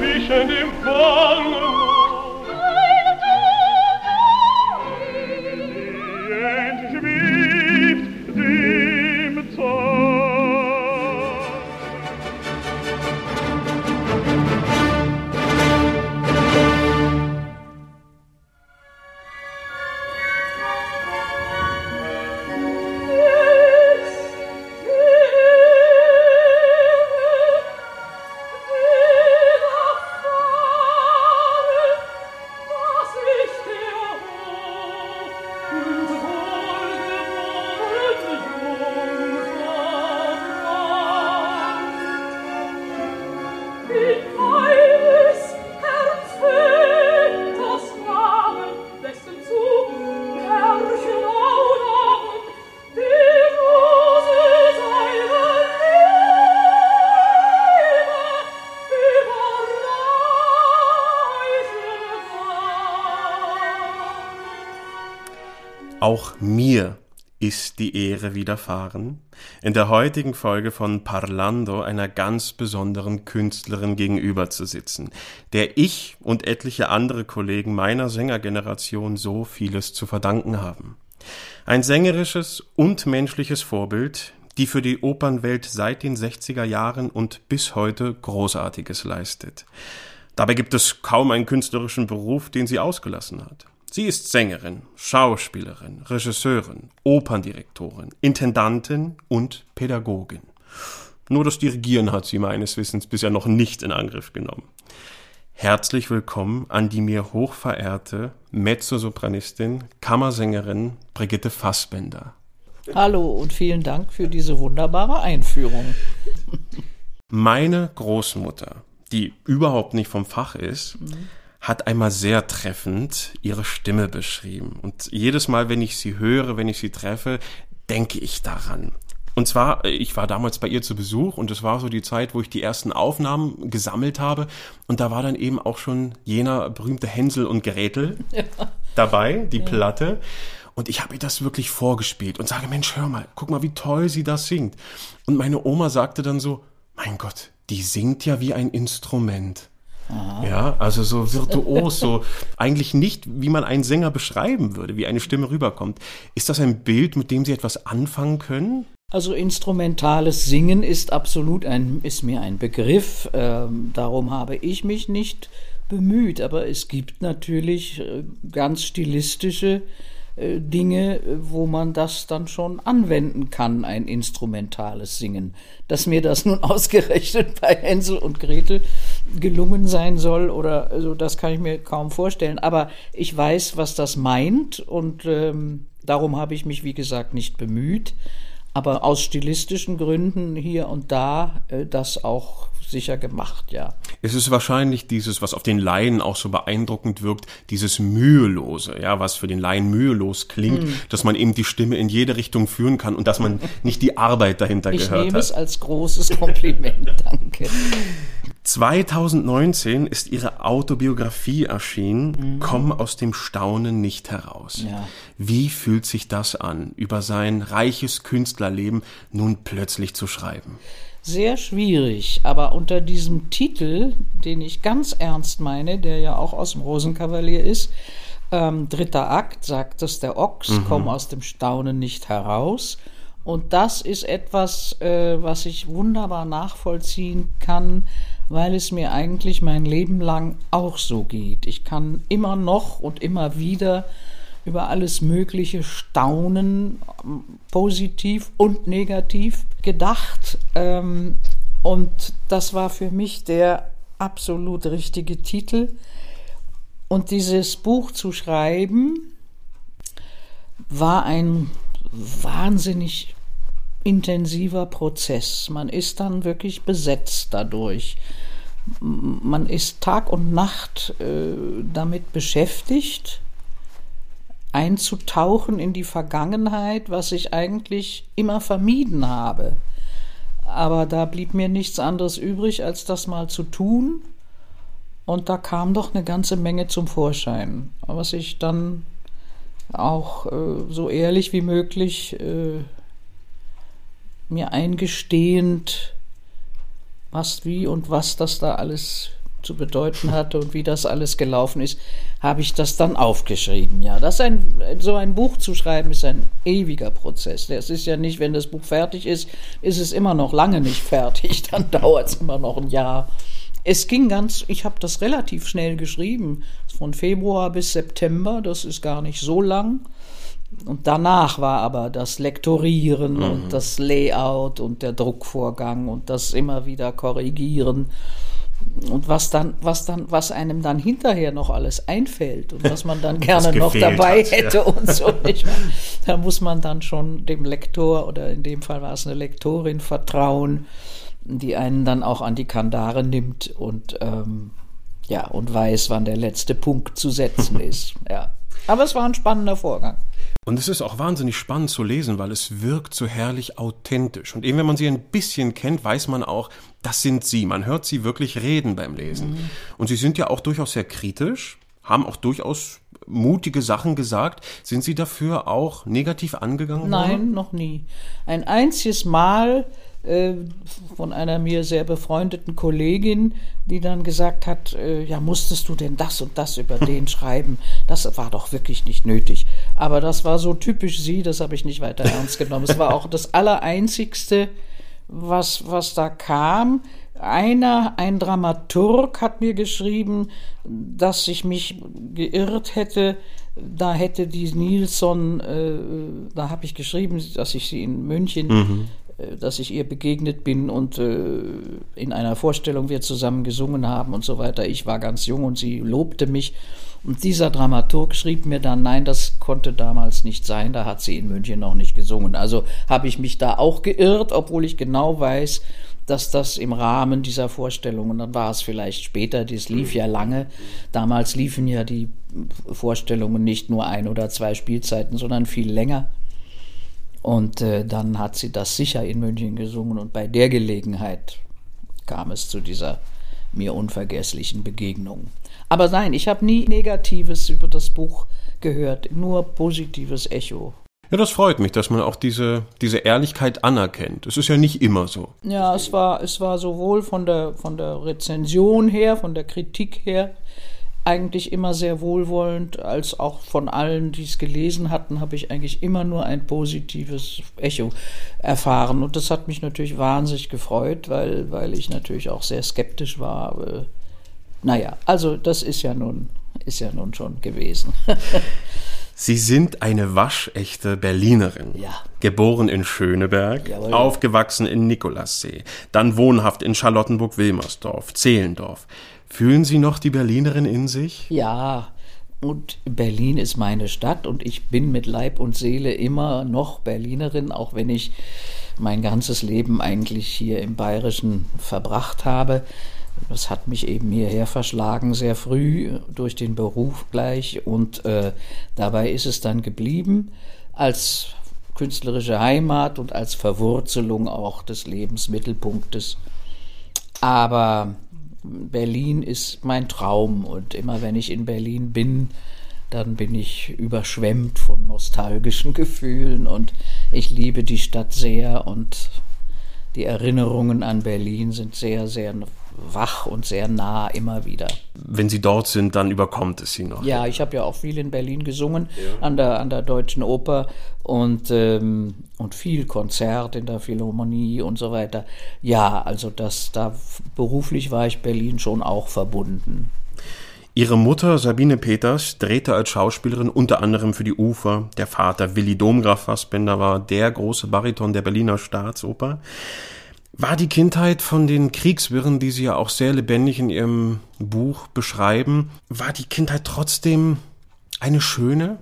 verwischen im Wahn Auch mir ist die Ehre widerfahren, in der heutigen Folge von Parlando einer ganz besonderen Künstlerin gegenüber zu sitzen, der ich und etliche andere Kollegen meiner Sängergeneration so vieles zu verdanken haben. Ein sängerisches und menschliches Vorbild, die für die Opernwelt seit den 60er Jahren und bis heute Großartiges leistet. Dabei gibt es kaum einen künstlerischen Beruf, den sie ausgelassen hat. Sie ist Sängerin, Schauspielerin, Regisseurin, Operndirektorin, Intendantin und Pädagogin. Nur das Dirigieren hat sie meines Wissens bisher noch nicht in Angriff genommen. Herzlich willkommen an die mir hochverehrte Mezzosopranistin, Kammersängerin Brigitte Fassbender. Hallo und vielen Dank für diese wunderbare Einführung. Meine Großmutter, die überhaupt nicht vom Fach ist, hat einmal sehr treffend ihre Stimme beschrieben. Und jedes Mal, wenn ich sie höre, wenn ich sie treffe, denke ich daran. Und zwar, ich war damals bei ihr zu Besuch und es war so die Zeit, wo ich die ersten Aufnahmen gesammelt habe. Und da war dann eben auch schon jener berühmte Hänsel und Gretel ja. dabei, die ja. Platte. Und ich habe ihr das wirklich vorgespielt und sage, Mensch, hör mal, guck mal, wie toll sie das singt. Und meine Oma sagte dann so, mein Gott, die singt ja wie ein Instrument. Aha. Ja, also so virtuos, so eigentlich nicht, wie man einen Sänger beschreiben würde, wie eine Stimme rüberkommt. Ist das ein Bild, mit dem Sie etwas anfangen können? Also instrumentales Singen ist absolut ein, ist mir ein Begriff. Ähm, darum habe ich mich nicht bemüht. Aber es gibt natürlich äh, ganz stilistische äh, Dinge, wo man das dann schon anwenden kann, ein instrumentales Singen. Dass mir das nun ausgerechnet bei Hänsel und Gretel gelungen sein soll oder also das kann ich mir kaum vorstellen. Aber ich weiß, was das meint und ähm, darum habe ich mich, wie gesagt, nicht bemüht. Aber aus stilistischen Gründen hier und da äh, das auch sicher gemacht, ja. Es ist wahrscheinlich dieses, was auf den Laien auch so beeindruckend wirkt, dieses Mühelose, ja, was für den Laien mühelos klingt, mm. dass man eben die Stimme in jede Richtung führen kann und dass man nicht die Arbeit dahinter ich gehört hat. Ich nehme es als großes Kompliment, danke. 2019 ist ihre Autobiografie erschienen, mhm. Komm aus dem Staunen nicht heraus. Ja. Wie fühlt sich das an, über sein reiches Künstlerleben nun plötzlich zu schreiben? Sehr schwierig. Aber unter diesem Titel, den ich ganz ernst meine, der ja auch aus dem Rosenkavalier ist, ähm, dritter Akt, sagt es der Ochs, mhm. komm aus dem Staunen nicht heraus. Und das ist etwas, äh, was ich wunderbar nachvollziehen kann, weil es mir eigentlich mein Leben lang auch so geht. Ich kann immer noch und immer wieder über alles Mögliche staunen, positiv und negativ gedacht. Ähm, und das war für mich der absolut richtige Titel. Und dieses Buch zu schreiben war ein wahnsinnig intensiver Prozess. Man ist dann wirklich besetzt dadurch. Man ist Tag und Nacht äh, damit beschäftigt einzutauchen in die Vergangenheit, was ich eigentlich immer vermieden habe. Aber da blieb mir nichts anderes übrig, als das mal zu tun. Und da kam doch eine ganze Menge zum Vorschein, was ich dann auch äh, so ehrlich wie möglich äh, mir eingestehend, was, wie und was das da alles zu bedeuten hatte und wie das alles gelaufen ist, habe ich das dann aufgeschrieben. Ja, das ein, so ein Buch zu schreiben ist ein ewiger Prozess. Es ist ja nicht, wenn das Buch fertig ist, ist es immer noch lange nicht fertig. Dann dauert es immer noch ein Jahr. Es ging ganz, ich habe das relativ schnell geschrieben, von Februar bis September, das ist gar nicht so lang. Und danach war aber das Lektorieren mhm. und das Layout und der Druckvorgang und das immer wieder korrigieren und was dann, was dann, was einem dann hinterher noch alles einfällt und was man dann gerne noch dabei hat, hätte ja. und so. Nicht Da muss man dann schon dem Lektor oder in dem Fall war es eine Lektorin vertrauen, die einen dann auch an die Kandare nimmt und ähm, ja und weiß, wann der letzte Punkt zu setzen ist. Ja. Aber es war ein spannender Vorgang. Und es ist auch wahnsinnig spannend zu lesen, weil es wirkt so herrlich authentisch. Und eben wenn man sie ein bisschen kennt, weiß man auch, das sind sie. Man hört sie wirklich reden beim Lesen. Mhm. Und sie sind ja auch durchaus sehr kritisch, haben auch durchaus mutige Sachen gesagt. Sind Sie dafür auch negativ angegangen worden? Nein, noch nie. Ein einziges Mal von einer mir sehr befreundeten Kollegin, die dann gesagt hat, äh, ja, musstest du denn das und das über den schreiben? Das war doch wirklich nicht nötig. Aber das war so typisch sie, das habe ich nicht weiter ernst genommen. Es war auch das Allereinzigste, was, was da kam. Einer, ein Dramaturg hat mir geschrieben, dass ich mich geirrt hätte. Da hätte die Nilsson, äh, da habe ich geschrieben, dass ich sie in München mhm. Äh, dass ich ihr begegnet bin und äh, in einer Vorstellung wir zusammen gesungen haben und so weiter. Ich war ganz jung und sie lobte mich. Und dieser Dramaturg schrieb mir dann, nein, das konnte damals nicht sein, da hat sie in München noch nicht gesungen. Also habe ich mich da auch geirrt, obwohl ich genau weiß, dass das im Rahmen dieser Vorstellung, und dann war es vielleicht später, das lief ja lange, damals liefen ja die Vorstellungen nicht nur ein oder zwei Spielzeiten, sondern viel länger. Und äh, dann hat sie das sicher in München gesungen und bei der Gelegenheit kam es zu dieser mir unvergesslichen Begegnung. Aber nein, ich habe nie Negatives über das Buch gehört, nur positives Echo. Ja, das freut mich, dass man auch diese, diese Ehrlichkeit anerkennt. Es ist ja nicht immer so. Ja, es war, es war sowohl von der, von der Rezension her, von der Kritik her, eigentlich immer sehr wohlwollend, als auch von allen, die es gelesen hatten, habe ich eigentlich immer nur ein positives Echo erfahren. Und das hat mich natürlich wahnsinnig gefreut, weil, weil ich natürlich auch sehr skeptisch war. Naja, also das ist ja nun, ist ja nun schon gewesen. Sie sind eine waschechte Berlinerin. Ja. Geboren in Schöneberg, Jawohl. aufgewachsen in Nikolassee, dann wohnhaft in Charlottenburg-Wilmersdorf, Zehlendorf. Fühlen Sie noch die Berlinerin in sich? Ja, und Berlin ist meine Stadt und ich bin mit Leib und Seele immer noch Berlinerin, auch wenn ich mein ganzes Leben eigentlich hier im Bayerischen verbracht habe. Das hat mich eben hierher verschlagen, sehr früh durch den Beruf gleich und äh, dabei ist es dann geblieben als künstlerische Heimat und als Verwurzelung auch des Lebensmittelpunktes. Aber Berlin ist mein Traum und immer wenn ich in Berlin bin, dann bin ich überschwemmt von nostalgischen Gefühlen und ich liebe die Stadt sehr und die Erinnerungen an Berlin sind sehr, sehr wach und sehr nah immer wieder. Wenn Sie dort sind, dann überkommt es Sie noch. Ja, ich habe ja auch viel in Berlin gesungen, ja. an, der, an der Deutschen Oper und, ähm, und viel Konzert in der Philharmonie und so weiter. Ja, also das, da beruflich war ich Berlin schon auch verbunden. Ihre Mutter Sabine Peters drehte als Schauspielerin unter anderem für die Ufer. Der Vater Willi Domgraf Fassbender war der große Bariton der Berliner Staatsoper. War die Kindheit von den Kriegswirren, die Sie ja auch sehr lebendig in Ihrem Buch beschreiben, war die Kindheit trotzdem eine schöne?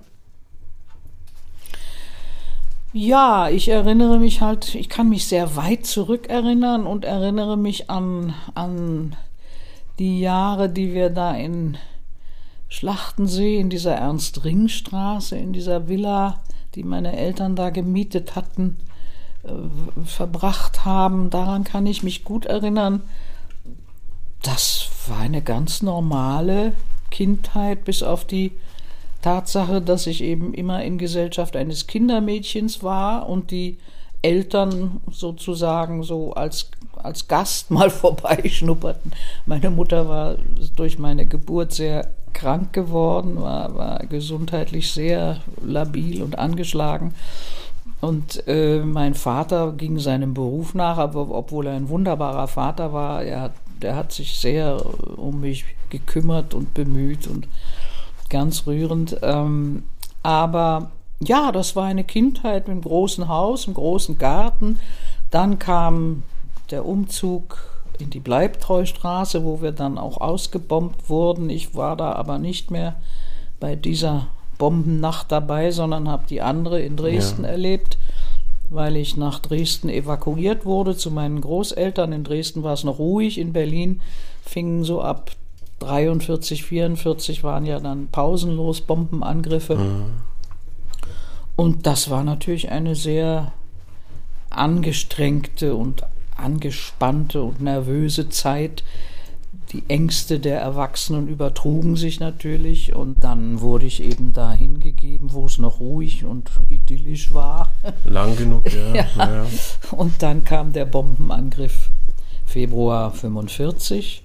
Ja, ich erinnere mich halt, ich kann mich sehr weit zurückerinnern und erinnere mich an, an die Jahre, die wir da in Schlachtensee, in dieser Ernst-Ring-Straße, in dieser Villa, die meine Eltern da gemietet hatten, verbracht haben. Daran kann ich mich gut erinnern. Das war eine ganz normale Kindheit, bis auf die Tatsache, dass ich eben immer in Gesellschaft eines Kindermädchens war und die Eltern sozusagen so als als Gast mal vorbeischnupperten. Meine Mutter war durch meine Geburt sehr krank geworden, war, war gesundheitlich sehr labil und angeschlagen. Und äh, mein Vater ging seinem Beruf nach, aber obwohl er ein wunderbarer Vater war, er hat, der hat sich sehr um mich gekümmert und bemüht und ganz rührend. Ähm, aber ja, das war eine Kindheit mit einem großen Haus, einem großen Garten. Dann kam der Umzug in die Bleibtreustraße, wo wir dann auch ausgebombt wurden. Ich war da aber nicht mehr bei dieser Bombennacht dabei, sondern habe die andere in Dresden ja. erlebt, weil ich nach Dresden evakuiert wurde zu meinen Großeltern. In Dresden war es noch ruhig, in Berlin fingen so ab 43, 44 waren ja dann pausenlos Bombenangriffe. Mhm. Und das war natürlich eine sehr angestrengte und angespannte und nervöse Zeit. Die Ängste der Erwachsenen übertrugen sich natürlich und dann wurde ich eben dahin gegeben, wo es noch ruhig und idyllisch war. Lang genug, ja. ja. ja. Und dann kam der Bombenangriff Februar 45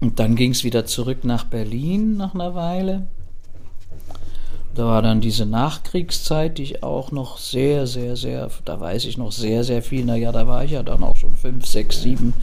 und dann ging es wieder zurück nach Berlin nach einer Weile. Da war dann diese Nachkriegszeit, die ich auch noch sehr, sehr, sehr, da weiß ich noch sehr, sehr viel. Naja, da war ich ja dann auch schon fünf, sechs, sieben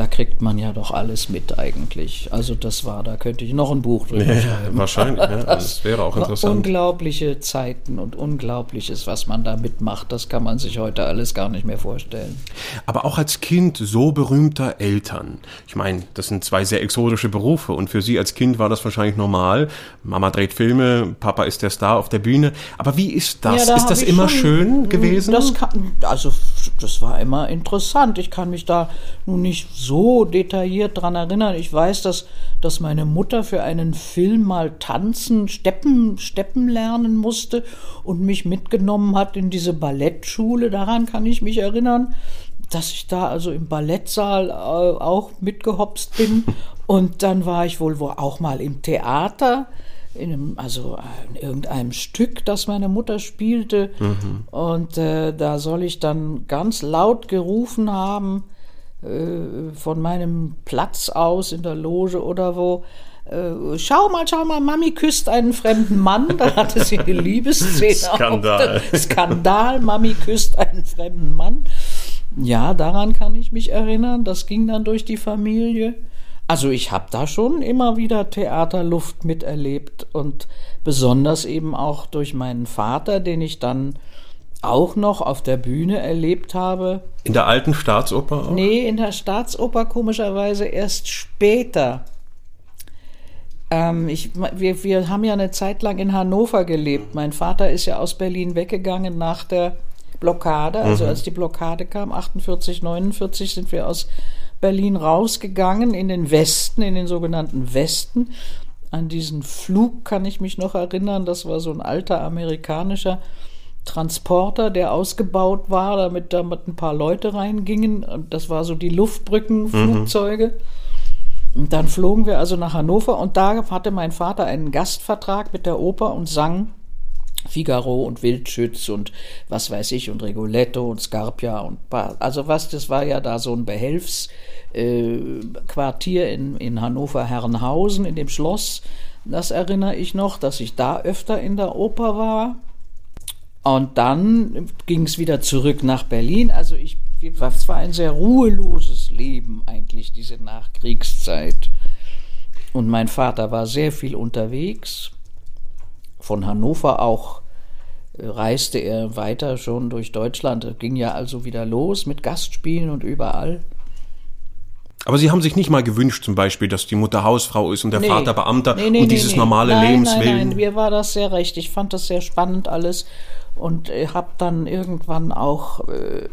da kriegt man ja doch alles mit eigentlich. Also das war, da könnte ich noch ein Buch drüber ja, schreiben. Wahrscheinlich, ja, das wäre auch interessant. Unglaubliche Zeiten und Unglaubliches, was man da mitmacht, das kann man sich heute alles gar nicht mehr vorstellen. Aber auch als Kind so berühmter Eltern. Ich meine, das sind zwei sehr exotische Berufe und für Sie als Kind war das wahrscheinlich normal. Mama dreht Filme, Papa ist der Star auf der Bühne. Aber wie ist das? Ja, da ist das immer schon, schön gewesen? Das kann, also das war immer interessant. Ich kann mich da nun nicht so detailliert daran erinnern. Ich weiß, dass, dass meine Mutter für einen Film mal tanzen, Steppen, Steppen lernen musste und mich mitgenommen hat in diese Ballettschule. Daran kann ich mich erinnern, dass ich da also im Ballettsaal äh, auch mitgehopst bin. Und dann war ich wohl, wohl auch mal im Theater in einem, also in irgendeinem Stück, das meine Mutter spielte. Mhm. Und äh, da soll ich dann ganz laut gerufen haben, äh, von meinem Platz aus in der Loge oder wo. Äh, schau mal, schau mal, Mami küsst einen fremden Mann. Da hatte sie eine Liebesszene. Skandal. Skandal, Mami küsst einen fremden Mann. Ja, daran kann ich mich erinnern. Das ging dann durch die Familie. Also ich habe da schon immer wieder Theaterluft miterlebt und besonders eben auch durch meinen Vater, den ich dann auch noch auf der Bühne erlebt habe. In der alten Staatsoper auch? Nee, in der Staatsoper komischerweise erst später. Ähm, ich, wir, wir haben ja eine Zeit lang in Hannover gelebt. Mein Vater ist ja aus Berlin weggegangen nach der Blockade. Also mhm. als die Blockade kam, 48, 49, sind wir aus Berlin rausgegangen in den Westen, in den sogenannten Westen. An diesen Flug kann ich mich noch erinnern. Das war so ein alter amerikanischer Transporter, der ausgebaut war, damit damit ein paar Leute reingingen. Und das war so die Luftbrückenflugzeuge. Mhm. Und dann flogen wir also nach Hannover und da hatte mein Vater einen Gastvertrag mit der Oper und sang Figaro und Wildschütz und was weiß ich und Rigoletto und Scarpia und also was, das war ja da so ein Behelfsquartier äh, in, in Hannover Herrenhausen in dem Schloss. Das erinnere ich noch, dass ich da öfter in der Oper war. Und dann ging es wieder zurück nach Berlin. Also ich, es war ein sehr ruheloses Leben eigentlich, diese Nachkriegszeit. Und mein Vater war sehr viel unterwegs. Von Hannover auch äh, reiste er weiter schon durch Deutschland. Es ging ja also wieder los mit Gastspielen und überall. Aber Sie haben sich nicht mal gewünscht, zum Beispiel, dass die Mutter Hausfrau ist und der nee. Vater Beamter nee, nee, und dieses normale nein, Lebenswillen. Nein, nein, mir war das sehr recht. Ich fand das sehr spannend alles und habe dann irgendwann auch, äh,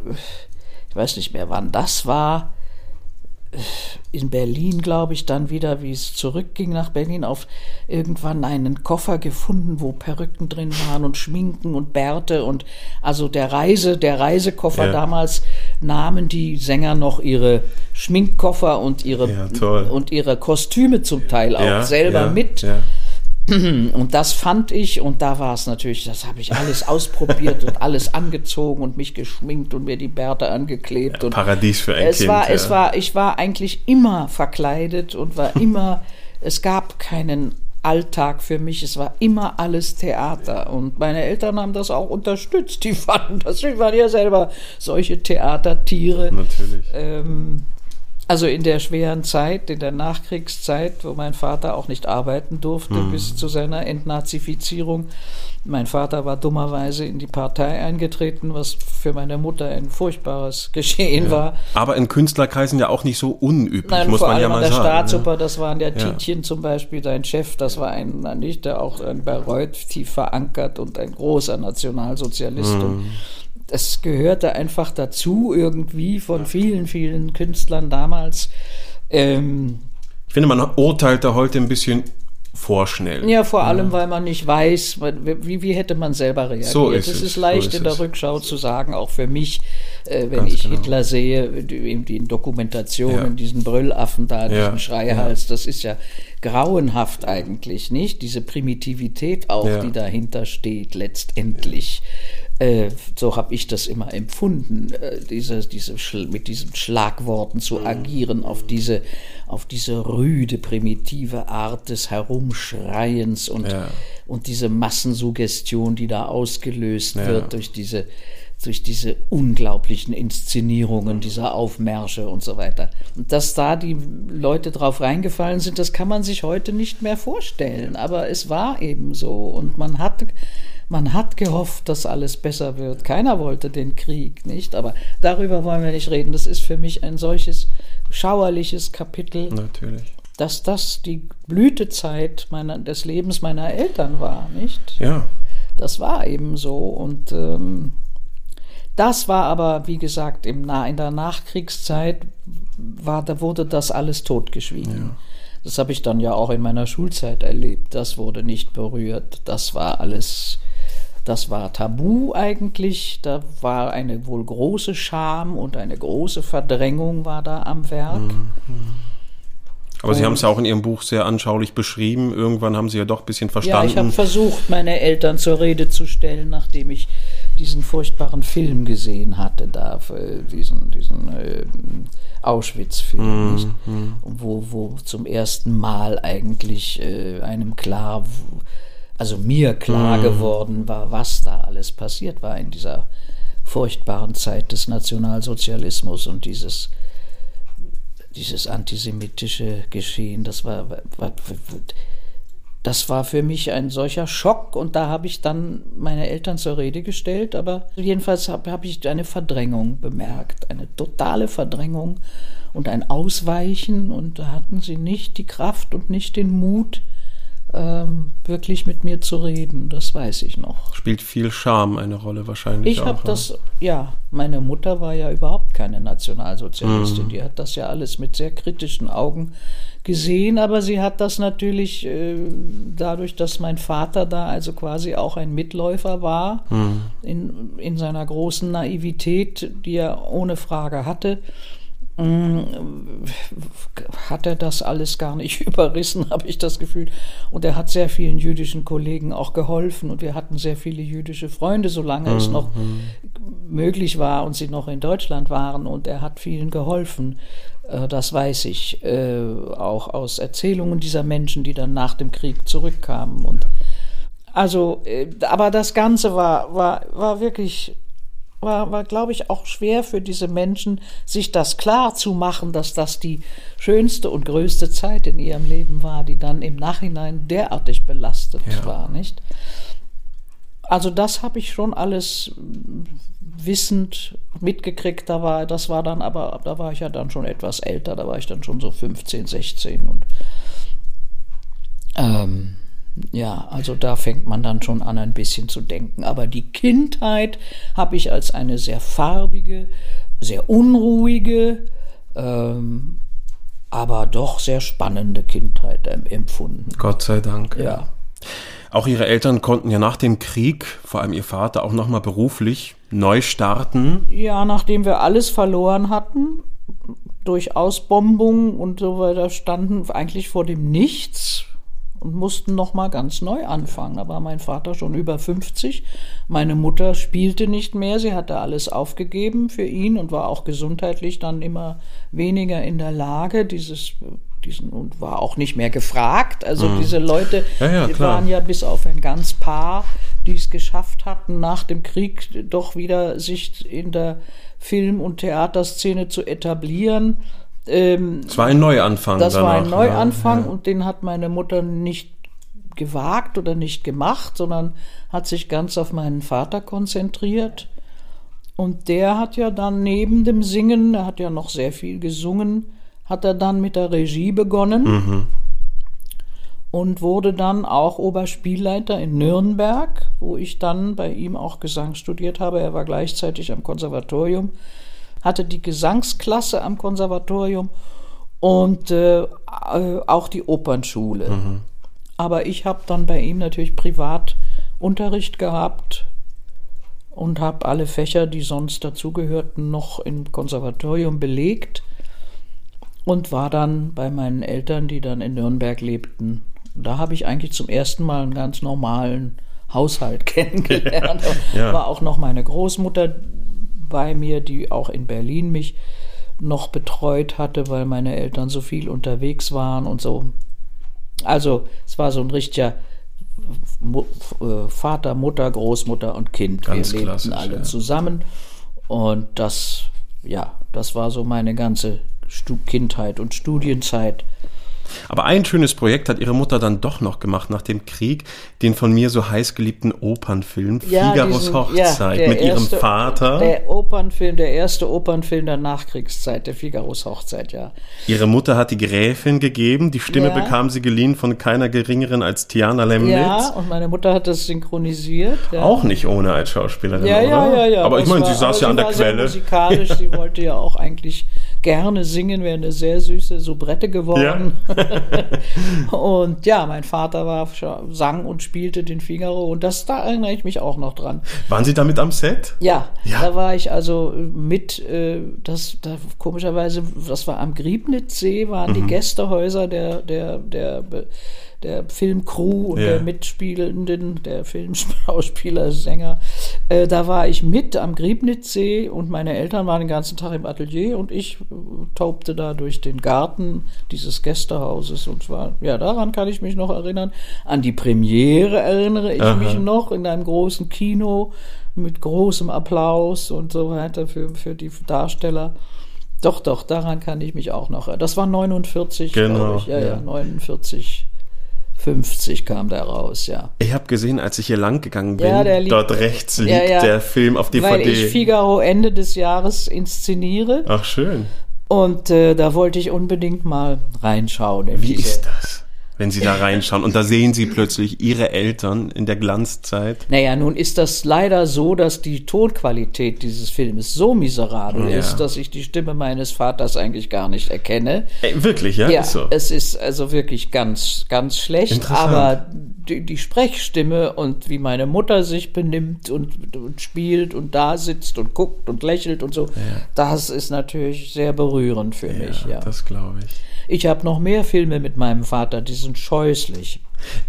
ich weiß nicht mehr, wann das war, in Berlin, glaube ich, dann wieder, wie es zurückging nach Berlin, auf irgendwann einen Koffer gefunden, wo Perücken drin waren und Schminken und Bärte und also der Reise, der Reisekoffer ja. damals nahmen die Sänger noch ihre Schminkkoffer und ihre ja, und ihre Kostüme zum Teil auch ja, selber mit. Und das fand ich, und da war es natürlich, das habe ich alles ausprobiert und alles angezogen und mich geschminkt und mir die Bärte angeklebt. Und Paradies für ein es Kind. War, ja. Es war, ich war eigentlich immer verkleidet und war immer, es gab keinen Alltag für mich, es war immer alles Theater. Und meine Eltern haben das auch unterstützt. Die fanden das, die waren ja selber solche Theatertiere. Natürlich. Ähm, also in der schweren Zeit, in der Nachkriegszeit, wo mein Vater auch nicht arbeiten durfte bis zu seiner Entnazifizierung. Mein Vater war dummerweise in die Partei eingetreten, was für meine Mutter ein furchtbares Geschehen war. Aber in Künstlerkreisen ja auch nicht so unüblich, Nein, muss vor man allem ja mal an der sagen. ne? Staatsoper, das waren der Tietjen zum Beispiel, sein Chef, das war ein, nicht, der auch ein Bayreuth tief verankert und ein großer Nationalsozialist. Mhm. Und das gehörte einfach dazu, irgendwie von vielen, vielen Künstlern damals. Ähm, Ich finde, man urteilt da heute ein bisschen vorschnell. ja, vor allem, weil man nicht weiß, wie, wie hätte man selber reagiert. So ist es es, ist so leicht ist in der. Rückschau zu sagen, auch für mich, äh, wenn Ganz ich genau. Hitler sehe, die, in den Dokumentationen, Ja. diesen Brüllaffen da, Ja, diesen Schreihals, das ist ja grauenhaft eigentlich, nicht? Diese Primitivität auch, Ja. die dahinter steht, letztendlich. Äh, so habe ich das immer empfunden, äh, diese, diese mit diesen Schlagworten zu agieren, auf diese, auf diese rüde, primitive Art des Herumschreiens und, Ja. und diese Massensuggestion, die da ausgelöst Ja. wird durch diese, durch diese unglaublichen Inszenierungen dieser Aufmärsche und so weiter. Und dass da die Leute drauf reingefallen sind, das kann man sich heute nicht mehr vorstellen. Aber es war eben so. Und man hat, man hat gehofft, dass alles besser wird. Keiner wollte den Krieg, nicht? Aber darüber wollen wir nicht reden. Das ist für mich ein solches schauerliches Kapitel Natürlich. dass das die Blütezeit meiner, des Lebens meiner Eltern war, nicht? Ja. Das war eben so. Und ähm, das war aber, wie gesagt, im, Na- in der Nachkriegszeit war, da wurde das alles totgeschwiegen. Das habe ich dann ja auch in meiner Schulzeit erlebt. Das wurde nicht berührt. Das war alles, das war tabu eigentlich. Da war eine wohl große Scham und eine große Verdrängung war da am Werk. Aber Sie haben es ja auch in Ihrem Buch sehr anschaulich beschrieben. Irgendwann haben Sie ja doch ein bisschen verstanden. Ja, ich habe versucht, meine Eltern zur Rede zu stellen, nachdem ich diesen furchtbaren Film gesehen hatte, da äh, diesen, diesen äh, Auschwitz-Film, nicht? wo, wo zum ersten Mal eigentlich äh, einem klar, also mir klar geworden war, was da alles passiert war in dieser furchtbaren Zeit des Nationalsozialismus und dieses dieses antisemitische Geschehen, das war, war, das war für mich ein solcher Schock und da habe ich dann meine Eltern zur Rede gestellt, aber jedenfalls habe hab ich eine Verdrängung bemerkt, eine totale Verdrängung und ein Ausweichen und da hatten sie nicht die Kraft und nicht den Mut, ähm, wirklich mit mir zu reden, das weiß ich noch. Spielt viel Scham eine Rolle wahrscheinlich. Ich habe das, ja, meine Mutter war ja überhaupt keine Nationalsozialistin. Die hat das ja alles mit sehr kritischen Augen gesehen, aber sie hat das natürlich äh, dadurch, dass mein Vater da also quasi auch ein Mitläufer war, in, in seiner großen Naivität, die er ohne Frage hatte, hat er das alles gar nicht überrissen, habe ich das Gefühl. Und er hat sehr vielen jüdischen Kollegen auch geholfen und wir hatten sehr viele jüdische Freunde, solange es noch möglich war und sie noch in Deutschland waren. Und er hat vielen geholfen. Äh, Das weiß ich äh, auch aus Erzählungen dieser Menschen, die dann nach dem Krieg zurückkamen. Und also, äh, aber das Ganze war, war, war wirklich war, war glaube ich, auch schwer für diese Menschen, sich das klar zu machen, dass das die schönste und größte Zeit in ihrem Leben war, die dann im Nachhinein derartig belastet Ja. war, nicht? Also das habe ich schon alles wissend mitgekriegt, da war, das war dann aber, da war ich ja dann schon etwas älter, da war ich dann schon so 15, 16 und ähm, ja, also da fängt man dann schon an, ein bisschen zu denken. Aber die Kindheit habe ich als eine sehr farbige, sehr unruhige, ähm, aber doch sehr spannende Kindheit ähm, empfunden. Gott sei Dank. Ja. Auch Ihre Eltern konnten ja nach dem Krieg, vor allem Ihr Vater, auch nochmal beruflich neu starten. Ja, nachdem wir alles verloren hatten, durch Ausbombung und so weiter, standen eigentlich vor dem Nichts. Und mussten noch mal ganz neu anfangen. Da war mein Vater schon über 50. Meine Mutter spielte nicht mehr. Sie hatte alles aufgegeben für ihn und war auch gesundheitlich dann immer weniger in der Lage, dieses diesen und war auch nicht mehr gefragt. Also diese Leute, Mhm. Ja, ja, die waren ja bis auf ein ganz paar, die es geschafft hatten, nach dem Krieg doch wieder sich in der Film- und Theaterszene zu etablieren. Ähm, Es war ein Neuanfang. das war ein danach, Neuanfang Ja. und den hat meine Mutter nicht gewagt oder nicht gemacht, sondern hat sich ganz auf meinen Vater konzentriert. Und der hat ja dann neben dem Singen, er hat ja noch sehr viel gesungen, hat er dann mit der Regie begonnen und wurde dann auch Oberspielleiter in Nürnberg, wo ich dann bei ihm auch Gesang studiert habe. Er war gleichzeitig am Konservatorium, hatte die Gesangsklasse am Konservatorium und äh, äh, auch die Opernschule. Aber ich habe dann bei ihm natürlich privat Unterricht gehabt und habe alle Fächer, die sonst dazugehörten, noch im Konservatorium belegt und war dann bei meinen Eltern, die dann in Nürnberg lebten. Da habe ich eigentlich zum ersten Mal einen ganz normalen Haushalt kennengelernt. Ja. War auch noch meine Großmutter bei mir, die auch in Berlin mich noch betreut hatte, weil meine Eltern so viel unterwegs waren und so. Also es war so ein richtiger äh, Vater, Mutter, Großmutter und Kind. Ganz Wir lebten alle ja. zusammen und das, ja, das war so meine ganze Kindheit und Studienzeit. Aber ein schönes Projekt hat ihre Mutter dann doch noch gemacht nach dem Krieg, den von mir so heiß geliebten Opernfilm Figaros diesen- Hochzeit der mit ihrem erste- Vater. Der Opernfilm, der erste Opernfilm der Nachkriegszeit, der Figaros Hochzeit, ja. Ihre Mutter hat die Gräfin gegeben, die Stimme Ja. bekam sie geliehen von keiner geringeren als Tiana Lemnitz. Ja, und meine Mutter hat das synchronisiert. Ja. Auch nicht ohne als Schauspielerin, Ja, oder? ja, ja, ja. Aber ich meine, sie saß ja an der Quelle. musikalisch, sie wollte ja auch eigentlich gerne singen, wäre eine sehr süße Soubrette geworden. und ja, mein Vater war sang und spielte den Figaro und das da erinnere ich mich auch noch dran. Waren Sie damit am Set? Ja, Ja. da war ich also mit, äh, das, da, komischerweise, das war am Griebnitzsee, waren Mhm. die Gästehäuser der, der, der, der Filmcrew und Ja. der Mitspielenden, der Filmschauspieler, Sänger. Äh, da war ich mit am Griebnitzsee und meine Eltern waren den ganzen Tag im Atelier und ich äh, taubte da durch den Garten dieses Gästehauses und zwar, ja, daran kann ich mich noch erinnern. An die Premiere erinnere ich Aha. mich noch in einem großen Kino mit großem Applaus und so weiter für, für die Darsteller. Doch, doch, daran kann ich mich auch noch erinnern. Das war 49, Genau, glaube ich. Ja, ja, ja. 49, 50 kam der raus, ja. Ich habe gesehen, als ich hier lang gegangen bin, Ja, dort rechts liegt Ja, ja. der Film auf DVD. Weil ich Figaro Ende des Jahres inszeniere Ach, schön. und äh, da wollte ich unbedingt mal reinschauen. in Wie diese- ist das, wenn Sie da reinschauen und da sehen Sie plötzlich Ihre Eltern in der Glanzzeit? Naja, nun ist das leider so, dass die Tonqualität dieses Filmes so miserabel Ja. ist, dass ich die Stimme meines Vaters eigentlich gar nicht erkenne. Ey, wirklich, ja? Ja, Ist so. es ist also wirklich ganz, ganz schlecht, aber die, die Sprechstimme und wie meine Mutter sich benimmt und, und spielt und da sitzt und guckt und lächelt und so, das ist natürlich sehr berührend für mich. Ja. Das glaube ich. Ich habe noch mehr Filme mit meinem Vater, die sind scheußlich.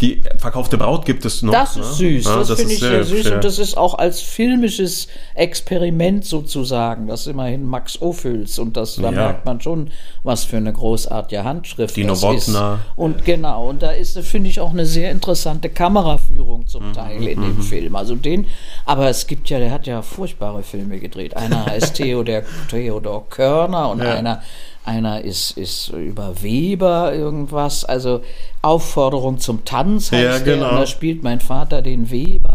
Die verkaufte Braut gibt es noch. Das ne? ist süß, Ja, das, finde ist ich sehr süß ja. und das ist auch als filmisches Experiment sozusagen, das ist immerhin Max Ophüls und das, da Ja. merkt man schon, was für eine großartige Handschrift Die das Nowotna. ist. Und genau, und da ist, finde ich, auch eine sehr interessante Kameraführung zum Mhm, Teil in dem Film. Also den, aber es gibt ja, der hat ja furchtbare Filme gedreht. Einer heißt Theodor, Theodor Körner und Ja. einer einer ist, ist über Weber irgendwas, also Aufforderung zum Tanz heißt Ja, der, genau. und da spielt mein Vater den Weber.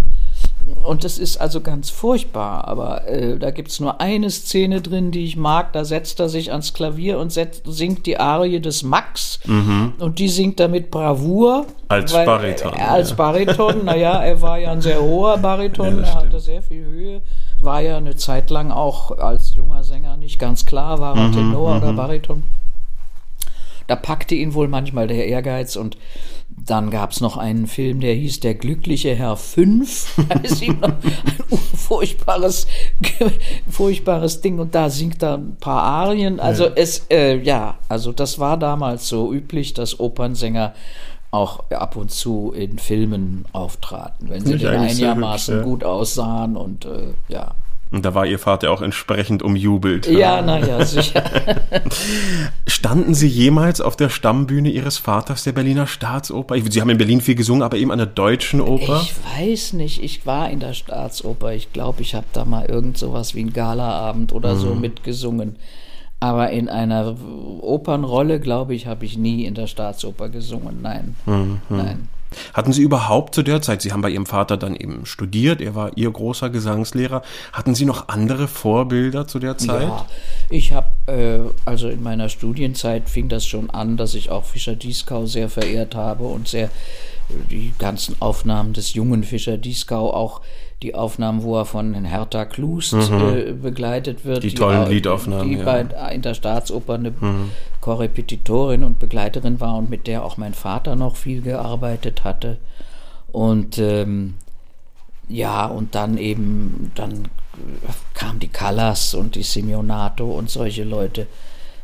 Und das ist also ganz furchtbar, aber äh, da gibt's nur eine Szene drin, die ich mag. Da setzt er sich ans Klavier und setzt, singt die Arie des Max. Und die singt er mit Bravour. Mhm. Als weil, Bariton, Äh, als ja. Bariton, naja, er war ja ein sehr hoher Bariton, Ja, er hatte sehr viel Höhe. War ja eine Zeit lang auch als junger Sänger nicht ganz klar, war Mhm, er Tenor oder Bariton. Da packte ihn wohl manchmal der Ehrgeiz und dann gab's noch einen Film, der hieß Der glückliche Herr 5. Da ist ihm noch ein furchtbares, furchtbares Ding und da singt er ein paar Arien. Also es, äh, ja, also das war damals so üblich, dass Opernsänger auch ab und zu in Filmen auftraten, wenn sie denn einigermaßen ja. gut aussahen und äh, ja. Und da war Ihr Vater auch entsprechend umjubelt. Ja, naja, sicher. Standen Sie jemals auf der Stammbühne Ihres Vaters der Berliner Staatsoper? Sie haben in Berlin viel gesungen, aber eben an der Deutschen Oper? Ich weiß nicht, ich war in der Staatsoper. Ich glaube, ich habe da mal irgend sowas wie einen Galaabend oder Mhm. so mitgesungen. Aber in einer Opernrolle, glaube ich, habe ich nie in der Staatsoper gesungen. Nein, Mhm. nein. Hatten Sie überhaupt zu der Zeit, Sie haben bei Ihrem Vater dann eben studiert, er war Ihr großer Gesangslehrer, hatten Sie noch andere Vorbilder zu der Zeit? Ja, ich habe, äh, also in meiner Studienzeit fing das schon an, dass ich auch Fischer Dieskau sehr verehrt habe und sehr die ganzen Aufnahmen des jungen Fischer Dieskau, auch die Aufnahmen, wo er von Hertha Klust äh, begleitet wird. Mhm. Die tollen au- Liedaufnahmen, Die ja. bei, in der Staatsoper eine Korrepetitorin und Begleiterin war und mit der auch mein Vater noch viel gearbeitet hatte. Und ähm, ja, und dann eben, dann kam die Callas und die Simeonato und solche Leute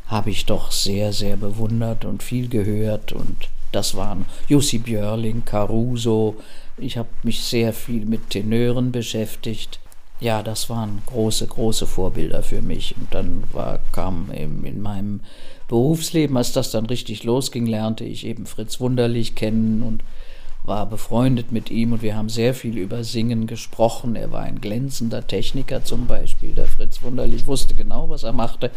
habe ich doch sehr, sehr bewundert und viel gehört. Und das waren Jussi Björling, Caruso. Ich habe mich sehr viel mit Tenören beschäftigt. Ja, das waren große, große Vorbilder für mich. Und dann war, kam eben in meinem Berufsleben, als das dann richtig losging, lernte ich eben Fritz Wunderlich kennen und war befreundet mit ihm und wir haben sehr viel über Singen gesprochen. Er war ein glänzender Techniker zum Beispiel. Der Fritz Wunderlich wusste genau, was er machte,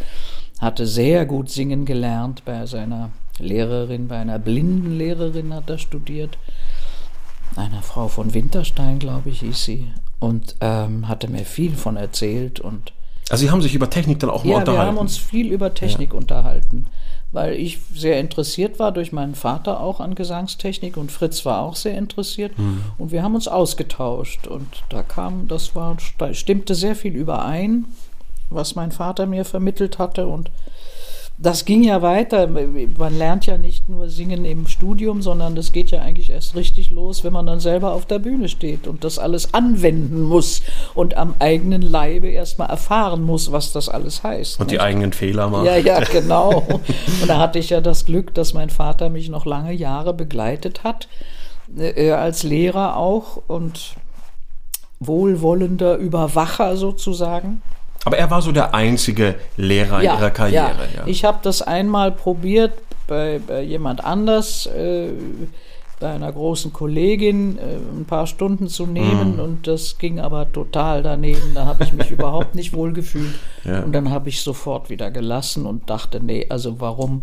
hatte sehr gut singen gelernt bei seiner Lehrerin, bei einer blinden Lehrerin hat er studiert. Einer Frau von Winterstein, glaube ich, hieß sie. Und ähm, hatte mir viel von erzählt und Also Sie haben sich über Technik dann auch mal ja, wir haben uns viel über Technik unterhalten, weil ich sehr interessiert war durch meinen Vater auch an Gesangstechnik und Fritz war auch sehr interessiert Hm. und wir haben uns ausgetauscht und da kam, das war, da stimmte sehr viel überein, was mein Vater mir vermittelt hatte und das ging ja weiter. Man lernt ja nicht nur singen im Studium, sondern das geht ja eigentlich erst richtig los, wenn man dann selber auf der Bühne steht und das alles anwenden muss und am eigenen Leibe erstmal erfahren muss, was das alles heißt. Und die nicht? eigenen Fehler machen. Ja, ja, genau. Und da hatte ich ja das Glück, dass mein Vater mich noch lange Jahre begleitet hat, äh, als Lehrer auch und wohlwollender Überwacher sozusagen. Aber er war so der einzige Lehrer in Ihrer Karriere. Ja. Ich habe das einmal probiert bei, bei jemand anders, äh, bei einer großen Kollegin, äh, ein paar Stunden zu Hm. nehmen und das ging aber total daneben. Da habe ich mich überhaupt nicht wohl gefühlt. Ja. Und dann habe ich sofort wieder gelassen und dachte, nee, also warum?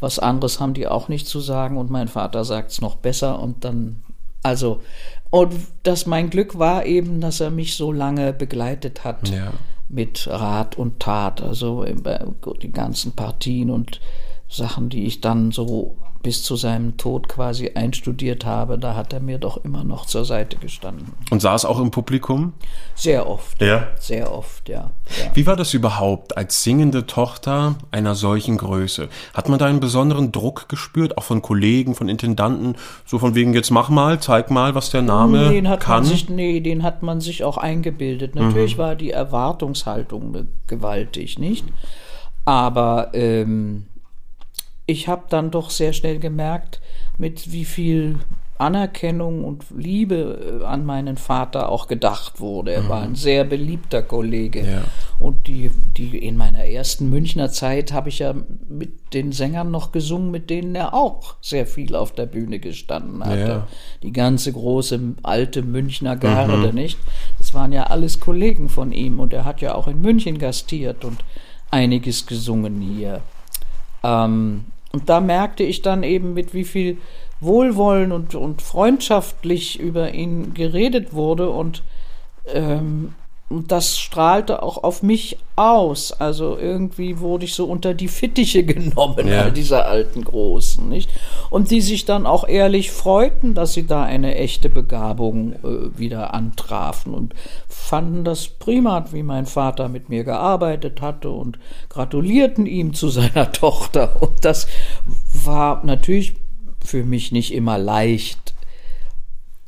Was anderes haben die auch nicht zu sagen und mein Vater sagt es noch besser und dann, also, und das mein Glück war eben, dass er mich so lange begleitet hat Ja. Mit Rat und Tat, also äh, die ganzen Partien und Sachen, die ich dann so bis zu seinem Tod quasi einstudiert habe, da hat er mir doch immer noch zur Seite gestanden. Und saß auch im Publikum? Sehr oft. Ja. Sehr oft, ja. ja. Wie war das überhaupt als singende Tochter einer solchen Größe? Hat man da einen besonderen Druck gespürt, auch von Kollegen, von Intendanten, so von wegen jetzt mach mal, zeig mal, was der Name den hat kann? Man sich, nee, den hat man sich auch eingebildet. Natürlich war die Erwartungshaltung gewaltig, nicht? Aber ähm, ich habe dann doch sehr schnell gemerkt, mit wie viel Anerkennung und Liebe äh, an meinen Vater auch gedacht wurde. Er war ein sehr beliebter Kollege. Ja. Und die, die in meiner ersten Münchner Zeit habe ich ja mit den Sängern noch gesungen, mit denen er auch sehr viel auf der Bühne gestanden hatte. Ja. Die ganze große alte Münchner Garde, nicht? Das waren ja alles Kollegen von ihm und er hat ja auch in München gastiert und einiges gesungen hier. Ähm, und da merkte ich dann eben, mit wie viel Wohlwollen und, und freundschaftlich über ihn geredet wurde. Und, ähm, und das strahlte auch auf mich aus. Also irgendwie wurde ich so unter die Fittiche genommen, Ja. all dieser alten Großen, nicht? Und die sich dann auch ehrlich freuten, dass sie da eine echte Begabung äh, wieder antrafen und fanden das prima, wie mein Vater mit mir gearbeitet hatte und gratulierten ihm zu seiner Tochter. Und das war natürlich für mich nicht immer leicht.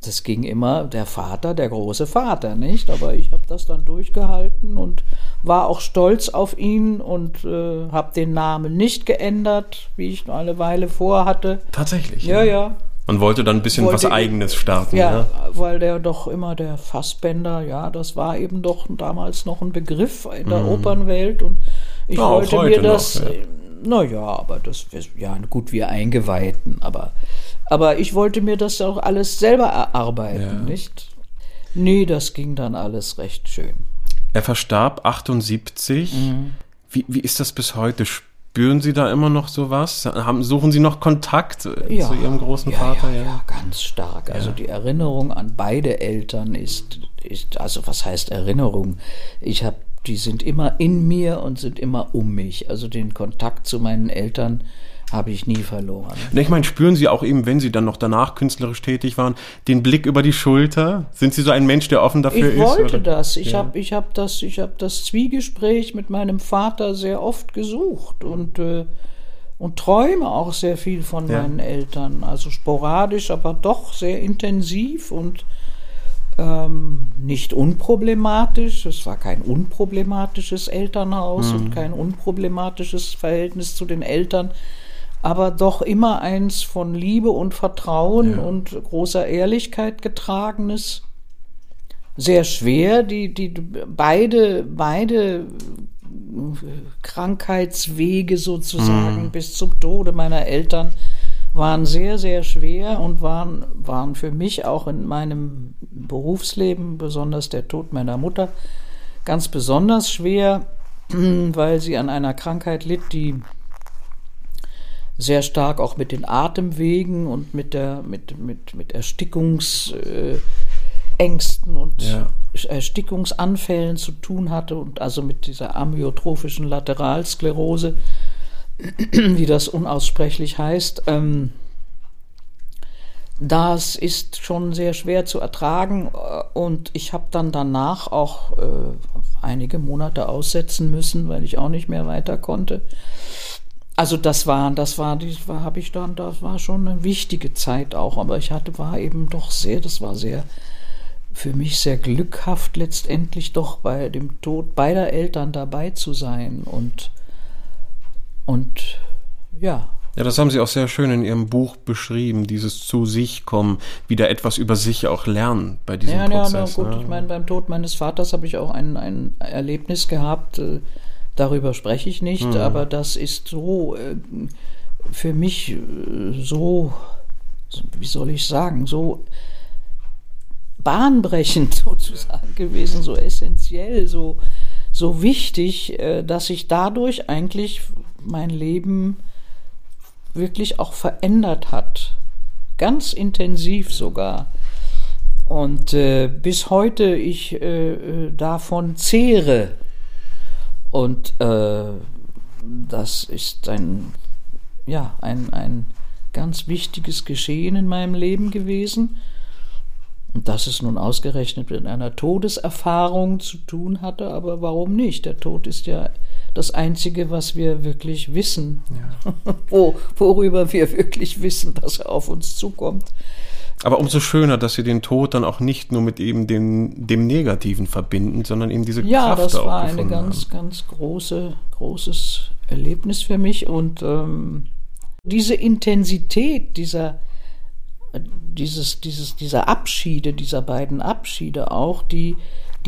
Das ging immer der Vater, der große Vater, nicht? Aber ich habe das dann durchgehalten und war auch stolz auf ihn und äh, habe den Namen nicht geändert, wie ich noch eine Weile vorhatte. Tatsächlich. Ja, ja, Man wollte dann ein bisschen Wollte was Eigenes starten. Ja, Ja. weil der doch immer der Fassbender, ja, das war eben doch damals noch ein Begriff in der Opernwelt und ich Mhm. Ja, wollte mir noch, das, ja. Naja, aber das, ja, gut, wir Eingeweihten, aber, aber ich wollte mir das auch alles selber erarbeiten, Ja. nicht? Nee, das ging dann alles recht schön. Er verstarb 78. Mhm. Wie, wie ist das bis heute? Spüren Sie da immer noch sowas? Haben, suchen Sie noch Kontakt äh, Ja. zu Ihrem großen ja, Vater? Ja, ja, ganz stark. Also die Erinnerung an beide Eltern ist, ist also was heißt Erinnerung? Ich habe, die sind immer in mir und sind immer um mich. Also den Kontakt zu meinen Eltern habe ich nie verloren. Ich meine, spüren Sie auch eben, wenn Sie dann noch danach künstlerisch tätig waren, den Blick über die Schulter? Sind Sie so ein Mensch, der offen dafür Ich ist? wollte oder? das. Ich Ja. habe ich hab das, ich hab das Zwiegespräch mit meinem Vater sehr oft gesucht und, äh, und träume auch sehr viel von Ja. meinen Eltern. Also sporadisch, aber doch sehr intensiv und ähm, nicht unproblematisch. Es war kein unproblematisches Elternhaus und kein unproblematisches Verhältnis zu den Eltern, aber doch immer eins von Liebe und Vertrauen und großer Ehrlichkeit getragenes sehr schwer. Die, die beide, beide Krankheitswege sozusagen bis zum Tode meiner Eltern waren sehr, sehr schwer und waren, waren für mich auch in meinem Berufsleben, besonders der Tod meiner Mutter, ganz besonders schwer, weil sie an einer Krankheit litt, die sehr stark auch mit den Atemwegen und mit der mit mit mit Erstickungsängsten und Ja. Erstickungsanfällen zu tun hatte und also mit dieser amyotrophischen Lateralsklerose, wie das unaussprechlich heißt. Ähm, das ist schon sehr schwer zu ertragen äh, und ich habe dann danach auch äh, einige Monate aussetzen müssen, weil ich auch nicht mehr weiter konnte. Also das war, das war, die war, habe ich dann, das war schon eine wichtige Zeit auch, aber ich hatte, war eben doch sehr, das war sehr, für mich sehr glückhaft letztendlich doch bei dem Tod beider Eltern dabei zu sein und, und ja, Ja, das haben Sie auch sehr schön in Ihrem Buch beschrieben, dieses zu sich kommen, wieder etwas über sich auch lernen bei diesem Ja, ja, na Prozess. gut, ne? ich meine, beim Tod meines Vaters habe ich auch ein, ein Erlebnis gehabt, äh, darüber spreche ich nicht, Hm. aber das ist so äh, für mich äh, so, wie soll ich sagen, so bahnbrechend sozusagen gewesen, so essentiell, so, so wichtig, äh, dass sich dadurch eigentlich mein Leben wirklich auch verändert hat. Ganz intensiv sogar. Und äh, bis heute ich äh, äh, davon zehre. Und äh, das ist ein, ja, ein, ein ganz wichtiges Geschehen in meinem Leben gewesen. Und dass es nun ausgerechnet mit einer Todeserfahrung zu tun hatte, aber warum nicht? Der Tod ist ja das Einzige, was wir wirklich wissen, Wo, worüber wir wirklich wissen, dass er auf uns zukommt. Aber umso schöner, dass Sie den Tod dann auch nicht nur mit eben dem, dem Negativen verbinden, sondern eben diese Ja, Kraft das auch war eine gefunden ganz, haben. ganz große, großes Erlebnis für mich und ähm, diese Intensität dieser, dieses, dieses, dieser Abschiede, dieser beiden Abschiede auch, die,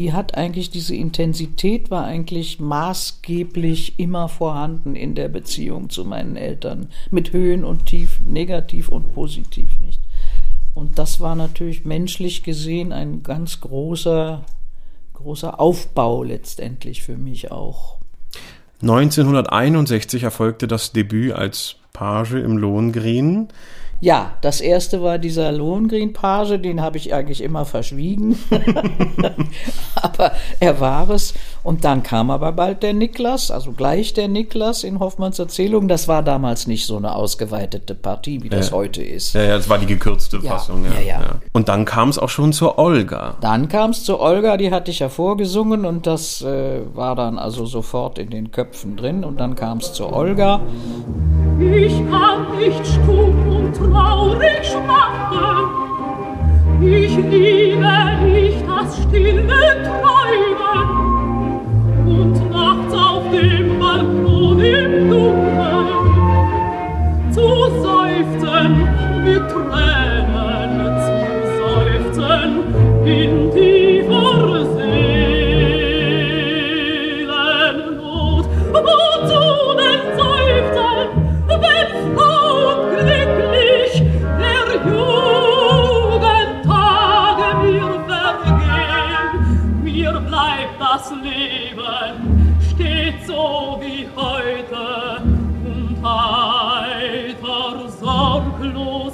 die hat eigentlich, diese Intensität war eigentlich maßgeblich immer vorhanden in der Beziehung zu meinen Eltern, mit Höhen und Tiefen, negativ und positiv, nicht? Und das war natürlich menschlich gesehen ein ganz großer, großer Aufbau letztendlich für mich auch. 1961 erfolgte das Debüt als Page im Lohengrin. Ja, das erste war dieser Lohengrin-Page, den habe ich eigentlich immer verschwiegen. aber er war es. Und dann kam aber bald der Niklas, also gleich der Niklas in Hoffmanns Erzählung. Das war damals nicht so eine ausgeweitete Partie, wie das Ja. heute ist. Ja, ja, das war die gekürzte Ja, Fassung. Ja, ja, ja. Und dann kam es auch schon zur Olga. Dann kam es zu Olga, die hatte ich ja vorgesungen und das äh, war dann also sofort in den Köpfen drin. Und dann kam es zu Olga. Ich kann nicht stumm und Ich liebe nicht das stille Träumen. Und nachts auf dem Balkon im Dunkeln zu seufzen, mit Tränen zu seufzen, in tiefer das Leben stets so wie heute. Und heiter sorglos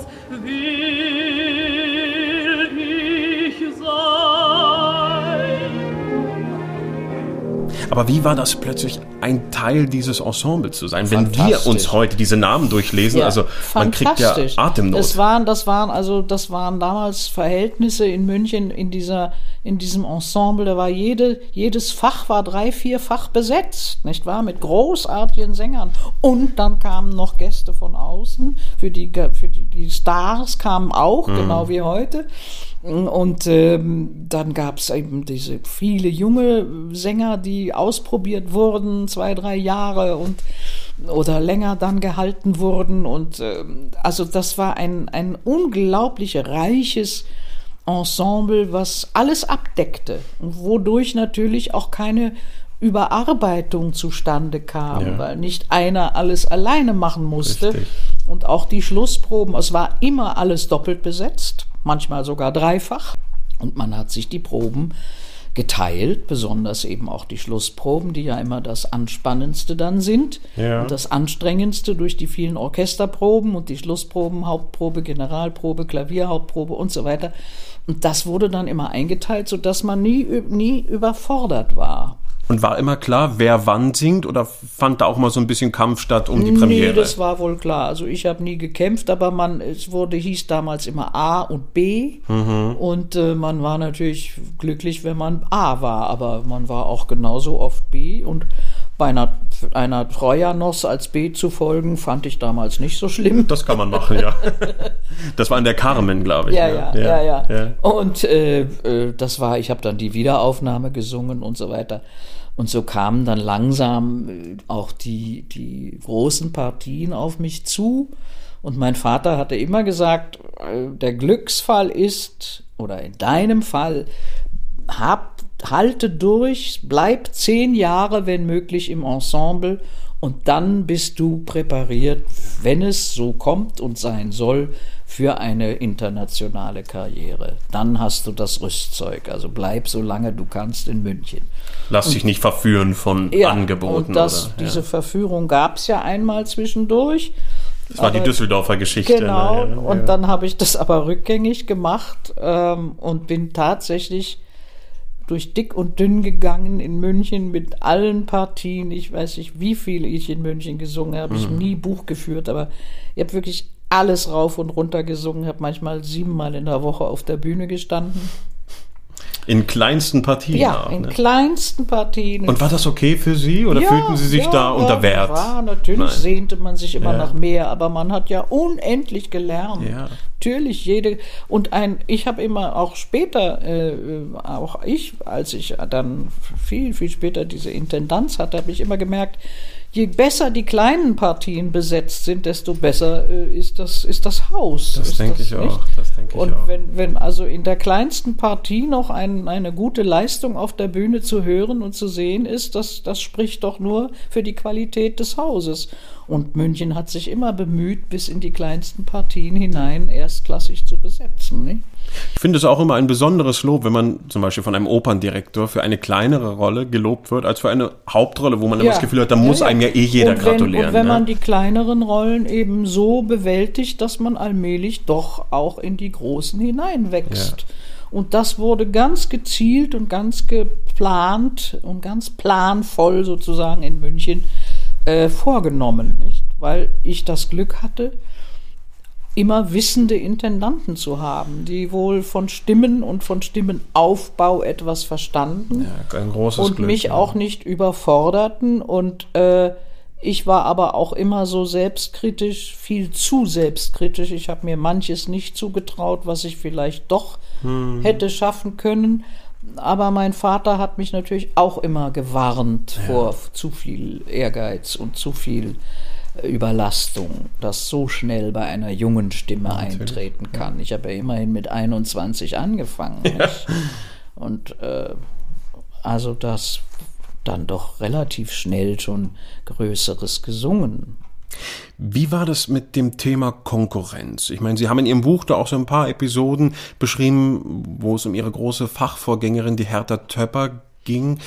Aber wie war das plötzlich ein Teil dieses Ensembles zu sein, wenn wir uns heute diese Namen durchlesen? also man kriegt ja. Atemnot. Das waren, das waren also, das waren damals Verhältnisse in München in dieser, in diesem Ensemble. Da war jede, jedes Fach war drei, vierfach besetzt, nicht wahr? Mit großartigen Sängern. Und dann kamen noch Gäste von außen. Für die, für die, die Stars kamen auch, genau wie heute. Und ähm, dann gab es eben diese viele junge Sänger, die ausprobiert wurden, zwei, drei Jahre und oder länger dann gehalten wurden. Und ähm, also das war ein, ein unglaublich reiches Ensemble, was alles abdeckte wodurch natürlich auch keine Überarbeitung zustande kam, Ja. weil nicht einer alles alleine machen musste. Richtig. Und auch die Schlussproben, es war immer alles doppelt besetzt, manchmal sogar dreifach. Und man hat sich die Proben geteilt, besonders eben auch die Schlussproben, die ja immer das Anspannendste dann sind. Ja. Und das Anstrengendste durch die vielen Orchesterproben und die Schlussproben, Hauptprobe, Generalprobe, Klavierhauptprobe und so weiter. Und das wurde dann immer eingeteilt, sodass man nie, nie überfordert war. Und war immer klar, wer wann singt oder fand da auch mal so ein bisschen Kampf statt um die Premiere? Nee, das war wohl klar. Also ich habe nie gekämpft, aber man, es wurde, hieß damals immer A und B. Mhm. Und äh, man war natürlich glücklich, wenn man A war, aber man war auch genauso oft B. Und bei einer, einer Treuernoss als B zu folgen, fand ich damals nicht so schlimm. das kann man machen, ja. Das war in der Carmen, glaube ich. Ja, ne? ja, ja, ja. ja. Und äh, äh, das war, ich habe dann die Wiederaufnahme gesungen und so weiter. Und so kamen dann langsam äh, auch die, die großen Partien auf mich zu. Und mein Vater hatte immer gesagt, äh, der Glücksfall ist, oder in deinem Fall, hab, halte durch, bleib zehn Jahre, wenn möglich, im Ensemble und dann bist du präpariert, wenn es so kommt und sein soll, für eine internationale Karriere. Dann hast du das Rüstzeug. Also bleib so lange du kannst in München. Lass dich nicht verführen von Angeboten. und das, oder, diese ja. Verführung gab es ja einmal zwischendurch. Das war die aber- Düsseldorfer Geschichte. Genau, ne? ja, und ja. dann habe ich das aber rückgängig gemacht ähm, und bin tatsächlich durch dick und dünn gegangen in München mit allen Partien. Ich weiß nicht, wie viele ich in München gesungen habe. Mhm. Ich habe nie Buch geführt, aber ich habe wirklich alles rauf und runter gesungen, habe manchmal siebenmal in der Woche auf der Bühne gestanden. In kleinsten Partien. Ja, auch, in ne? kleinsten Partien. Und war das okay für Sie oder Ja, fühlten Sie sich ja, da ja, unter Wert? Ja, natürlich Nein. sehnte man sich immer Ja. nach mehr, aber man hat ja unendlich gelernt. Natürlich jede und ein ich habe immer auch später äh, auch ich als ich dann viel viel später diese Intendanz hatte, habe ich immer gemerkt, je besser die kleinen Partien besetzt sind, desto besser äh, ist das ist das Haus. Das ist denke ich auch, das denke ich und auch. wenn wenn also in der kleinsten Partie noch ein, eine gute Leistung auf der Bühne zu hören und zu sehen ist, das das spricht doch nur für die Qualität des Hauses. Und München hat sich immer bemüht, bis in die kleinsten Partien hinein erstklassig zu besetzen. Nicht? Ich finde es auch immer ein besonderes Lob, wenn man zum Beispiel von einem Operndirektor für eine kleinere Rolle gelobt wird, als für eine Hauptrolle, wo man immer das Gefühl hat, da muss einem ja eh jeder und wenn, gratulieren. Und wenn ne? man die kleineren Rollen eben so bewältigt, dass man allmählich doch auch in die großen hineinwächst. Und das wurde ganz gezielt und ganz geplant und ganz planvoll sozusagen in München äh, vorgenommen, nicht? Weil ich das Glück hatte, immer wissende Intendanten zu haben, die wohl von Stimmen und von Stimmenaufbau etwas verstanden ja, ein großes und Glück. mich ja. auch nicht überforderten und äh, ich war aber auch immer so selbstkritisch, viel zu selbstkritisch. Ich habe mir manches nicht zugetraut, was ich vielleicht doch Hm. hätte schaffen können. Aber mein Vater hat mich natürlich auch immer gewarnt vor zu viel Ehrgeiz und zu viel Überlastung, das so schnell bei einer jungen Stimme Natürlich. eintreten kann. Ich habe ja immerhin mit 21 angefangen. Ja. Und äh, also das dann doch relativ schnell schon Größeres gesungen. Wie war das mit dem Thema Konkurrenz? Ich meine, Sie haben in Ihrem Buch da auch so ein paar Episoden beschrieben, wo es um Ihre große Fachvorgängerin, die Hertha Töpper, ging.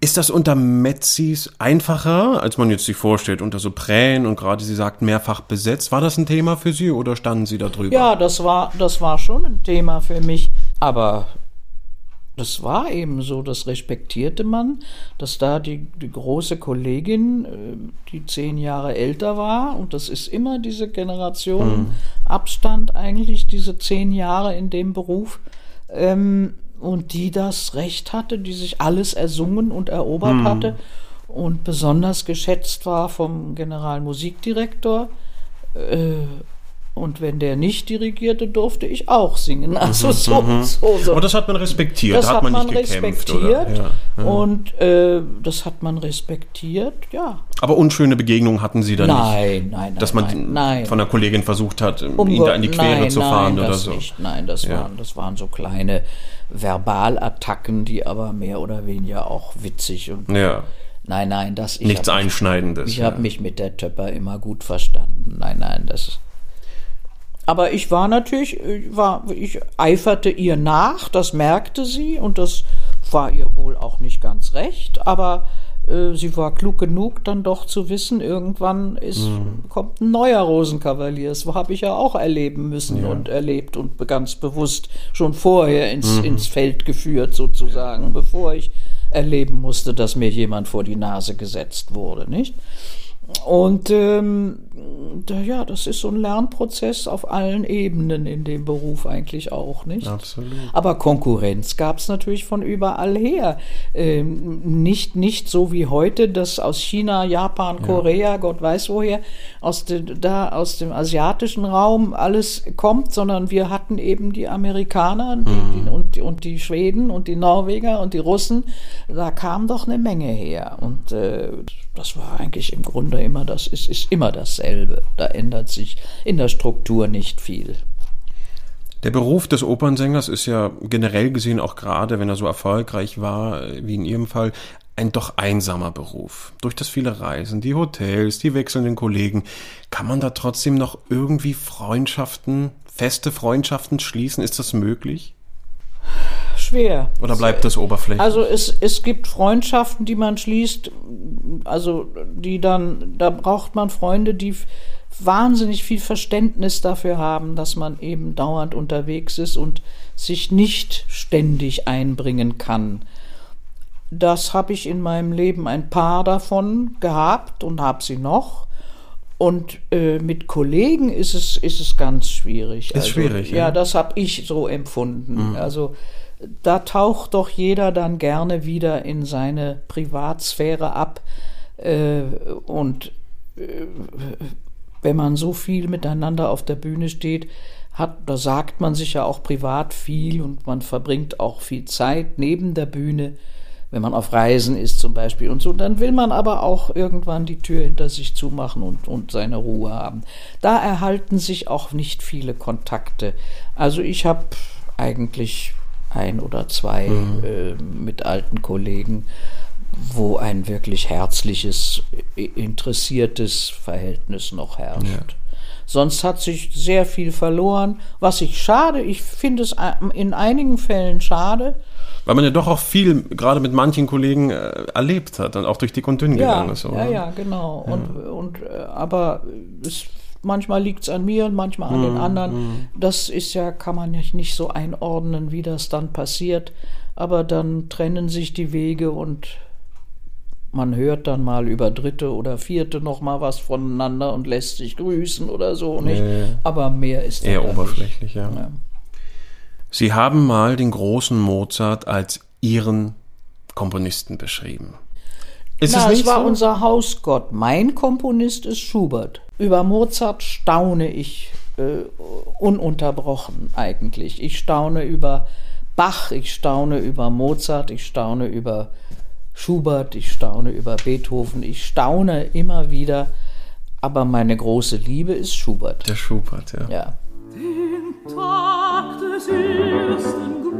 Ist das unter Metzis einfacher, als man jetzt sich vorstellt, unter Sopran und gerade Sie sagt mehrfach besetzt? War das ein Thema für Sie oder standen Sie da drüber? Ja, das war, das war schon ein Thema für mich. Aber das war eben so, das respektierte man, dass da die, die große Kollegin, äh, die zehn Jahre älter war, und das ist immer diese Generation mhm. Abstand eigentlich, diese zehn Jahre in dem Beruf, ähm, und die das Recht hatte, die sich alles ersungen und erobert mhm. hatte und besonders geschätzt war vom Generalmusikdirektor. Äh, und wenn der nicht dirigierte, durfte ich auch singen. Also mhm, so, mhm. so, so. Aber das hat man respektiert, das da hat man, man nicht respektiert. Ja, ja. Und äh, das hat man respektiert, ja. Aber unschöne Begegnungen hatten Sie da nein, nicht? Nein, nein, Dass man nein, nein. von einer Kollegin versucht hat, um ihn da in die Quere nein, zu fahren nein, oder das so? Nicht. Nein, das, ja. waren, das waren so kleine Verbalattacken, die aber mehr oder weniger auch witzig und. Ja. Nein, nein, das ich Nichts Einschneidendes. Ich habe mich mit der Töpper immer gut verstanden. Nein, nein, das aber ich war natürlich, äh, war, ich eiferte ihr nach, das merkte sie und das war ihr wohl auch nicht ganz recht, aber äh, sie war klug genug, dann doch zu wissen, irgendwann ist, mhm. kommt ein neuer Rosenkavalier. Das habe ich ja auch erleben müssen ja. und erlebt und ganz bewusst schon vorher ins, mhm. ins Feld geführt, sozusagen, bevor ich erleben musste, dass mir jemand vor die Nase gesetzt wurde, nicht? Und ähm, ja, das ist so ein Lernprozess auf allen Ebenen in dem Beruf eigentlich auch, nicht? Absolut. Aber Konkurrenz gab es natürlich von überall her. Ähm, nicht, nicht so wie heute, dass aus China, Japan, Korea, ja. Gott weiß woher, aus, de, da aus dem asiatischen Raum alles kommt, sondern wir hatten eben die Amerikaner die, mhm. die, und, und die Schweden und die Norweger und die Russen. Da kam doch eine Menge her. Und äh, das war eigentlich im Grunde immer das, es ist immer dasselbe. Da ändert sich in der Struktur nicht viel. Der Beruf des Opernsängers ist ja generell gesehen auch gerade, wenn er so erfolgreich war wie in Ihrem Fall, ein doch einsamer Beruf. Durch das viele Reisen, die Hotels, die wechselnden Kollegen, kann man da trotzdem noch irgendwie Freundschaften, feste Freundschaften schließen? Ist das möglich? Schwer. Oder bleibt das oberflächlich? Also es, es gibt Freundschaften, die man schließt, also die dann, da braucht man Freunde, die wahnsinnig viel Verständnis dafür haben, dass man eben dauernd unterwegs ist und sich nicht ständig einbringen kann. Das habe ich in meinem Leben ein paar davon gehabt und habe sie noch. Und äh, mit Kollegen ist es, ist es ganz schwierig. Ist also, schwierig. Ja, ja das habe ich so empfunden. Mhm. Also da taucht doch jeder dann gerne wieder in seine Privatsphäre ab. Äh, und äh, wenn man so viel miteinander auf der Bühne steht, hat, da sagt man sich ja auch privat viel und man verbringt auch viel Zeit neben der Bühne, wenn man auf Reisen ist zum Beispiel und so. Dann will man aber auch irgendwann die Tür hinter sich zumachen und, und seine Ruhe haben. Da erhalten sich auch nicht viele Kontakte. Also ich habe eigentlich ein oder zwei mhm. äh, mit alten Kollegen, wo ein wirklich herzliches, interessiertes Verhältnis noch herrscht. Ja. Sonst hat sich sehr viel verloren, was ich schade, ich finde es in einigen Fällen schade. Weil man ja doch auch viel, gerade mit manchen Kollegen, äh, erlebt hat und auch durch dick und dünn ja, gegangen ist. Oder? Ja, ja, genau. Ja. Und, und, äh, aber es Manchmal liegt es an mir und manchmal an mm, den hm, anderen. Mm. Das ist ja, kann man ja nicht so einordnen, wie das dann passiert. Aber dann trennen sich die Wege und man hört dann mal über Dritte oder Vierte noch mal was voneinander und lässt sich grüßen oder so, nicht? Nee. Aber mehr ist eher oberflächlich, ja. ja. Sie haben mal den großen Mozart als Ihren Komponisten beschrieben. Ist Na, es, es war so? unser Hausgott. Mein Komponist ist Schubert. Über Mozart staune ich äh, ununterbrochen eigentlich. Ich staune über Bach, ich staune über Mozart, ich staune über Schubert, ich staune über Beethoven, ich staune immer wieder. aber meine große Liebe ist Schubert. Der Schubert, ja. Ja. Den Tag des ersten Grußes,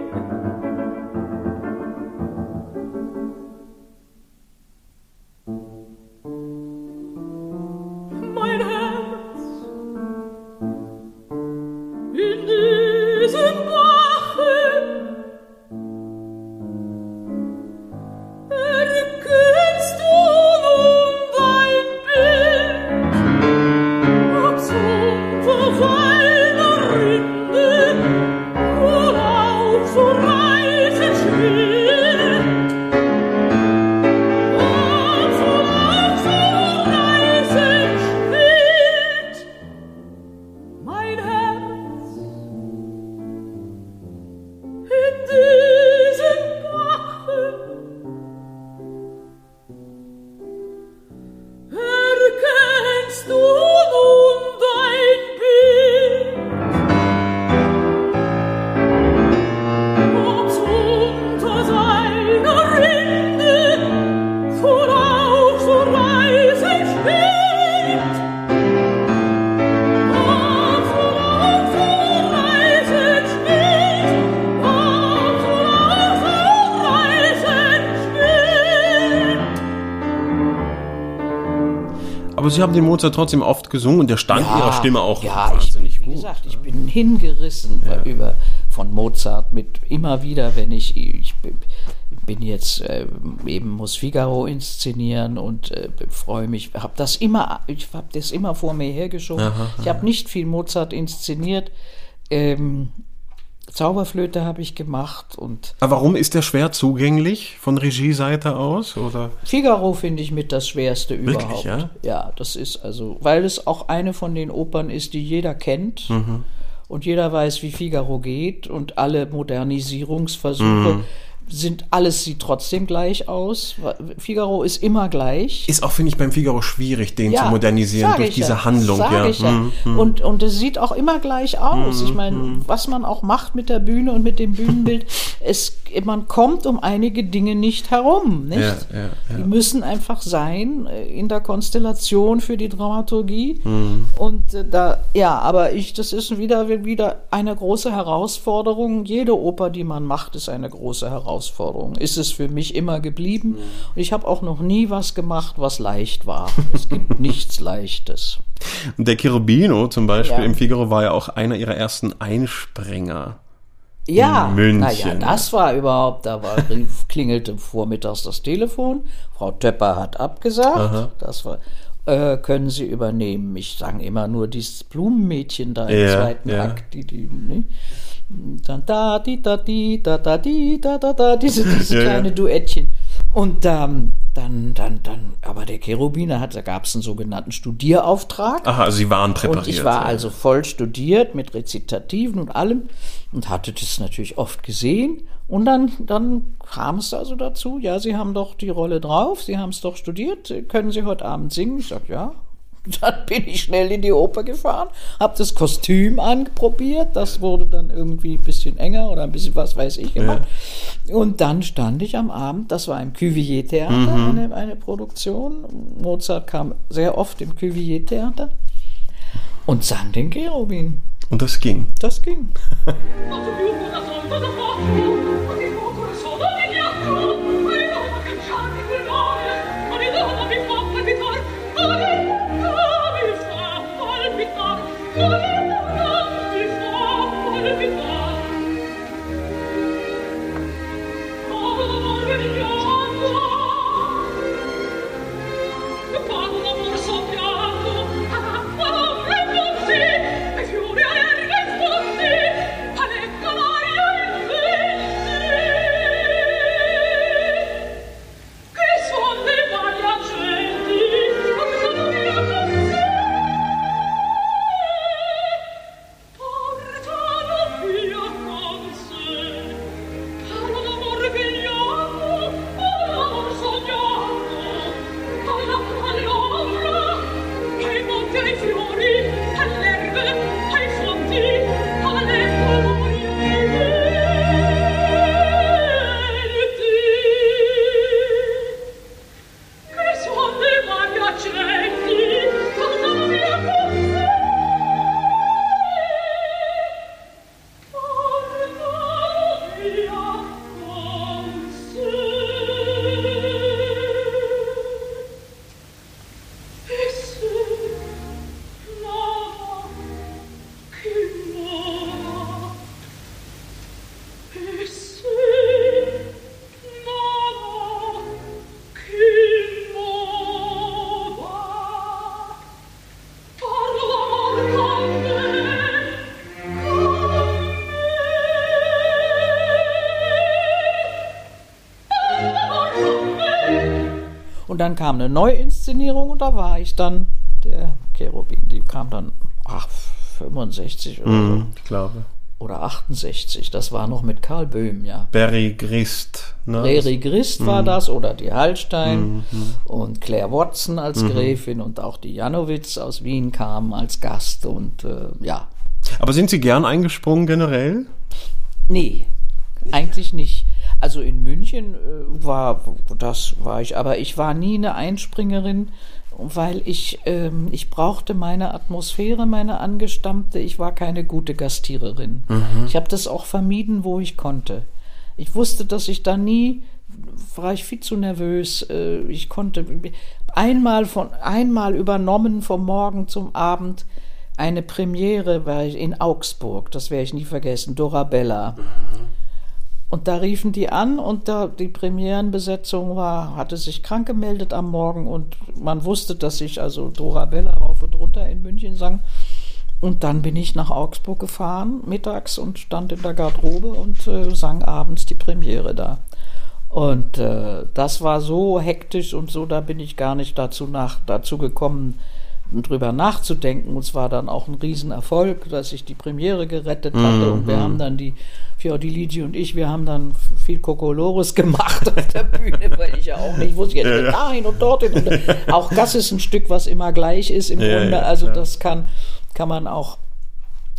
Sie haben den Mozart trotzdem oft gesungen und der Stand Ihrer Stimme auch ja, wahnsinnig ich, wie gut. gesagt, ich bin hingerissen über von Mozart mit immer wieder, wenn ich ich bin- jetzt äh, eben muss Figaro inszenieren und äh, freue mich, habe das immer, ich habe das immer vor mir hergeschoben. ich habe nicht viel Mozart inszeniert. Ähm, Zauberflöte habe ich gemacht und Aber warum ist der schwer zugänglich von Regieseite aus? Oder? Figaro finde ich mit das Schwerste Wirklich, überhaupt. ja? ja, das ist also, weil es auch eine von den Opern ist, die jeder kennt Mhm. und jeder weiß, wie Figaro geht und alle Modernisierungsversuche Mhm. Sind, alles sieht trotzdem gleich aus. Figaro ist immer gleich. Ist auch, finde ich, beim Figaro schwierig, den zu modernisieren durch diese ja, Handlung. ja. Ich ja. Mhm. Und, und es sieht auch immer gleich aus. Ich meine, was man auch macht mit der Bühne und mit dem Bühnenbild, es, man kommt um einige Dinge nicht herum. Nicht? Ja, ja, ja. Die müssen einfach sein äh, in der Konstellation für die Dramaturgie. Mhm. Und äh, da, ja, aber ich, das ist wieder, wieder eine große Herausforderung. Jede Oper, die man macht, ist eine große Herausforderung. Ist es für mich immer geblieben. Und ich habe auch noch nie was gemacht, was leicht war. Es gibt nichts Leichtes. Und der Cherubino zum Beispiel Ja. im Figaro war ja auch einer ihrer ersten Einspringer. Ja, München. naja, das war überhaupt, da war, klingelte vormittags das Telefon, Frau Töpper hat abgesagt, das war, äh, können Sie übernehmen. Ich sang immer nur dieses Blumenmädchen da im Ja, zweiten ja. Akt, die, die, ne? Dann da, di, da, di, da, da, di, da, da, da, diese, diese Ja, ja. kleine Duettchen. Und ähm, dann, dann, dann, aber der Cherubiner hat, da gab es einen sogenannten Studierauftrag. Aha, also sie waren präpariert. Und ich war ja. also voll studiert mit Rezitativen und allem und hatte das natürlich oft gesehen. Und dann, dann kam es also dazu, ja, Sie haben doch die Rolle drauf, Sie haben es doch studiert, können Sie heute Abend singen? Ich sage, ja. Dann bin ich schnell in die Oper gefahren, habe das Kostüm anprobiert, das wurde dann irgendwie ein bisschen enger oder ein bisschen was weiß ich gemacht. Und dann stand ich am Abend, das war im Cuvier-Theater, Mhm. eine, eine Produktion. Mozart kam sehr oft im Cuvier-Theater und sang den Cherubin. Und das ging. Das ging. dann kam eine Neuinszenierung und da war ich dann der Cherubin. Die kam dann ach, 65 oder so. Mhm, ich glaube. Oder 68. Das war noch mit Karl Böhm, ja. Berry Grist. Ne? Reri Grist war das oder die Hallstein und Claire Watson als Gräfin und auch die Janowitz aus Wien kamen als Gast und äh, ja, Aber sind Sie gern eingesprungen generell? Nee, eigentlich nicht. Also in München äh, war das war ich, aber ich war nie eine Einspringerin, weil ich ähm, ich brauchte meine Atmosphäre, meine angestammte. Ich war keine gute Gastiererin. Ich habe das auch vermieden, wo ich konnte. Ich wusste, dass ich da nie war ich viel zu nervös. Äh, Ich konnte einmal von einmal übernommen vom Morgen zum Abend eine Premiere war ich in Augsburg, das werde ich nie vergessen, Dorabella. Und da riefen die an und da die Premierenbesetzung war, hatte sich krank gemeldet am Morgen und man wusste, dass ich also Dorabella rauf und runter in München sang. Und dann bin ich nach Augsburg gefahren, mittags und stand in der Garderobe und äh, sang abends die Premiere da. Und äh, das war so hektisch und so, da bin ich gar nicht dazu, nach, dazu gekommen, drüber nachzudenken. Und es war dann auch ein Riesenerfolg, dass ich die Premiere gerettet hatte. Und wir haben dann die, Fiordiligi und ich, wir haben dann viel Kokolores gemacht auf der Bühne, weil ich ja auch nicht wusste, jetzt ja, dahin und dorthin. Und auch das ist ein Stück, was immer gleich ist im Ja, Grunde. ja, also das kann, kann man auch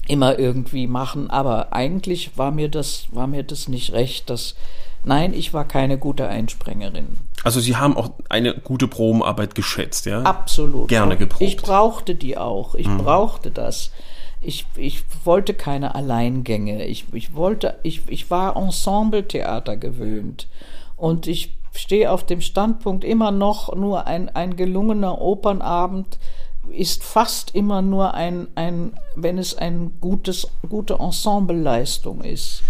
immer irgendwie machen, aber eigentlich war mir das, war mir das nicht recht, dass, nein, ich war keine gute Einsprengerin. Also Sie haben auch eine gute Probenarbeit geschätzt, ja? Absolut. Gerne geprobt. Ich brauchte die auch. Ich brauchte das. Ich, ich wollte keine Alleingänge. Ich, ich wollte, ich, ich war Ensembletheater gewöhnt. Und ich stehe auf dem Standpunkt immer noch, nur ein, ein gelungener Opernabend ist fast immer nur ein, ein wenn es ein gutes, gute Ensembleleistung ist.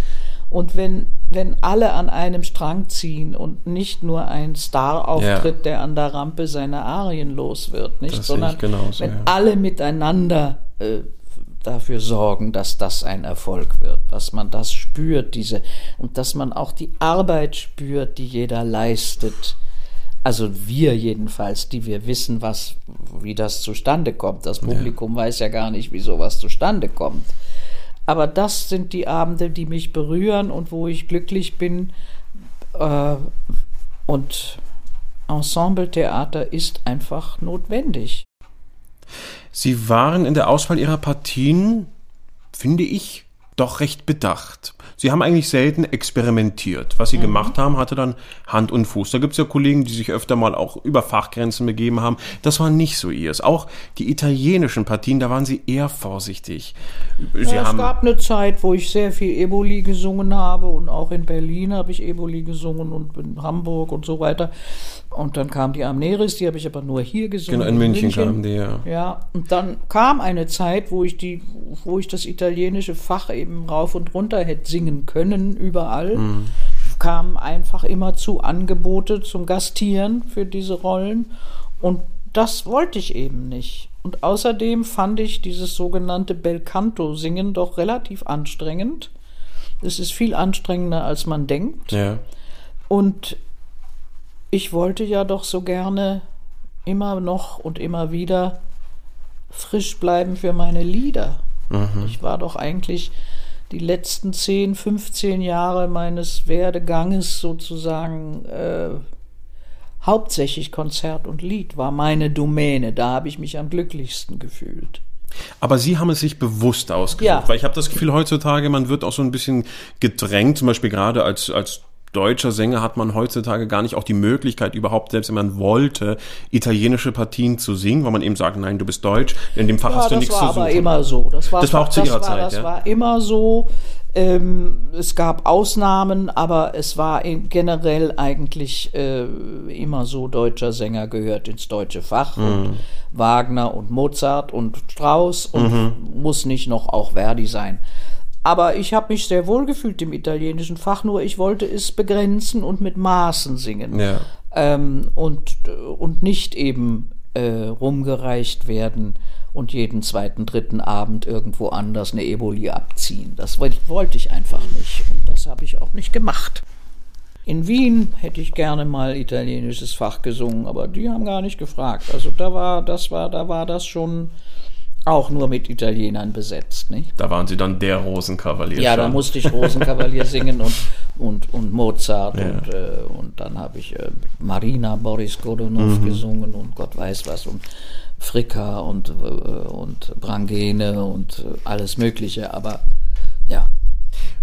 Und wenn, wenn alle an einem Strang ziehen und nicht nur ein Star-Auftritt, Ja. der an der Rampe seine Arien los wird, nicht, Das sondern genauso, wenn ja. alle miteinander äh, dafür sorgen, dass das ein Erfolg wird, dass man das spürt, diese und dass man auch die Arbeit spürt, die jeder leistet. Also wir jedenfalls, die wir wissen, was, wie das zustande kommt. Das Publikum weiß ja gar nicht, wie sowas zustande kommt. Aber das sind die Abende, die mich berühren und wo ich glücklich bin. Äh, und Ensembletheater ist einfach notwendig. Sie waren in der Auswahl Ihrer Partien, finde ich, doch recht bedacht. Sie haben eigentlich selten experimentiert. Was Sie Mhm. gemacht haben, hatte dann Hand und Fuß. Da gibt es ja Kollegen, die sich öfter mal auch über Fachgrenzen begeben haben. Das war nicht so ihrs. Auch die italienischen Partien, da waren Sie eher vorsichtig. Sie Ja, es gab eine Zeit, wo ich sehr viel Eboli gesungen habe und auch in Berlin habe ich Eboli gesungen und in Hamburg und so weiter. Und dann kam die Amneris, die habe ich aber nur hier gesungen. genau in München, kamen die ja. Ja, und dann kam eine Zeit, wo ich die, wo ich das italienische Fach eben rauf und runter hätte singen können, überall. Kamen einfach immer zu Angebote zum Gastieren für diese Rollen. Und das wollte ich eben nicht. Und außerdem fand ich dieses sogenannte Belcanto-Singen doch relativ anstrengend. Es ist viel anstrengender, als man denkt. ja. Und ich wollte ja doch so gerne immer noch und immer wieder frisch bleiben für meine Lieder. Ich war doch eigentlich die letzten 10, 15 Jahre meines Werdeganges sozusagen äh, hauptsächlich Konzert und Lied war meine Domäne. Da habe ich mich am glücklichsten gefühlt. Aber Sie haben es sich bewusst ausgesucht, Ja. weil ich habe das Gefühl, heutzutage, man wird auch so ein bisschen gedrängt, zum Beispiel gerade als, als deutscher Sänger hat man heutzutage gar nicht auch die Möglichkeit überhaupt, selbst wenn man wollte, italienische Partien zu singen, weil man eben sagt, nein, du bist deutsch, in dem Fach Ja, hast du das nichts war zu suchen. aber immer so. Das war, Das war auch zu das Ihrer war, Zeit, Das ja? war immer so. Ähm, es gab Ausnahmen, aber es war generell eigentlich äh, immer so, deutscher Sänger gehört ins deutsche Fach. Mhm. Und Wagner und Mozart und Strauss und Mhm. muss nicht noch auch Verdi sein. Aber ich habe mich sehr wohl gefühlt im italienischen Fach, nur ich wollte es begrenzen und mit Maßen singen Ja. ähm, und, und nicht eben äh, rumgereicht werden und jeden zweiten, dritten Abend irgendwo anders eine Eboli abziehen. Das wollte ich einfach nicht und das habe ich auch nicht gemacht. In Wien hätte ich gerne mal italienisches Fach gesungen, aber die haben gar nicht gefragt. Also da war das war da war das schon auch nur mit Italienern besetzt, nicht? Da waren Sie dann der Rosenkavalier. Ja, da musste ich Rosenkavalier singen und, und, und Mozart Ja. und, äh, und dann habe ich äh, Marina Boris Godunov Mhm. gesungen und Gott weiß was und Fricka und, äh, und Brangene und äh, alles Mögliche, aber ja,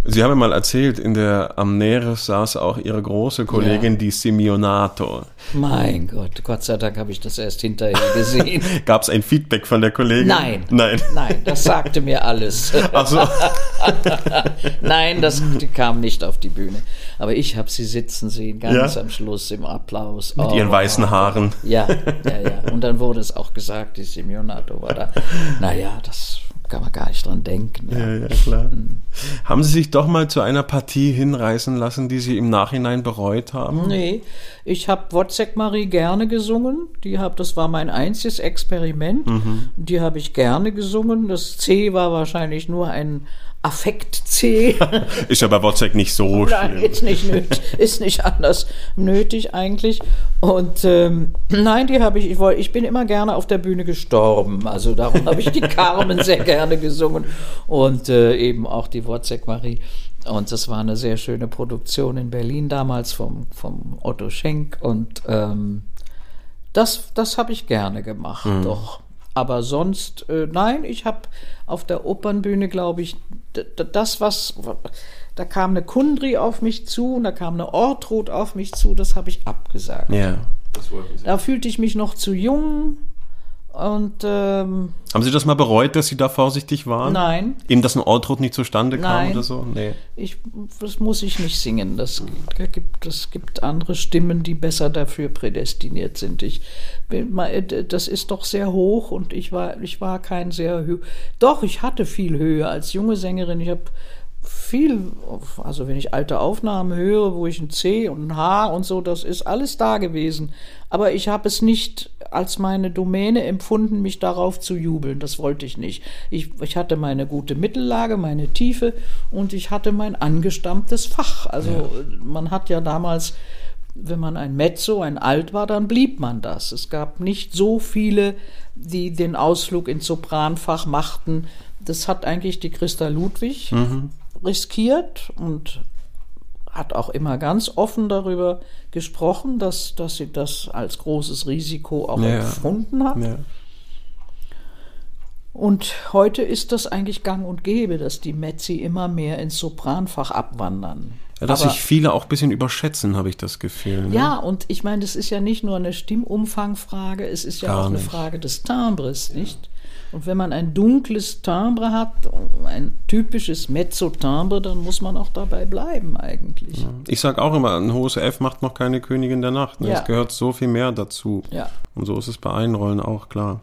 Sie haben ja mal erzählt, in der Amneris saß auch Ihre große Kollegin, die Simeonato. mein Gott, Gott sei Dank habe ich das erst hinterher gesehen. Gab es ein Feedback von der Kollegin? Nein. Nein. Nein, das sagte mir alles. Also, Nein, das kam nicht auf die Bühne. Aber ich habe sie sitzen sehen, ganz Ja? am Schluss im Applaus. mit Oh, ihren weißen Haaren. Ja, ja, ja. Und dann wurde es auch gesagt, die Simeonato war da. Naja, das kann man gar nicht dran denken. Ja. Ja, ja, klar. Haben Sie sich doch mal zu einer Partie hinreißen lassen, die Sie im Nachhinein bereut haben? Nee, ich habe Wozzeck Marie gerne gesungen. Die hab, das war mein einziges Experiment. Die habe ich gerne gesungen. Das C war wahrscheinlich nur ein Affekt-C. Ist ja bei Wozzeck nicht so Nein, schlimm. ist nicht nötig, ist nicht anders nötig eigentlich. Und ähm, nein, die habe ich, ich, woll- ich bin immer gerne auf der Bühne gestorben. Also darum habe ich die Carmen sehr gerne gesungen und äh, eben auch die Wozzeck Marie. Und das war eine sehr schöne Produktion in Berlin damals vom, vom Otto Schenk. Und ähm, das, das habe ich gerne gemacht, doch. Aber sonst, äh, nein, ich habe auf der Opernbühne, glaube ich, das, was, da kam eine Kundri auf mich zu und da kam eine Ortrud auf mich zu, das habe ich abgesagt. Ja, das wollten Sie. Da fühlte ich mich noch zu jung und ähm, Haben Sie das mal bereut, dass Sie da vorsichtig waren? nein, Eben, dass ein Ortrud nicht zustande kam Nein. oder so? Nee. ich, das muss ich nicht singen. Das gibt, das gibt andere Stimmen, die besser dafür prädestiniert sind. Ich mal, das ist doch sehr hoch und ich war, ich war kein sehr Hö Doch, ich hatte viel Höhe als junge Sängerin. Ich habe viel, also wenn ich alte Aufnahmen höre, wo ich ein C und ein H und so, das ist alles da gewesen. Aber ich habe es nicht als meine Domäne empfunden, mich darauf zu jubeln. Das wollte ich nicht. Ich, ich hatte meine gute Mittellage, meine Tiefe und ich hatte mein angestammtes Fach. Also man hat ja damals wenn man ein Mezzo, ein Alt war, dann blieb man das. Es gab nicht so viele, die den Ausflug ins Sopranfach machten. Das hat eigentlich die Christa Ludwig riskiert und hat auch immer ganz offen darüber gesprochen, dass, dass sie das als großes Risiko auch Ja. empfunden hat. Ja. Und heute ist das eigentlich gang und gäbe, dass die Mezzi immer mehr ins Sopranfach abwandern. Ja, dass sich viele auch ein bisschen überschätzen, habe ich das Gefühl. Ne? Ja, und ich meine, das ist ja nicht nur eine Stimmumfangfrage, es ist ja Gar auch eine nicht. Frage des Timbres, nicht? Und wenn man ein dunkles Timbre hat, ein typisches Mezzo-Timbre, dann muss man auch dabei bleiben eigentlich. Ich sage auch immer, ein hohes F macht noch keine Königin der Nacht. Ne? Ja. Es gehört so viel mehr dazu. Ja. Und so ist es bei Einrollen auch klar.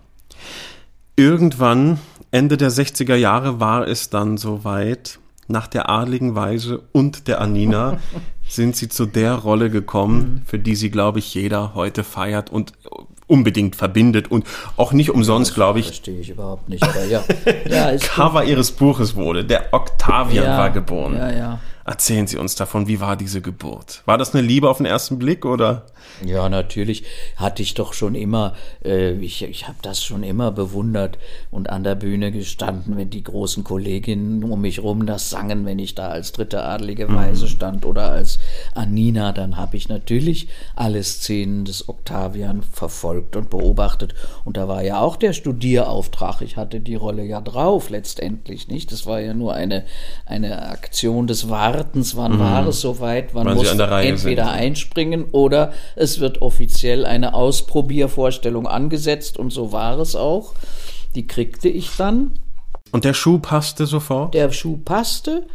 Irgendwann, Ende der 60er Jahre, war es dann soweit. Nach der adligen Weise und der Anina sind sie zu der Rolle gekommen, für die sie, glaube ich, jeder heute feiert und unbedingt verbindet und auch nicht umsonst, glaube ich, Verstehe ich überhaupt nicht, aber ja. ja ist Cover ihres Buches wurde. Der Octavian Ja, war geboren. ja, ja. Erzählen Sie uns davon, wie war diese Geburt? War das eine Liebe auf den ersten Blick oder? Ja, natürlich hatte ich doch schon immer, äh, ich, ich habe das schon immer bewundert und an der Bühne gestanden, wenn die großen Kolleginnen um mich rum das sangen, wenn ich da als dritte adlige Weise stand oder als Anina, dann habe ich natürlich alle Szenen des Octavian verfolgt und beobachtet. Und da war ja auch der Studierauftrag. Ich hatte die Rolle ja drauf letztendlich, nicht? Das war ja nur eine, eine Aktion des Wartens. Wann war es soweit? Wann Wann muss entweder sind. einspringen oder es wird offiziell eine Ausprobiervorstellung angesetzt und so war es auch. Die kriegte ich dann. Und der Schuh passte sofort? Der Schuh passte,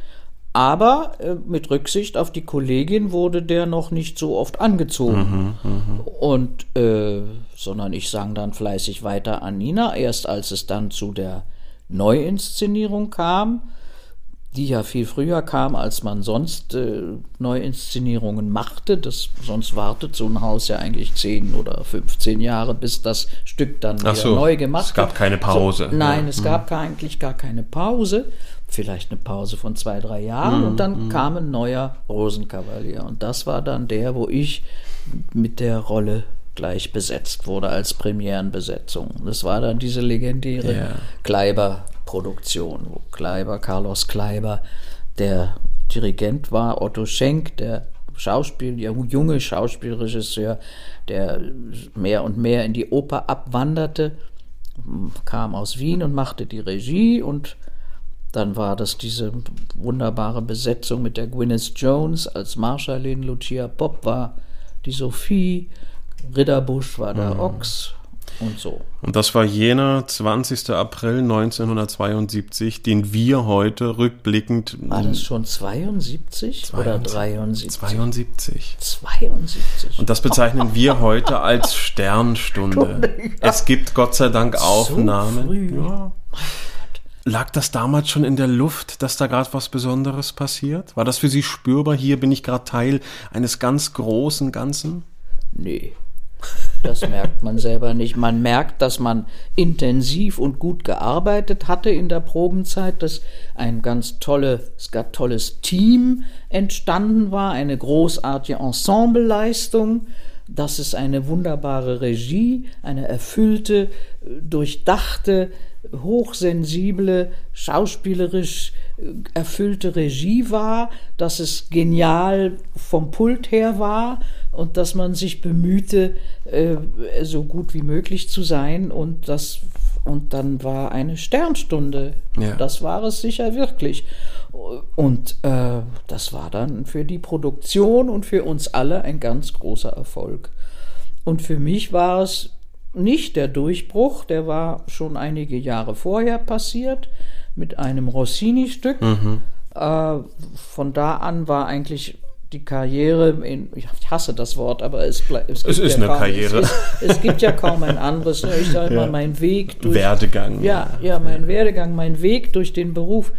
aber äh, mit Rücksicht auf die Kollegin wurde der noch nicht so oft angezogen. Und äh, sondern ich sang dann fleißig weiter an Nina. Erst als es dann zu der Neuinszenierung kam, die ja viel früher kam, als man sonst äh, Neuinszenierungen machte. Das, sonst wartet so ein Haus ja eigentlich 10 oder 15 Jahre, bis das Stück dann wieder so, neu gemacht es gab wird. keine Pause. So, nein, Ja. es gab gar, eigentlich gar keine Pause. Vielleicht eine Pause von zwei, drei Jahren und Mhm, dann kam ein neuer Rosenkavalier. Und das war dann der, wo ich mit der Rolle gleich besetzt wurde als Premierenbesetzung. Das war dann diese legendäre Ja. Kleiber-Produktion, wo Kleiber, Carlos Kleiber, der Dirigent war, Otto Schenk, der Schauspiel, der junge Schauspielregisseur, der mehr und mehr in die Oper abwanderte, kam aus Wien und machte die Regie und dann war das diese wunderbare Besetzung mit der Gwyneth Jones als Marschallin, Lucia Pop war die Sophie, Ritterbusch war der Ochs und so. Und das war jener 20. April 1972, den wir heute rückblickend. War das schon 72 oder 73? 72. 72. Und das bezeichnen wir heute als Sternstunde. Es gibt Gott sei Dank Aufnahmen. früh. Ja. Lag das damals schon in der Luft, dass da gerade was Besonderes passiert? War das für Sie spürbar? Hier bin ich gerade Teil eines ganz großen Ganzen? Nee. Das merkt man selber nicht. Man merkt, dass man intensiv und gut gearbeitet hatte in der Probenzeit, dass ein ganz tolle, es gab tolles Team entstanden war, eine großartige Ensembleleistung, dass es eine wunderbare Regie, eine erfüllte, durchdachte, hochsensible, schauspielerisch äh, erfüllte Regie war, dass es genial vom Pult her war und dass man sich bemühte, äh, so gut wie möglich zu sein und das und dann war eine Sternstunde. Ja. Das war es sicher wirklich. Und äh, das war dann für die Produktion und für uns alle ein ganz großer Erfolg. Und für mich war es nicht der Durchbruch, der war schon einige Jahre vorher passiert mit einem Rossini-Stück. Äh, von da an war eigentlich die Karriere, in, ich hasse das Wort, aber es, es, gibt ist ja eine kaum, Karriere. Es, ist, es gibt ja kaum ein anderes. ne? Ich sage mal, mein Weg durch Werdegang. ja, ja, mein Werdegang, mein Weg durch den Beruf.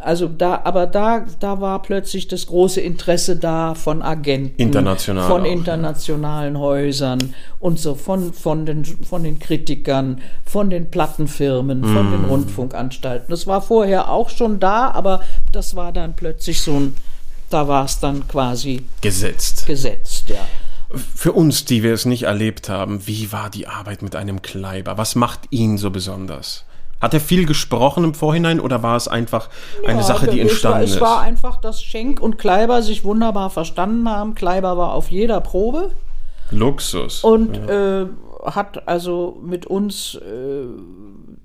Also da, aber da, da war plötzlich das große Interesse da von Agenten, International von auch, ja. internationalen Häusern und so von, von, den, von den Kritikern, von den Plattenfirmen, von Mm. den Rundfunkanstalten. Das war vorher auch schon da, aber das war dann plötzlich so ein, da war es dann quasi Gesetzt. gesetzt, ja. Für uns, die wir es nicht erlebt haben, wie war die Arbeit mit einem Kleiber? Was macht ihn so besonders? Hat er viel gesprochen im Vorhinein oder war es einfach eine Ja, Sache, die es war, entstanden es ist? war einfach, dass Schenk und Kleiber sich wunderbar verstanden haben. Kleiber war auf jeder Probe. Luxus. und äh, hat also mit uns äh,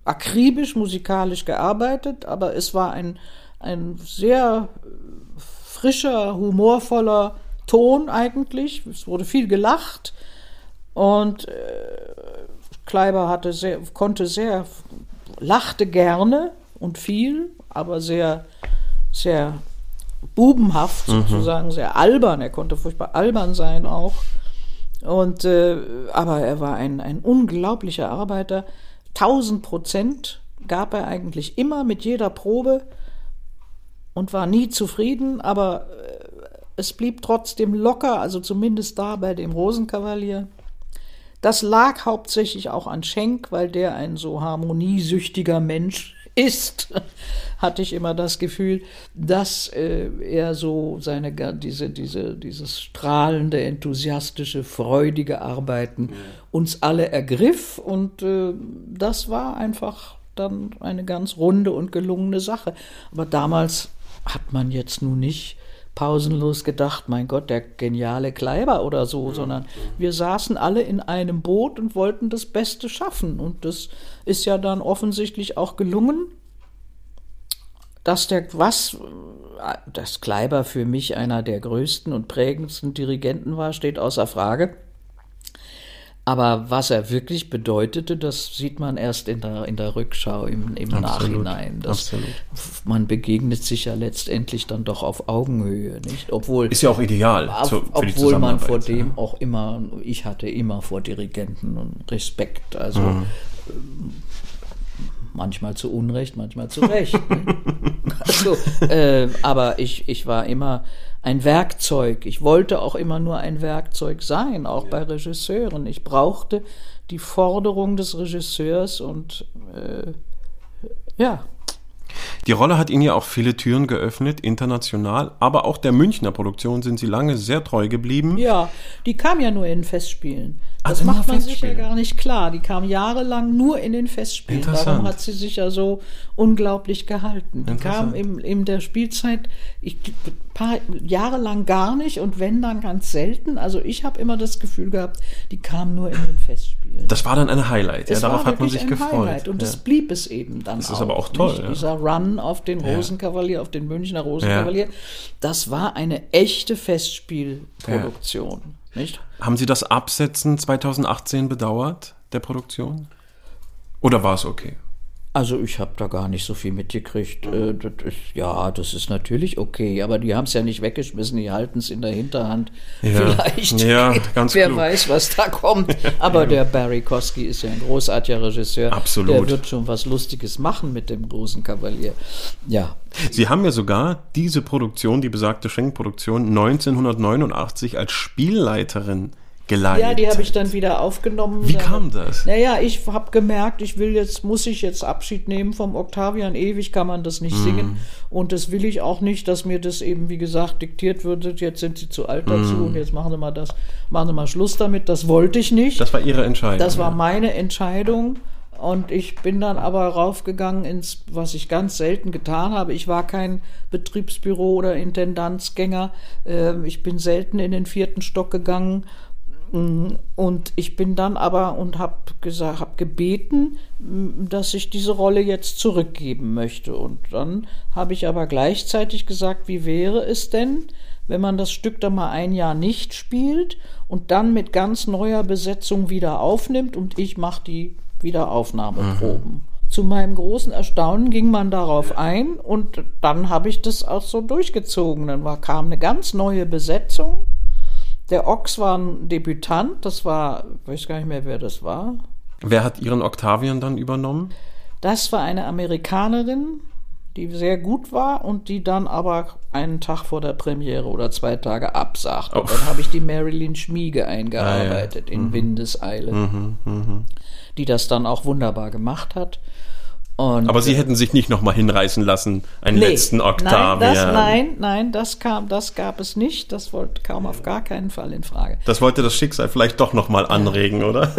akribisch musikalisch gearbeitet, aber es war ein, ein sehr frischer, humorvoller Ton eigentlich. Es wurde viel gelacht und äh, Kleiber hatte sehr, konnte sehr, lachte gerne und viel, aber sehr, sehr bubenhaft sozusagen, sehr albern. Er konnte furchtbar albern sein auch. Und äh, aber er war ein, ein unglaublicher Arbeiter. 1000 Prozent gab er eigentlich immer mit jeder Probe und war nie zufrieden, aber äh, es blieb trotzdem locker, also zumindest da bei dem Rosenkavalier. Das lag hauptsächlich auch an Schenk, weil der ein so harmoniesüchtiger Mensch ist, hatte ich immer das Gefühl, dass äh, er so seine diese, diese, dieses strahlende, enthusiastische, freudige Arbeiten uns alle ergriff und äh, das war einfach dann eine ganz runde und gelungene Sache. Aber damals hat man jetzt nun nicht pausenlos gedacht, mein Gott, der geniale Kleiber oder so, sondern wir saßen alle in einem Boot und wollten das Beste schaffen. Und das ist ja dann offensichtlich auch gelungen. Dass der was, dass Kleiber für mich einer der größten und prägendsten Dirigenten war, steht außer Frage. Aber was er wirklich bedeutete, das sieht man erst in der, in der Rückschau im, im Absolut, Nachhinein. Das, absolut. Man begegnet sich ja letztendlich dann doch auf Augenhöhe, nicht? Obwohl, Ist ja auch ideal auf, zu, obwohl man vor dem auch immer, ich hatte immer vor Dirigenten Respekt. Also Mhm. ähm, manchmal zu Unrecht, manchmal zu Recht. ne? Also, äh, aber ich, ich war immer ein Werkzeug. Ich wollte auch immer nur ein Werkzeug sein, auch bei Regisseuren. Ich brauchte die Forderung des Regisseurs und äh, ja. Die Rolle hat Ihnen ja auch viele Türen geöffnet, international, aber auch der Münchner Produktion sind Sie lange sehr treu geblieben. Ja, die kam ja nur in den Festspielen. Das Ach, immer macht man sich ja gar nicht klar. Die kam jahrelang nur in den Festspielen. Darum hat sie sich ja so unglaublich gehalten. Die kam im, in der Spielzeit ich, paar Jahre lang gar nicht und wenn dann ganz selten. Also ich habe immer das Gefühl gehabt, die kam nur in den Festspielen. Das war dann ein Highlight, ja, darauf hat man sich ein gefreut. Highlight und ja. das blieb es eben dann Das auch. ist aber auch toll, ja. Dieser Run auf den. Rosenkavalier, auf den Münchner Rosenkavalier, das war eine echte Festspielproduktion. Nicht? Haben Sie das Absetzen 2018 bedauert, der Produktion? Oder war es okay? Also ich habe da gar nicht so viel mitgekriegt. Äh, Das ist, ja, das ist natürlich okay, aber die haben es ja nicht weggeschmissen, die halten es in der Hinterhand. Ja. Vielleicht, Ja, ganz wer klug. weiß, was da kommt. Aber der Barry Kosky ist ja ein großartiger Regisseur. Absolut. Der wird schon was Lustiges machen mit dem Rosenkavalier. Ja, Sie haben ja sogar diese Produktion, die besagte Schenkproduktion, 1989 als Spielleiterin geleitet. Ja, die habe ich dann wieder aufgenommen. Wie Da- kam das? Naja, ich habe gemerkt, ich will jetzt, muss ich jetzt Abschied nehmen vom Octavian. Ewig kann man das nicht Mhm. singen. Und das will ich auch nicht, dass mir das eben, wie gesagt, diktiert wird. Jetzt sind sie zu alt dazu Mhm. und jetzt machen sie mal das, machen sie mal Schluss damit. Das wollte ich nicht. Das war Ihre Entscheidung. Das war meine Entscheidung. Und ich bin dann aber raufgegangen ins, was ich ganz selten getan habe. Ich war kein Betriebsbüro oder Intendanzgänger. Ähm, Ich bin selten in den vierten Stock gegangen. Mm, Und ich bin dann aber und habe gesagt, habe gebeten, mm, dass ich diese Rolle jetzt zurückgeben möchte. Und dann habe ich aber gleichzeitig gesagt, wie wäre es denn, wenn man das Stück dann mal ein Jahr nicht spielt und dann mit ganz neuer Besetzung wieder aufnimmt und ich mache die Wiederaufnahmeproben. Zu meinem großen Erstaunen ging man darauf ein und dann habe ich das auch so durchgezogen. Dann war, kam eine ganz neue Besetzung. Der Ochs war ein Debütant, das war, ich weiß gar nicht mehr, wer das war. Wer hat Ihren Octavian dann übernommen? Das war eine Amerikanerin, die sehr gut war und die dann aber einen Tag vor der Premiere oder zwei Tage absagte. Oh. Und Dann habe ich die Marilyn Schmiege eingearbeitet in Windeseile, die das dann auch wunderbar gemacht hat. Und Aber Sie hätten sich nicht nochmal hinreißen lassen, einen letzten Nein, Octavian. das, nein, nein, das kam, das gab es nicht. Das wollte, kam auf gar keinen Fall in Frage. Das wollte das Schicksal vielleicht doch nochmal anregen, oder?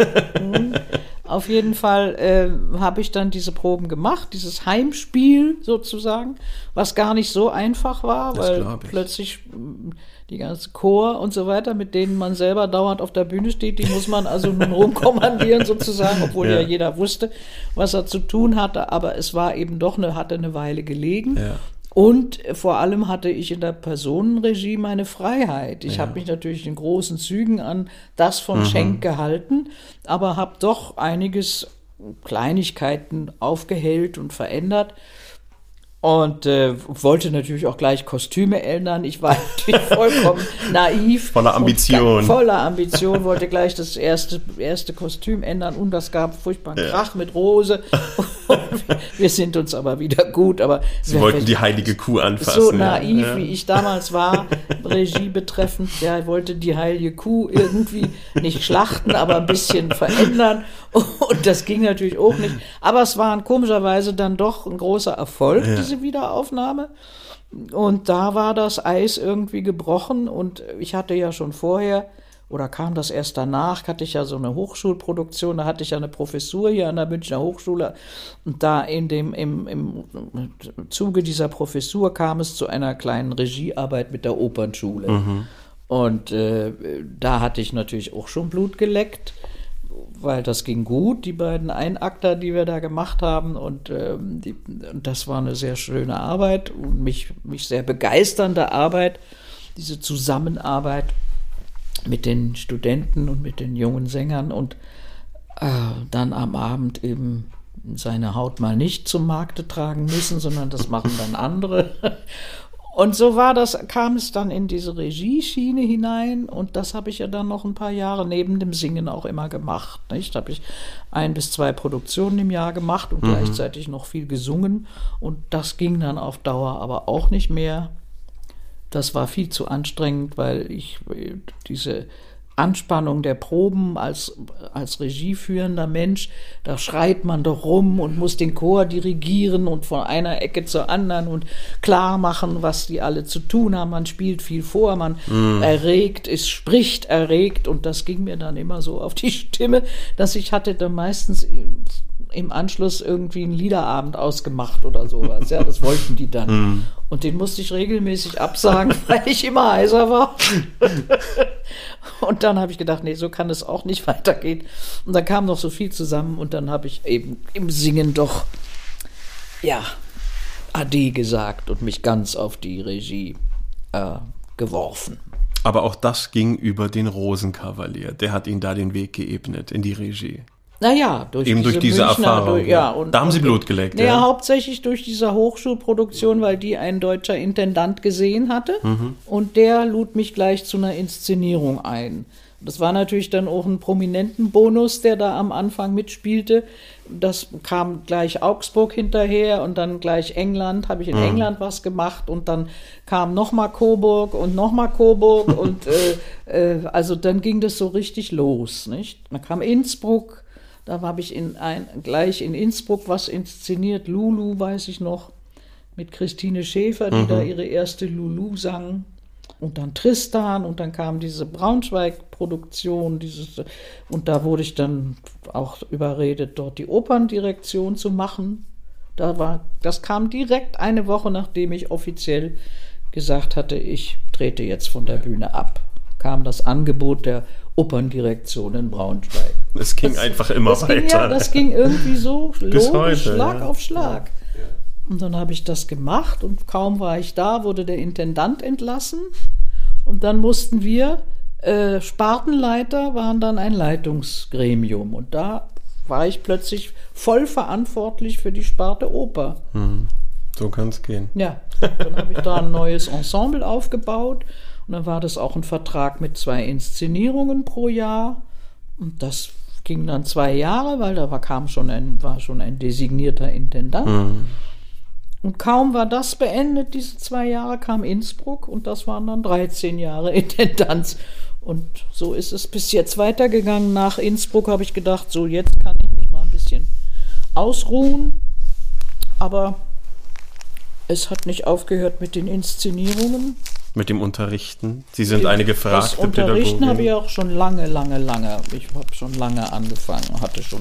Auf jeden Fall äh, habe ich dann diese Proben gemacht, dieses Heimspiel sozusagen, was gar nicht so einfach war, Das weil plötzlich die ganze Chor und so weiter, mit denen man selber dauernd auf der Bühne steht, die muss man also nun rumkommandieren sozusagen, obwohl ja. Ja. jeder wusste, was er zu tun hatte, aber es war eben doch eine, hatte eine Weile gelegen. Ja. Und vor allem hatte ich in der Personenregie meine Freiheit. Ich habe mich natürlich in großen Zügen an das Mhm. von Schenk gehalten, aber habe doch einiges Kleinigkeiten aufgehellt und verändert. Und äh, wollte natürlich auch gleich Kostüme ändern. Ich war natürlich vollkommen naiv. Voller Ambition. Voller Ambition, wollte gleich das erste, erste Kostüm ändern und das gab furchtbaren Krach mit Rose. Wir sind uns aber wieder gut. Aber Sie wollten die heilige Kuh anfassen. so ja. naiv, ja. wie ich damals war, Regie betreffend, der wollte die heilige Kuh irgendwie nicht schlachten, aber ein bisschen verändern. Und das ging natürlich auch nicht. Aber es war komischerweise dann doch ein großer Erfolg, diese Wiederaufnahme. Und da war das Eis irgendwie gebrochen und ich hatte ja schon vorher, oder kam das erst danach, hatte ich ja so eine Hochschulproduktion, da hatte ich ja eine Professur hier an der Münchner Hochschule und da in dem, im, im Zuge dieser Professur kam es zu einer kleinen Regiearbeit mit der Opernschule. Und äh, da hatte ich natürlich auch schon Blut geleckt, weil das ging gut, die beiden Einakter, die wir da gemacht haben. Und, ähm, die, und das war eine sehr schöne Arbeit und mich, mich sehr begeisternde Arbeit, diese Zusammenarbeit mit den Studenten und mit den jungen Sängern und äh, dann am Abend eben seine Haut mal nicht zum Markte tragen müssen, sondern das machen dann andere. Und so war das, kam es dann in diese Regieschiene hinein und das habe ich ja dann noch ein paar Jahre neben dem Singen auch immer gemacht. Nicht? Da habe ich ein bis zwei Produktionen im Jahr gemacht und gleichzeitig noch viel gesungen und das ging dann auf Dauer aber auch nicht mehr. Das war viel zu anstrengend, weil ich äh, diese Anspannung der Proben als, als regieführender Mensch, da schreit man doch rum und muss den Chor dirigieren und von einer Ecke zur anderen und klar machen, was die alle zu tun haben. Man spielt viel vor, man erregt, es spricht erregt. Und das ging mir dann immer so auf die Stimme, dass ich hatte dann meistens im Anschluss irgendwie einen Liederabend ausgemacht oder sowas. Ja, das wollten die dann. Und den musste ich regelmäßig absagen, weil ich immer heiser war. und dann habe ich gedacht, nee, so kann es auch nicht weitergehen. Und dann kam noch so viel zusammen und dann habe ich eben im Singen doch, ja, Ade gesagt und mich ganz auf die Regie äh, geworfen. Aber auch das ging über den Rosenkavalier. Der hat Ihnen da den Weg geebnet in die Regie. Naja, durch Eben durch diese Münchner- Erfahrung, Durch, ja. und, Da haben Sie Blut geleckt, Ja, ja. hauptsächlich durch diese Hochschulproduktion, weil die ein deutscher Intendant gesehen hatte. Mhm. Und der lud mich gleich zu einer Inszenierung ein. Das war natürlich dann auch ein prominenten Bonus, der da am Anfang mitspielte. Das kam gleich Augsburg hinterher und dann gleich England, habe ich in England was gemacht und dann kam nochmal Coburg und nochmal Coburg und äh, äh, also dann ging das so richtig los, nicht? Dann kam Innsbruck, da habe ich in ein, gleich in Innsbruck was inszeniert, Lulu weiß ich noch, mit Christine Schäfer, die da ihre erste Lulu sang. Und dann Tristan und dann kam diese Braunschweig-Produktion, dieses, und da wurde ich dann auch überredet, dort die Operndirektion zu machen. Da war, das kam direkt eine Woche, nachdem ich offiziell gesagt hatte, ich trete jetzt von der Bühne ab. Kam das Angebot der Operndirektion in Braunschweig. Es ging einfach immer das weiter. Ging ja, das ging irgendwie so logisch, heute, Schlag ja. auf Schlag. Und dann habe ich das gemacht und kaum war ich da, wurde der Intendant entlassen. Und dann mussten wir, äh, Spartenleiter waren dann ein Leitungsgremium. Und da war ich plötzlich voll verantwortlich für die Sparte Oper. so kann es gehen. Ja, dann habe ich da ein neues Ensemble aufgebaut und dann war das auch ein Vertrag mit zwei Inszenierungen pro Jahr und das ging dann zwei Jahre, weil da war, kam schon ein, war schon ein designierter Intendant. Und kaum war das beendet, diese zwei Jahre, kam Innsbruck und das waren dann 13 Jahre Intendanz. Und so ist es bis jetzt weitergegangen. Nach Innsbruck habe ich gedacht, so jetzt kann ich mich mal ein bisschen ausruhen. Aber es hat nicht aufgehört mit den Inszenierungen. Mit dem Unterrichten. Sie sind eine gefragte Das Unterrichten habe ich auch schon lange, lange, lange. Ich habe schon lange angefangen, hatte schon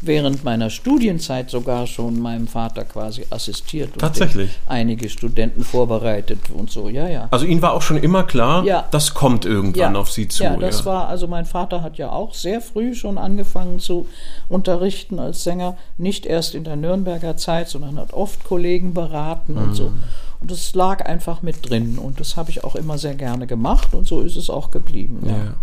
während meiner Studienzeit sogar schon meinem Vater quasi assistiert und Tatsächlich? einige Studenten vorbereitet und so. Ja, ja. Also Ihnen war auch schon immer klar, Ja. das kommt irgendwann auf Sie zu. Ja, das war, also mein Vater hat ja auch sehr früh schon angefangen zu unterrichten als Sänger, nicht erst in der Nürnberger Zeit, sondern hat oft Kollegen beraten und Mhm. so. Und das lag einfach mit drin und das habe ich auch immer sehr gerne gemacht und so ist es auch geblieben. Ja. Ja.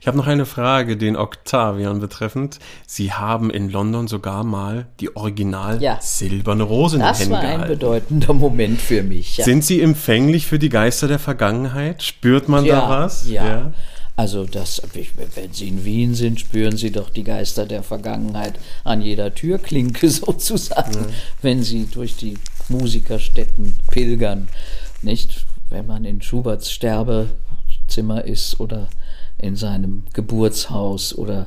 Ich habe noch eine Frage, den Octavian betreffend. Sie haben in London sogar mal die original Ja. silberne Rose in den Das Händen war ein bedeutender Moment für mich. Ja. Sind Sie empfänglich für die Geister der Vergangenheit? Spürt man ja, da was? Ja. Also das, wenn Sie in Wien sind, spüren Sie doch die Geister der Vergangenheit an jeder Türklinke sozusagen, wenn Sie durch die Musikerstätten pilgern, nicht? Wenn man in Schuberts Sterbezimmer ist oder in seinem Geburtshaus oder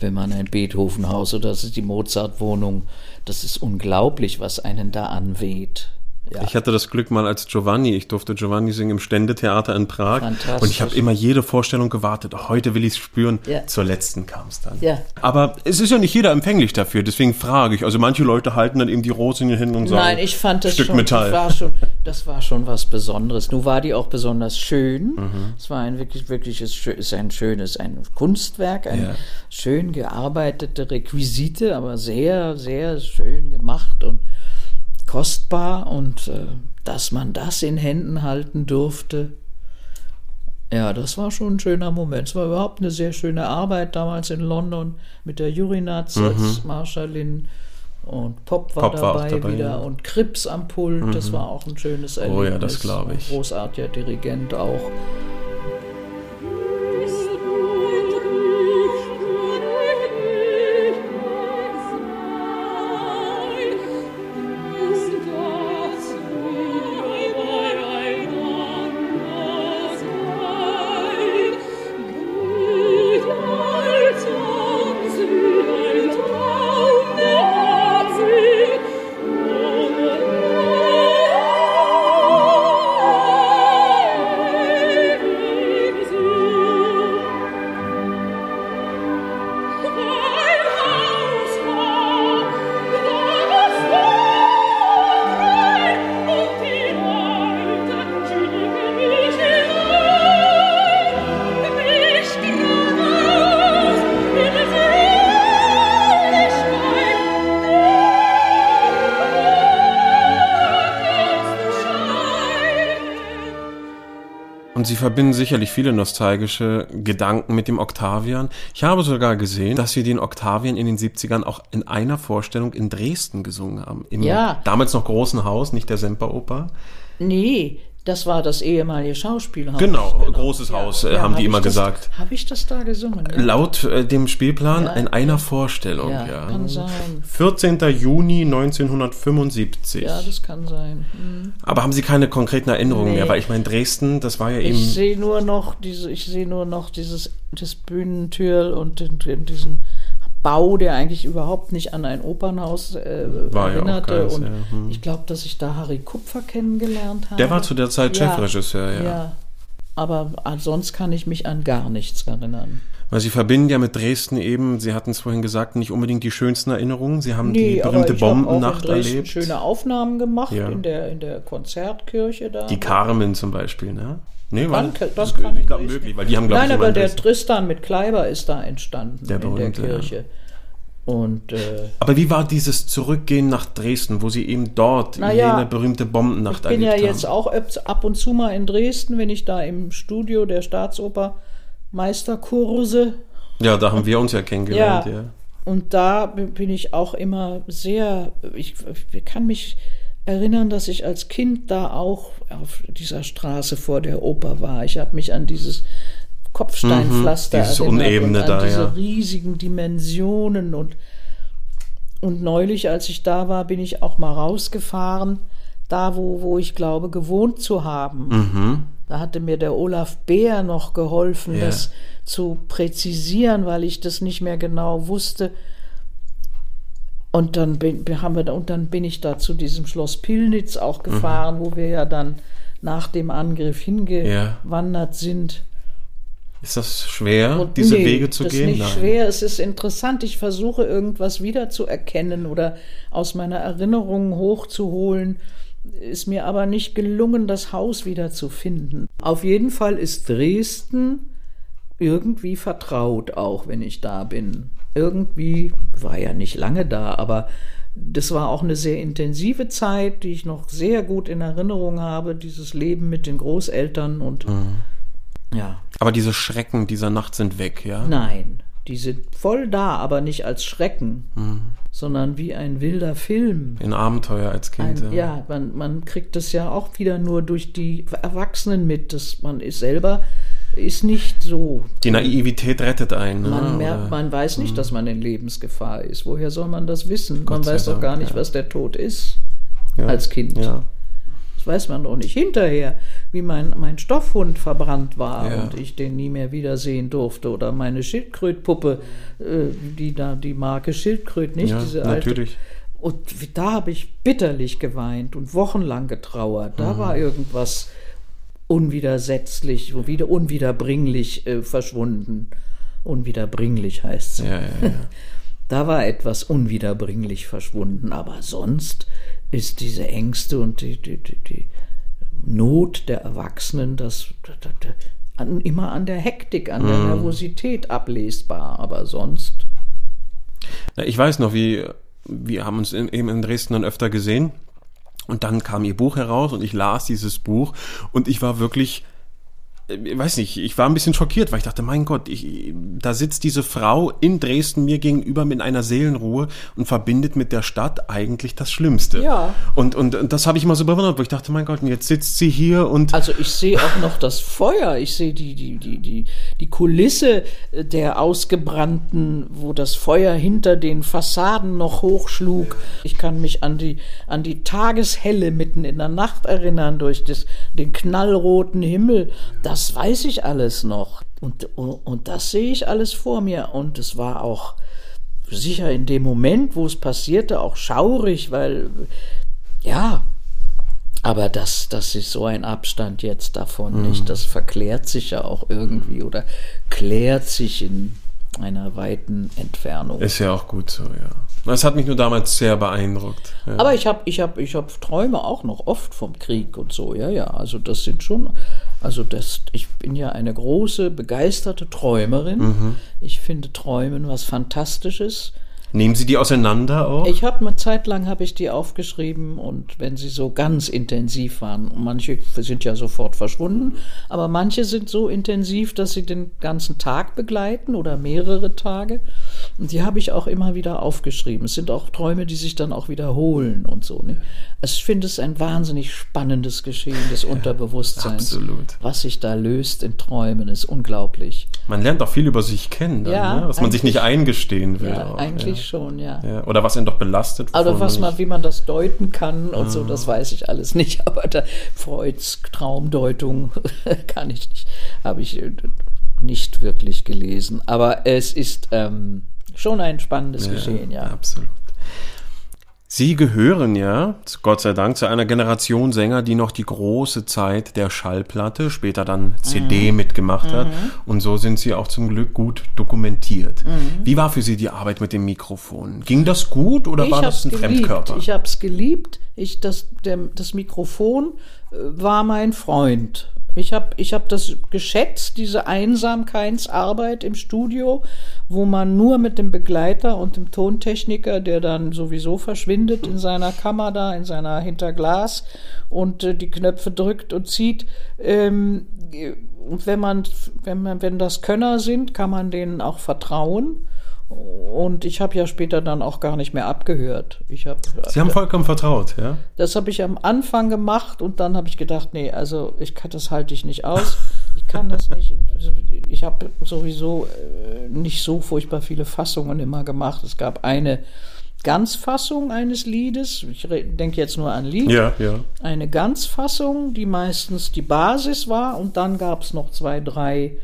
wenn man ein Beethovenhaus oder das ist die Mozartwohnung, das ist unglaublich, was einen da anweht. Ja. Ich hatte das Glück mal als Giovanni, ich durfte Giovanni singen im Ständetheater in Prag Fantastisch. und ich habe immer jede Vorstellung gewartet, heute will ich es spüren, Ja. zur letzten kam es dann. Ja. Aber es ist ja nicht jeder empfänglich dafür, deswegen frage ich, also manche Leute halten dann eben die Rose in den Händen und sagen, Nein, ich fand das Stück schon, Metall. Das war schon, das war schon was Besonderes. Nun war die auch besonders schön. Mhm. Es war ein wirklich, wirkliches, schö- ist ein schönes, ein Kunstwerk, ein Ja. schön gearbeitete Requisite, aber sehr, sehr schön gemacht und kostbar und äh, dass man das in Händen halten durfte. Ja, das war schon ein schöner Moment. Es war überhaupt eine sehr schöne Arbeit damals in London mit der Jurinatz Mhm. als Marschallin Und Pop war, Pop war auch dabei, dabei, wieder ja. und Krips am Pult, das war auch ein schönes Erlebnis. Oh ja, das glaub ich. Ein Großartiger Dirigent auch. Sie verbinden sicherlich viele nostalgische Gedanken mit dem Octavian. Ich habe sogar gesehen, dass sie den Octavian in den 70ern auch in einer Vorstellung in Dresden gesungen haben. Im Ja. damals noch großen Haus, nicht der Semperoper. Nee, das war das ehemalige Schauspielhaus. Genau, großes Haus, äh, haben hab die ich immer das, gesagt. Habe ich das da gesungen? Ja, Laut äh, dem Spielplan Ja. in einer Vorstellung, ja, ja. kann sein. 14. Juni 1975. Ja, das kann sein. Hm. Aber haben Sie keine konkreten Erinnerungen Nee. mehr? Weil ich meine, Dresden, das war ja eben. Ich sehe nur noch diese, ich sehe nur noch dieses das Bühnentür und den, den, diesen Bau, der eigentlich überhaupt nicht an ein Opernhaus äh, War ja auch erinnerte. keins, und ja, hm. ich glaube, dass ich da Harry Kupfer kennengelernt habe. der war zu der Zeit Ja. Chefregisseur, ja. Ja. Aber sonst kann ich mich an gar nichts erinnern. Weil Sie verbinden ja mit Dresden eben, Sie hatten es vorhin gesagt, nicht unbedingt die schönsten Erinnerungen. Sie haben die aber berühmte ich hab auch Bombennacht in Dresden erlebt. schöne Aufnahmen gemacht Ja. in, der, in der Konzertkirche da. Die Carmen zum Beispiel, ne? Nee, Kann- war, das kann ich glaube möglich, weil die haben, glaube Nein, ich, immer aber der Dresden- Tristan mit Kleiber ist da entstanden Der in der berühmte, ja. Kirche. Und äh, Aber wie war dieses Zurückgehen nach Dresden, wo Sie eben dort Na ja, jene berühmte Bombennacht ich bin ja erlebt jetzt haben? auch ab und zu mal in Dresden, wenn ich da im Studio der Staatsoper Meisterkurse Ja, da haben wir uns ja kennengelernt, ja. Und da bin ich auch immer sehr, ich, ich kann mich erinnern, dass ich als Kind da auch auf dieser Straße vor der Oper war. Ich habe mich an dieses Kopfsteinpflaster Mhm, dieses erinnert Unebene und an da, diese ja. riesigen Dimensionen und und neulich, als ich da war, bin ich auch mal rausgefahren, da wo, wo ich glaube, gewohnt zu haben. Mhm. Da hatte mir der Olaf Beer noch geholfen, Ja. das zu präzisieren, weil ich das nicht mehr genau wusste. Und dann bin, haben wir, und dann bin ich da zu diesem Schloss Pillnitz auch gefahren, wo wir ja dann nach dem Angriff hingewandert sind. Ist das schwer, Und diese nee, Wege zu das gehen? ist nicht schwer, es ist interessant. Ich versuche irgendwas wiederzuerkennen oder aus meiner Erinnerung hochzuholen. Ist mir aber nicht gelungen, das Haus wiederzufinden. Auf jeden Fall ist Dresden irgendwie vertraut, auch wenn ich da bin. Irgendwie war ja nicht lange da, aber das war auch eine sehr intensive Zeit, die ich noch sehr gut in Erinnerung habe. Dieses Leben mit den Großeltern und ja. Aber diese Schrecken dieser Nacht sind weg, ja? Nein, die sind voll da, aber nicht als Schrecken, Mhm. Sondern wie ein wilder Film. In Abenteuer als Kind. Ein, ja, man, man kriegt das ja auch wieder nur durch die Erwachsenen mit. dass man ist selber ist nicht so. Die Naivität rettet einen. Ne? Man, merkt, man weiß nicht, dass man in Lebensgefahr ist. Woher soll man das wissen? Gott man weiß doch gar nicht, ja. was der Tod ist ja. als Kind. Ja. Weiß man doch nicht. Hinterher, wie mein, mein Stoffhund verbrannt war Ja. und ich den nie mehr wiedersehen durfte. Oder meine Schildkrötpuppe, äh, die da die Marke Schildkröt, nicht? Ja, Diese alte. natürlich. Und da habe ich bitterlich geweint und wochenlang getrauert. Da Mhm. war irgendwas unwidersetzlich, wieder unwiederbringlich äh, verschwunden. Unwiederbringlich heißt es. Ja, ja, ja. Da war etwas unwiederbringlich verschwunden, aber sonst ist diese Ängste und die, die, die, die Not der Erwachsenen das, das, das an, immer an der Hektik, an der Nervosität ablesbar, aber sonst. Na, Ich weiß noch, wie wir haben uns in, eben in Dresden dann öfter gesehen. Und dann kam ihr Buch heraus und ich las dieses Buch. Und ich war wirklich ich weiß nicht, ich war ein bisschen schockiert, weil ich dachte, mein Gott, ich, da sitzt diese Frau in Dresden mir gegenüber mit einer Seelenruhe und verbindet mit der Stadt eigentlich das Schlimmste. Ja. Und, und, und das habe ich mal so bewundert, wo ich dachte, mein Gott, und jetzt sitzt sie hier und Also ich sehe auch noch das Feuer, ich sehe die, die, die, die, die Kulisse der ausgebrannten, wo das Feuer hinter den Fassaden noch hochschlug. Ich kann mich an die, an die Tageshelle mitten in der Nacht erinnern, durch das, den knallroten Himmel. Das weiß ich alles noch. Und, und, und das sehe ich alles vor mir. Und es war auch sicher in dem Moment, wo es passierte, auch schaurig, weil, ja, aber das, das ist so ein Abstand jetzt davon nicht. Das verklärt sich ja auch irgendwie oder klärt sich in einer weiten Entfernung. ist ja auch gut so, ja. Das hat mich nur damals sehr beeindruckt. Ja. Aber ich habe ich hab, ich hab Träume auch noch oft vom Krieg und so, ja, ja. Also das sind schon, also das, ich bin ja eine große, begeisterte Träumerin. Ich finde Träumen was Fantastisches. Nehmen Sie die auseinander auch? Ich habe eine Zeit lang habe ich die aufgeschrieben und wenn sie so ganz intensiv waren, manche sind ja sofort verschwunden, aber manche sind so intensiv, dass sie den ganzen Tag begleiten oder mehrere Tage. Und die habe ich auch immer wieder aufgeschrieben. Es sind auch Träume, die sich dann auch wiederholen und so. Ne? Also ich finde es ein wahnsinnig spannendes Geschehen des Unterbewusstseins. absolut. Was sich da löst in Träumen, ist unglaublich. Man lernt auch viel über sich kennen, dann, Ja, ne? was man sich nicht eingestehen will. Ja, auch, eigentlich schon, ja. ja. Ja. Oder was einen doch belastet. Aber wovon was man, wie man das deuten kann und so, das weiß ich alles nicht. Aber da, Freuds Traumdeutung kann ich nicht, habe ich äh, nicht wirklich gelesen. Aber es ist ähm, schon ein spannendes Geschehen, ja. Absolut. Sie gehören ja, Gott sei Dank, zu einer Generation Sänger, die noch die große Zeit der Schallplatte, später dann Mhm. CD mitgemacht hat. Und so sind Sie auch zum Glück gut dokumentiert. Mhm. Wie war für Sie die Arbeit mit dem Mikrofon? Ging das gut oder war das ein geliebt. Fremdkörper? Ich habe es geliebt. Ich, das, der, das Mikrofon äh, war mein Freund. Ich habe ich hab das geschätzt, diese Einsamkeitsarbeit im Studio, wo man nur mit dem Begleiter und dem Tontechniker, der dann sowieso verschwindet in seiner Kammer da, in seiner Hinterglas und äh, die Knöpfe drückt und zieht. Ähm, und wenn man, wenn man, wenn das Könner sind, kann man denen auch vertrauen. Und ich habe ja später dann auch gar nicht mehr abgehört. Ich habe Sie haben vollkommen vertraut, ja? das habe ich am Anfang gemacht und dann habe ich gedacht, nee, also ich kann das halte ich nicht aus. Ich kann das nicht. Ich habe sowieso äh, nicht so furchtbar viele Fassungen immer gemacht. Es gab eine Ganzfassung eines Liedes. Ich denke jetzt nur an Lied. Ja, ja. Eine Ganzfassung, die meistens die Basis war und dann gab es noch zwei, drei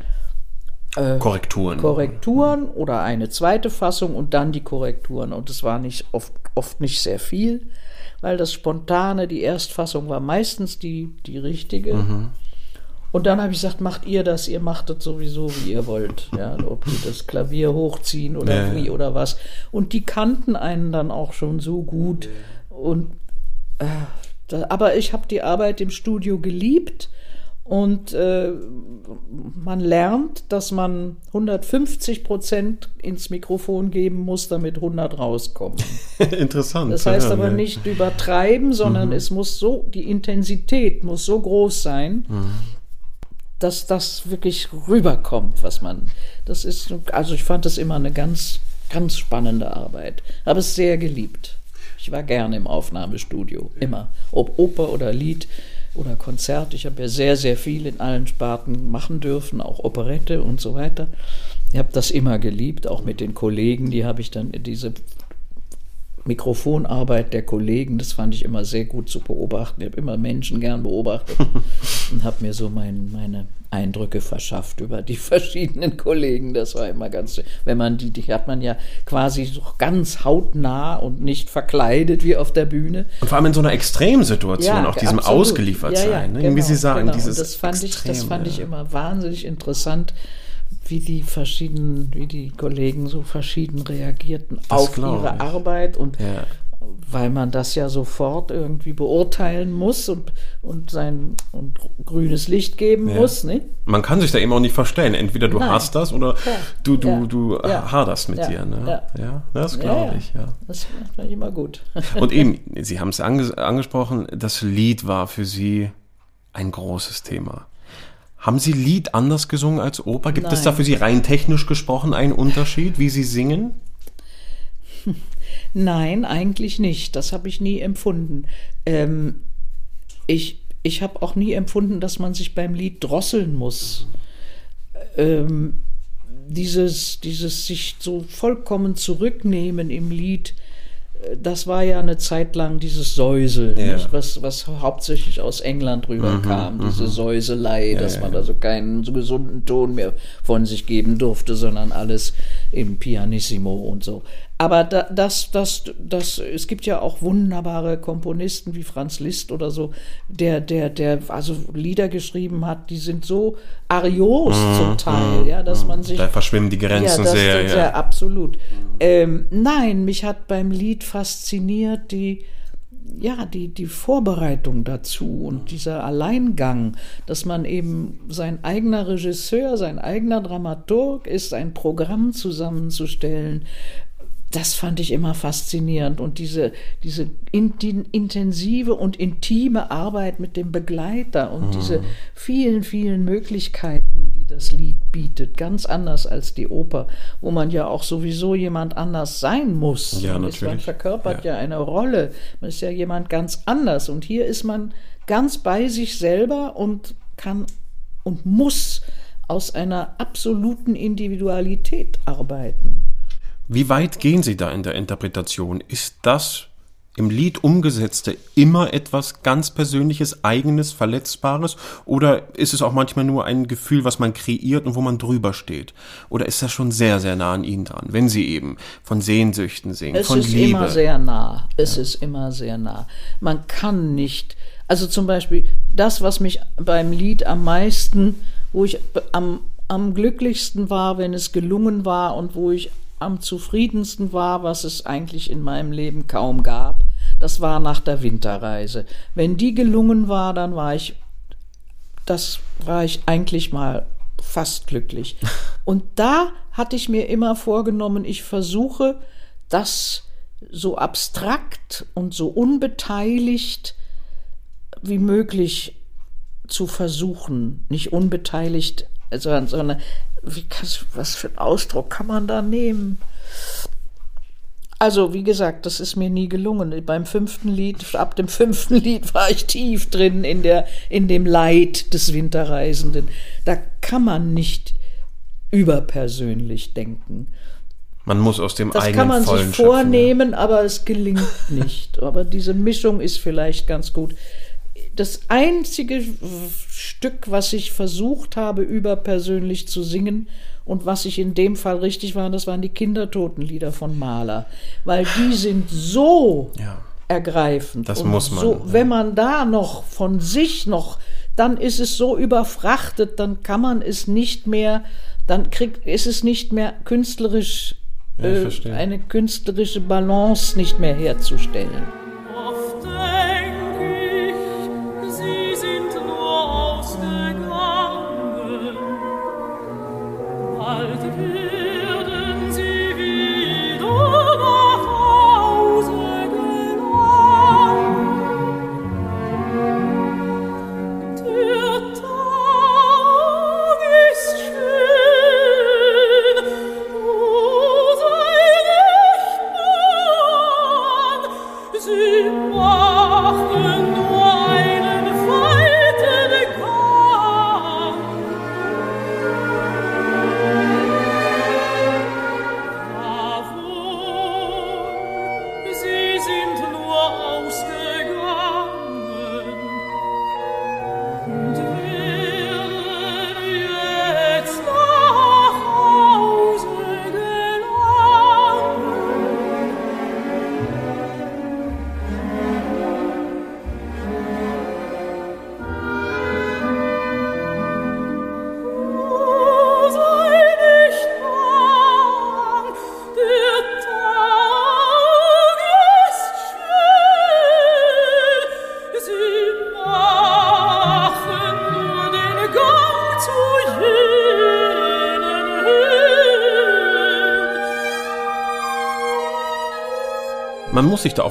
Korrekturen. Korrekturen oder eine zweite Fassung und dann die Korrekturen. Und es war nicht oft, oft nicht sehr viel, weil das Spontane, die Erstfassung war meistens die, die richtige. Und dann habe ich gesagt, macht ihr das, ihr macht das sowieso, wie ihr wollt. Ja, ob die das Klavier hochziehen oder Ja, ja. wie oder was. Und die kannten einen dann auch schon so gut. Und äh, da, aber ich habe die Arbeit im Studio geliebt. Und äh, man lernt, dass man 150 Prozent ins Mikrofon geben muss, damit 100 rauskommen. Interessant. Das heißt hören, aber ja. Mhm. nicht übertreiben, sondern es muss so, die Intensität muss so groß sein, Mhm. dass das wirklich rüberkommt, was man. Das ist, also ich fand das immer eine ganz, ganz spannende Arbeit. Habe es sehr geliebt. Ich war gerne im Aufnahmestudio, immer. Ob Oper oder Lied oder Konzert. Ich habe ja sehr, sehr viel in allen Sparten machen dürfen, auch Operette und so weiter. Ich habe das immer geliebt, auch mit den Kollegen, die habe ich dann diese Mikrofonarbeit der Kollegen, das fand ich immer sehr gut zu beobachten. Ich habe immer Menschen gern beobachtet und habe mir so mein, meine Eindrücke verschafft über die verschiedenen Kollegen. Das war immer ganz, wenn man die, die hat man ja quasi so ganz hautnah und nicht verkleidet wie auf der Bühne. Und vor allem in so einer Extremsituation, auch diesem absolut. Ausgeliefertsein. Ja, ja, ne? genau, Wie Sie sagen, genau. dieses Und das fand ich, das Extrem, fand ich ja. immer wahnsinnig interessant, wie die verschiedenen, wie die Kollegen so verschieden reagierten Das auf ihre ich. Arbeit und Ja. weil man das ja sofort irgendwie beurteilen muss und, und sein und grünes Licht geben Ja. muss, ne? Man kann sich da eben auch nicht verstellen. Entweder du Nein. hast das oder Ja. du, du, du haderst mit dir. Ne? Ja. Das glaube ich, ja. Das fand ich immer gut. Und eben, Sie haben es ange angesprochen, das Lied war für Sie ein großes Thema. Haben Sie Lied anders gesungen als Oper? Gibt es Nein. da für Sie rein technisch gesprochen einen Unterschied, wie Sie singen? Nein, eigentlich nicht. Das habe ich nie empfunden. Ähm, ich ich habe auch nie empfunden, dass man sich beim Lied drosseln muss. Ähm, dieses, dieses sich so vollkommen zurücknehmen im Lied, das war ja eine Zeit lang dieses Säuseln, Ja. Was, was hauptsächlich aus England rüberkam, diese Säuselei, dass man also keinen so gesunden Ton mehr von sich geben durfte, sondern alles im Pianissimo und so. Aber da, das, das, das, es gibt ja auch wunderbare Komponisten wie Franz Liszt oder so, der, der, der also Lieder geschrieben hat, die sind so arios zum Teil, ja, dass man sich Da verschwimmen die Grenzen das, sehr. das, ja. ja, absolut. Ähm, nein, mich hat beim Lied fasziniert die, ja, die, die Vorbereitung dazu und dieser Alleingang, dass man eben sein eigener Regisseur, sein eigener Dramaturg ist, ein Programm zusammenzustellen. Das fand ich immer faszinierend und diese, diese in, die intensive und intime Arbeit mit dem Begleiter und diese vielen, vielen Möglichkeiten, die das Lied bietet, ganz anders als die Oper, wo man ja auch sowieso jemand anders sein muss. Ja, man, ist, man natürlich. verkörpert Ja. ja. eine Rolle, man ist ja jemand ganz anders und hier ist man ganz bei sich selber und kann und muss aus einer absoluten Individualität arbeiten. Wie weit gehen Sie da in der Interpretation? Ist das im Lied umgesetzte immer etwas ganz Persönliches, Eigenes, Verletzbares? Oder ist es auch manchmal nur ein Gefühl, was man kreiert und wo man drüber steht? Oder ist das schon sehr, sehr nah an Ihnen dran, wenn Sie eben von Sehnsüchten singen, Es von ist Liebe? immer sehr nah. Es ist immer sehr nah. Man kann nicht, also zum Beispiel das, was mich beim Lied am meisten, wo ich am, am glücklichsten war, wenn es gelungen war und wo ich am zufriedensten war, was es eigentlich in meinem Leben kaum gab, das war nach der Winterreise. Wenn die gelungen war, dann war ich das war ich eigentlich mal fast glücklich. Und da hatte ich mir immer vorgenommen, ich versuche das so abstrakt und so unbeteiligt wie möglich zu versuchen. Nicht unbeteiligt, sondern, sondern wie, kann- was für einen Ausdruck kann man da nehmen? Also, wie gesagt, das ist mir nie gelungen. Beim fünften Lied, ab dem fünften Lied war ich tief drin in, der, in dem Leid des Winterreisenden. Da kann man nicht überpersönlich denken. Man muss aus dem Das eigenen kann man sich Vollen schöpfen, vornehmen, aber es gelingt nicht. Aber diese Mischung ist vielleicht ganz gut. Das einzige Stück, was ich versucht habe, überpersönlich zu singen und was ich in dem Fall richtig war, das waren die Kindertotenlieder von Mahler. Weil die sind so Ja. ergreifend. Das und muss man, So, ja. Wenn man da noch von sich noch, dann ist es so überfrachtet, dann kann man es nicht mehr, dann kriegt, ist es nicht mehr künstlerisch, Ja, äh, eine künstlerische Balance nicht mehr herzustellen.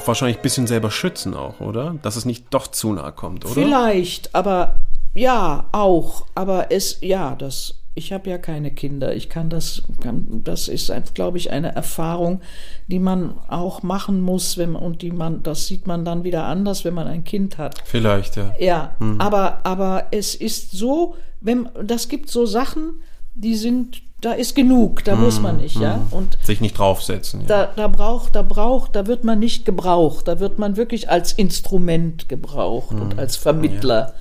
Auch wahrscheinlich ein bisschen selber schützen auch, oder? Dass es nicht doch zu nahe kommt, oder? Vielleicht, aber ja, auch. Aber es, ja, das, ich habe ja keine Kinder. Ich kann das, kann, das ist, glaube ich, eine Erfahrung, die man auch machen muss, wenn und die man, das sieht man dann wieder anders, wenn man ein Kind hat. Vielleicht, ja. Ja, aber, aber es ist so, wenn, das gibt so Sachen, die sind, da ist genug, da muss man nicht, ja. Und Sich nicht draufsetzen. Ja. da, da braucht, da braucht, da wird man nicht gebraucht, da wird man wirklich als Instrument gebraucht und als Vermittler.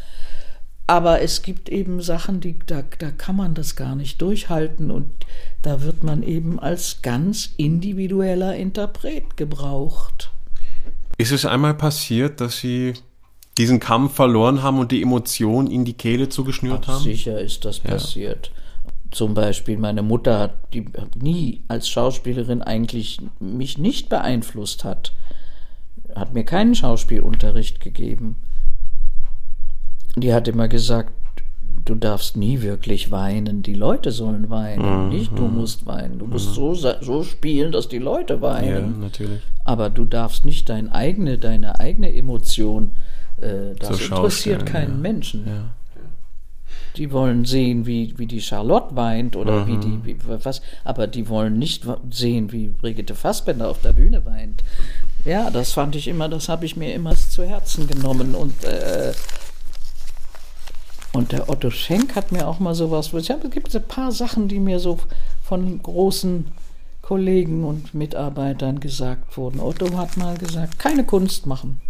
Aber es gibt eben Sachen, die, da, da kann man das gar nicht durchhalten und da wird man eben als ganz individueller Interpret gebraucht. Ist es einmal passiert, dass Sie diesen Kampf verloren haben und die Emotion in die Kehle zugeschnürt haben? Sicher ist das passiert. Zum Beispiel meine Mutter hat die nie als Schauspielerin eigentlich mich nicht beeinflusst hat, hat mir keinen Schauspielunterricht gegeben. Die hat immer gesagt, du darfst nie wirklich weinen, die Leute sollen weinen, nicht du musst weinen. Du musst so, sa- so spielen, dass die Leute Ja, weinen. natürlich. Aber du darfst nicht dein eigene, deine eigene Emotion, äh, das Schau interessiert keinen ja. Menschen. Ja. Die wollen sehen, wie, wie die Charlotte weint oder Mhm. wie die, wie, was, aber die wollen nicht sehen, wie Brigitte Fassbender auf der Bühne weint. Ja, das fand ich immer, das habe ich mir immer zu Herzen genommen und, äh, und der Otto Schenk hat mir auch mal sowas, ich habe, es gibt ein paar Sachen, die mir so von großen Kollegen und Mitarbeitern gesagt wurden. Otto hat mal gesagt, keine Kunst machen.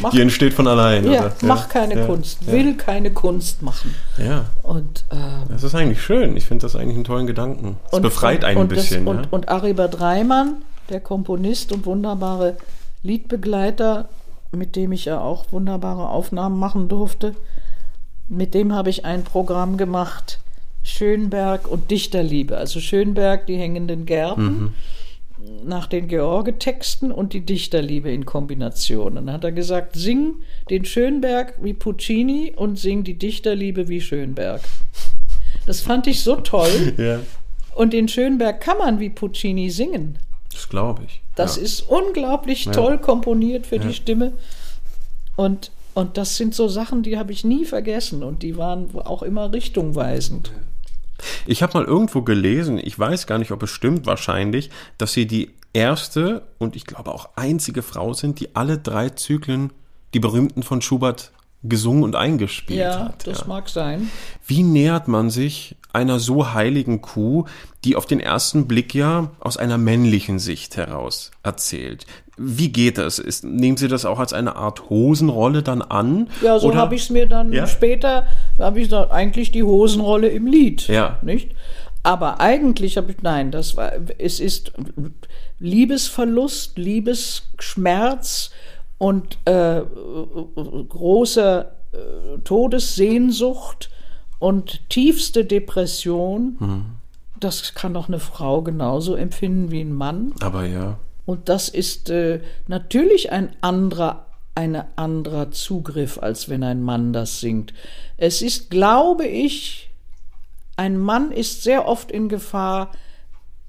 Mach, Die entsteht von allein, ja, oder? mach keine ja, Kunst, ja. will keine Kunst machen. Ja, Und, äh, das ist eigentlich schön. Ich finde das eigentlich einen tollen Gedanken. Es und, befreit einen ein bisschen. Das, ja? und, und Aribert Reimann, der Komponist und wunderbare Liedbegleiter, mit dem ich ja auch wunderbare Aufnahmen machen durfte, mit dem habe ich ein Programm gemacht, Schönberg und Dichterliebe. Also Schönberg, die hängenden Gärten, Mhm. Nach den George-Texten und die Dichterliebe in Kombination. Dann hat er gesagt, sing den Schönberg wie Puccini und sing die Dichterliebe wie Schönberg. Das fand ich so toll. ja, Und den Schönberg kann man wie Puccini singen. das glaube ich. Das ja. ist unglaublich toll komponiert für die Stimme. Und, und das sind so Sachen, die habe ich nie vergessen und die waren auch immer richtungweisend. Ich habe mal irgendwo gelesen, ich weiß gar nicht, ob es stimmt, wahrscheinlich, dass sie die erste und ich glaube auch einzige Frau sind, die alle drei Zyklen, die berühmten von Schubert, gesungen und eingespielt Ja, hat. das ja. mag sein. Wie nähert man sich einer so heiligen Kuh, die auf den ersten Blick ja aus einer männlichen Sicht heraus erzählt? Wie geht das? Ist, nehmen Sie das auch als eine Art Hosenrolle dann an? Ja, so habe ich es mir dann Ja? später, habe ich da eigentlich die Hosenrolle im Lied. Ja. Nicht? Aber eigentlich habe ich, nein, das war, es ist Liebesverlust, Liebesschmerz und äh, große äh, Todessehnsucht und tiefste Depression. Hm. Das kann doch eine Frau genauso empfinden wie ein Mann. Aber ja. Und das ist äh, natürlich ein anderer, ein anderer Zugriff, als wenn ein Mann das singt. Es ist, glaube ich, ein Mann ist sehr oft in Gefahr,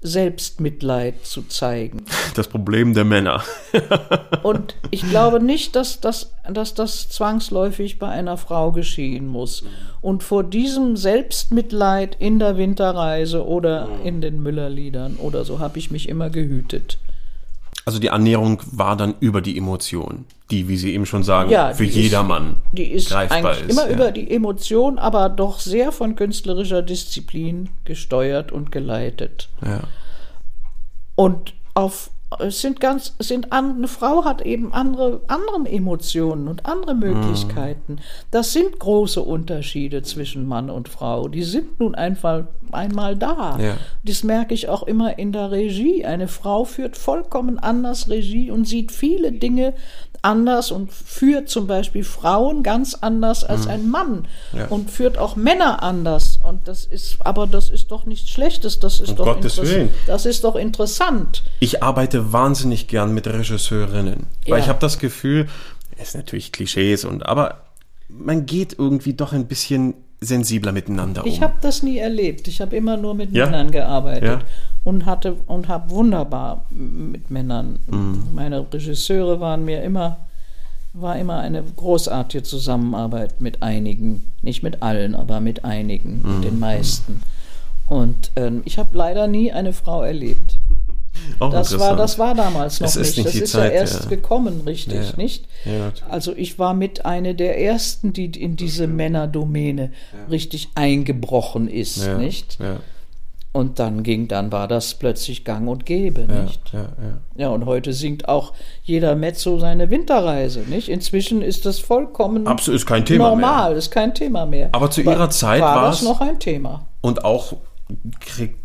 Selbstmitleid zu zeigen. Das Problem der Männer. Und ich glaube nicht, dass das, dass das zwangsläufig bei einer Frau geschehen muss. Und vor diesem Selbstmitleid in der Winterreise oder in den Müllerliedern oder so habe ich mich immer gehütet. Also die Annäherung war dann über die Emotion, die, wie Sie eben schon sagen, Ja, für die ist- jedermann Die ist greifbar eigentlich ist. immer ja. über die Emotion, aber doch sehr von künstlerischer Disziplin gesteuert und geleitet. ja. Und auf es sind ganz, sind an, eine Frau hat eben andere, andere Emotionen und andere Möglichkeiten. Das sind große Unterschiede zwischen Mann und Frau. Die sind nun einfach einmal da. Ja. Das merke ich auch immer in der Regie. Eine Frau führt vollkommen anders Regie und sieht viele Dinge anders und führt zum Beispiel Frauen ganz anders als ein Mann Mhm. Ja. und führt auch Männer anders. Und das ist, aber das ist doch nichts Schlechtes. Das ist Um doch Gottes Willen. Das ist doch interessant. Ich arbeite wahnsinnig gern mit Regisseurinnen, Ja. weil ich habe das Gefühl, es ist natürlich Klischees und aber man geht irgendwie doch ein bisschen sensibler miteinander Ich um. habe das nie erlebt. Ich habe immer nur mit Ja? Männern gearbeitet Ja. und hatte und habe wunderbar mit Männern. Mhm. Meine Regisseure waren mir immer war immer eine großartige Zusammenarbeit mit einigen, nicht mit allen, aber mit einigen, Mhm. mit den meisten. Und ähm, ich habe leider nie eine Frau erlebt. Auch Das war, das war damals noch Es ist nicht. nicht Das ist Zeit, ja erst ja. gekommen, richtig, Ja. nicht? Ja. Also ich war mit einer der ersten, die in diese Männerdomäne richtig eingebrochen ist, nicht? Ja, Und dann ging, dann war das plötzlich gang und gäbe, ja, nicht? ja, ja. Ja, und heute singt auch jeder Mezzo seine Winterreise, nicht? Inzwischen ist das vollkommen Absolut, ist kein Thema normal, ist kein Thema mehr. Aber zu ihrer Zeit war es- noch ein Thema. Und auch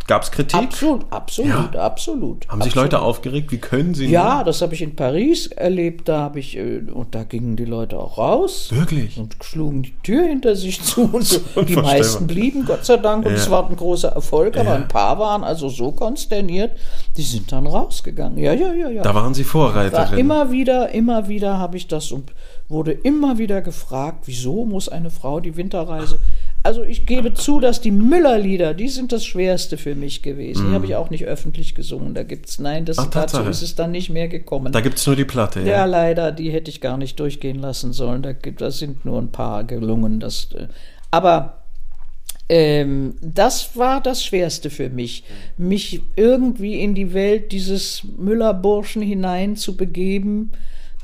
gab es Kritik? Absolut, absolut, absolut. Haben sich absolut. Leute aufgeregt? Wie können sie Ja, das habe ich in Paris erlebt. Da habe ich äh, und da gingen die Leute auch raus Wirklich? und schlugen die Tür hinter sich zu und so. die meisten blieben, Gott sei Dank, und Ja. es war ein großer Erfolg. Aber Ja. ein paar waren also so konsterniert, die sind dann rausgegangen. Ja, ja, ja, ja. Da waren sie war Vorreiterin. immer wieder, immer wieder habe ich das und wurde immer wieder gefragt, wieso muss eine Frau die Winterreise. Also ich gebe zu, dass die Müllerlieder, die sind das Schwerste für mich gewesen. Die habe ich auch nicht öffentlich gesungen. Da gibt's, nein, das, Mhm. Ach, dazu ist es dann nicht mehr gekommen. da gibt es nur die Platte, ja. ja, leider, die hätte ich gar nicht durchgehen lassen sollen. Da, gibt, da sind nur ein paar gelungen. Das, äh, aber ähm, das war das Schwerste für mich, mich irgendwie in die Welt dieses Müllerburschen hinein zu begeben.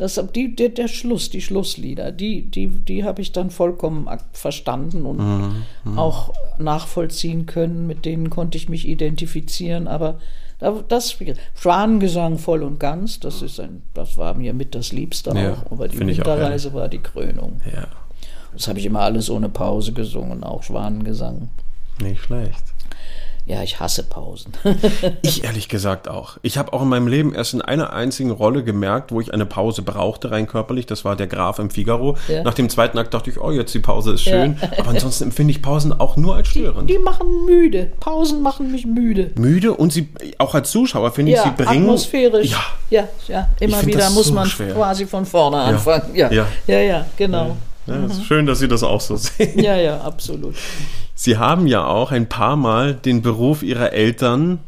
Das, die, der, der Schluss, die Schlusslieder, die, die, die habe ich dann vollkommen verstanden und auch nachvollziehen können. Mit denen konnte ich mich identifizieren. Aber da- das Schwanengesang voll und ganz, das ist ein, das war mir mit das Liebste Ja, auch. Aber die auch Winterreise war die Krönung. ja. Das habe ich immer alles ohne Pause gesungen, auch Schwanengesang. Nicht schlecht. Ja, ich hasse Pausen. Ich ehrlich gesagt auch. Ich habe auch in meinem Leben erst in einer einzigen Rolle gemerkt, wo ich eine Pause brauchte, rein körperlich. Das war der Graf im Figaro. Ja. Nach dem zweiten Akt dachte ich, oh, jetzt die Pause ist schön. Ja. Aber ansonsten empfinde ich Pausen auch nur als störend. Die machen müde. Pausen machen mich müde. Müde und sie, auch als Zuschauer finde ich, Ja, sie bringen. atmosphärisch. Ja, ja, ja. Immer wieder muss so man schwer. quasi von vorne anfangen. Ja, Ja. ja, genau. ja ist schön, dass Sie das auch so sehen. Ja, ja, absolut. Sie haben ja auch ein paar Mal den Beruf Ihrer Eltern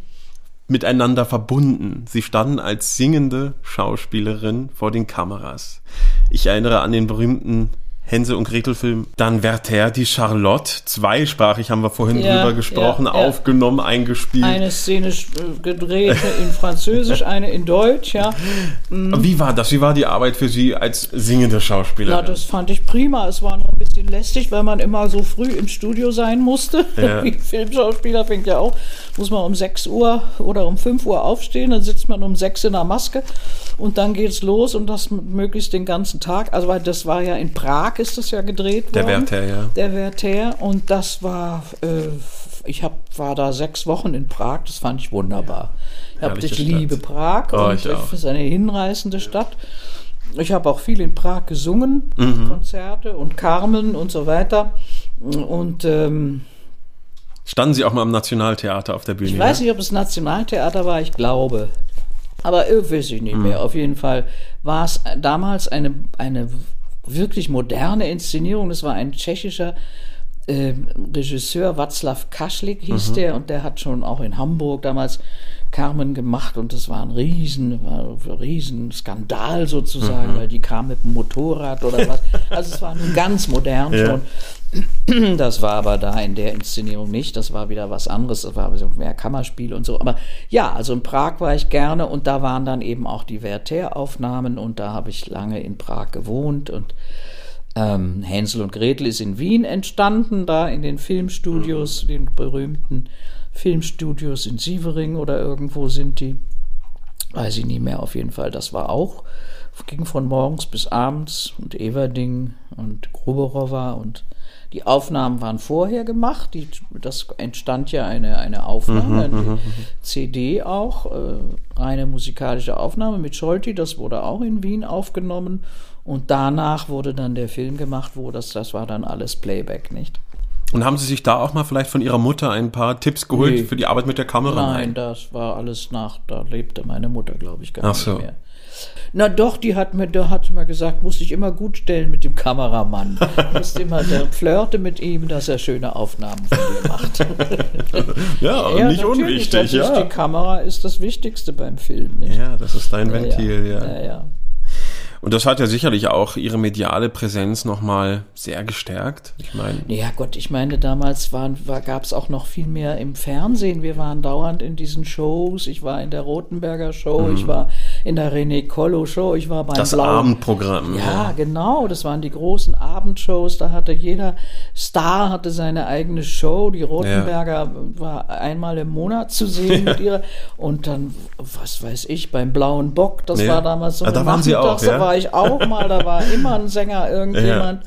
miteinander verbunden. Sie standen als singende Schauspielerin vor den Kameras. Ich erinnere an den berühmten Hänsel und Gretel Film. Dann Werther, die Charlotte, zweisprachig haben wir vorhin Ja, drüber gesprochen, ja, ja. aufgenommen, eingespielt. Eine Szene äh, gedreht in Französisch, eine in Deutsch, ja. Wie war das? Wie war die Arbeit für Sie als singende Schauspielerin? das fand ich prima. Es war noch ein bisschen lästig, weil man immer so früh im Studio sein musste. Ja. Wie Filmschauspieler fängt ja auch, muss man um 6 Uhr oder um 5 Uhr aufstehen, dann sitzt man um 6 in der Maske und dann geht's los und das möglichst den ganzen Tag. Also weil das war ja in Prag ist das ja gedreht Der worden. Werther, ja. Der Werther und das war, äh, ich hab, war da sechs Wochen in Prag, das fand ich wunderbar. Ich, hab, ich liebe. Prag Oh, und ich auch. es ist eine hinreißende Stadt. Ich habe auch viel in Prag gesungen, Mhm. Konzerte und Carmen und so weiter. Und ähm, Standen Sie auch mal am Nationaltheater auf der Bühne? ich weiß nicht, ob es Nationaltheater war, ich glaube. Aber äh, weiß ich nicht mehr. Auf jeden Fall war es damals eine, eine wirklich moderne Inszenierung. Es war ein tschechischer äh, Regisseur, Václav Kaschlik hieß der, und der hat schon auch in Hamburg damals Carmen gemacht und das war ein riesen, war ein riesen Skandal sozusagen, weil die kam mit dem Motorrad oder was. Also es war nun ganz modern Ja. schon. Das war aber da in der Inszenierung nicht. Das war wieder was anderes. Das war mehr Kammerspiel und so. Aber ja, also in Prag war ich gerne und da waren dann eben auch die Werther-Aufnahmen und da habe ich lange in Prag gewohnt und ähm, Hänsel und Gretel ist in Wien entstanden, da in den Filmstudios, den berühmten Filmstudios in Sievering oder irgendwo sind die. Weiß ich nicht mehr, auf jeden Fall. Das war auch, ging von morgens bis abends und Everding und Gruberowa und die Aufnahmen waren vorher gemacht. Die, das entstand ja eine, eine Aufnahme, eine CD auch, äh, reine musikalische Aufnahme mit Scholti. Das wurde auch in Wien aufgenommen. Und danach wurde dann der Film gemacht, wo das, das war dann alles Playback, nicht? Und haben Sie sich da auch mal vielleicht von Ihrer Mutter ein paar Tipps geholt Nee. für die Arbeit mit der Kamera? Nein, das war alles nach, da lebte meine Mutter, glaube ich, gar Ach so. nicht mehr. Na doch, die hat mir, da hat mir gesagt, muss ich immer gut stellen mit dem Kameramann. Musst immer, der flirte mit ihm, dass er schöne Aufnahmen von dir macht. Ja, Ja, nicht unwichtig, ja. Die Kamera ist das Wichtigste beim Film, nicht? Ja, das ist dein Ventil, ja. ja, ja. Und das hat ja sicherlich auch ihre mediale Präsenz nochmal sehr gestärkt. Ich meine. Ja Gott, ich meine, damals waren, war, gab es auch noch viel mehr im Fernsehen. Wir waren dauernd in diesen Shows. Ich war in der Rotenberger Show, mhm. ich war in der René Collo Show, ich war beim Das Blauen. Abendprogramm. Ja, ja, genau. Das waren die großen Abendshows. Da hatte jeder Star hatte seine eigene Show. Die Rotenberger ja. war einmal im Monat zu sehen mit ihrer. Und dann, was weiß ich, beim Blauen Bock, das ja. war damals so. Ja, da waren Sie auch, ja? Da war ich auch mal, da war immer ein Sänger, irgendjemand.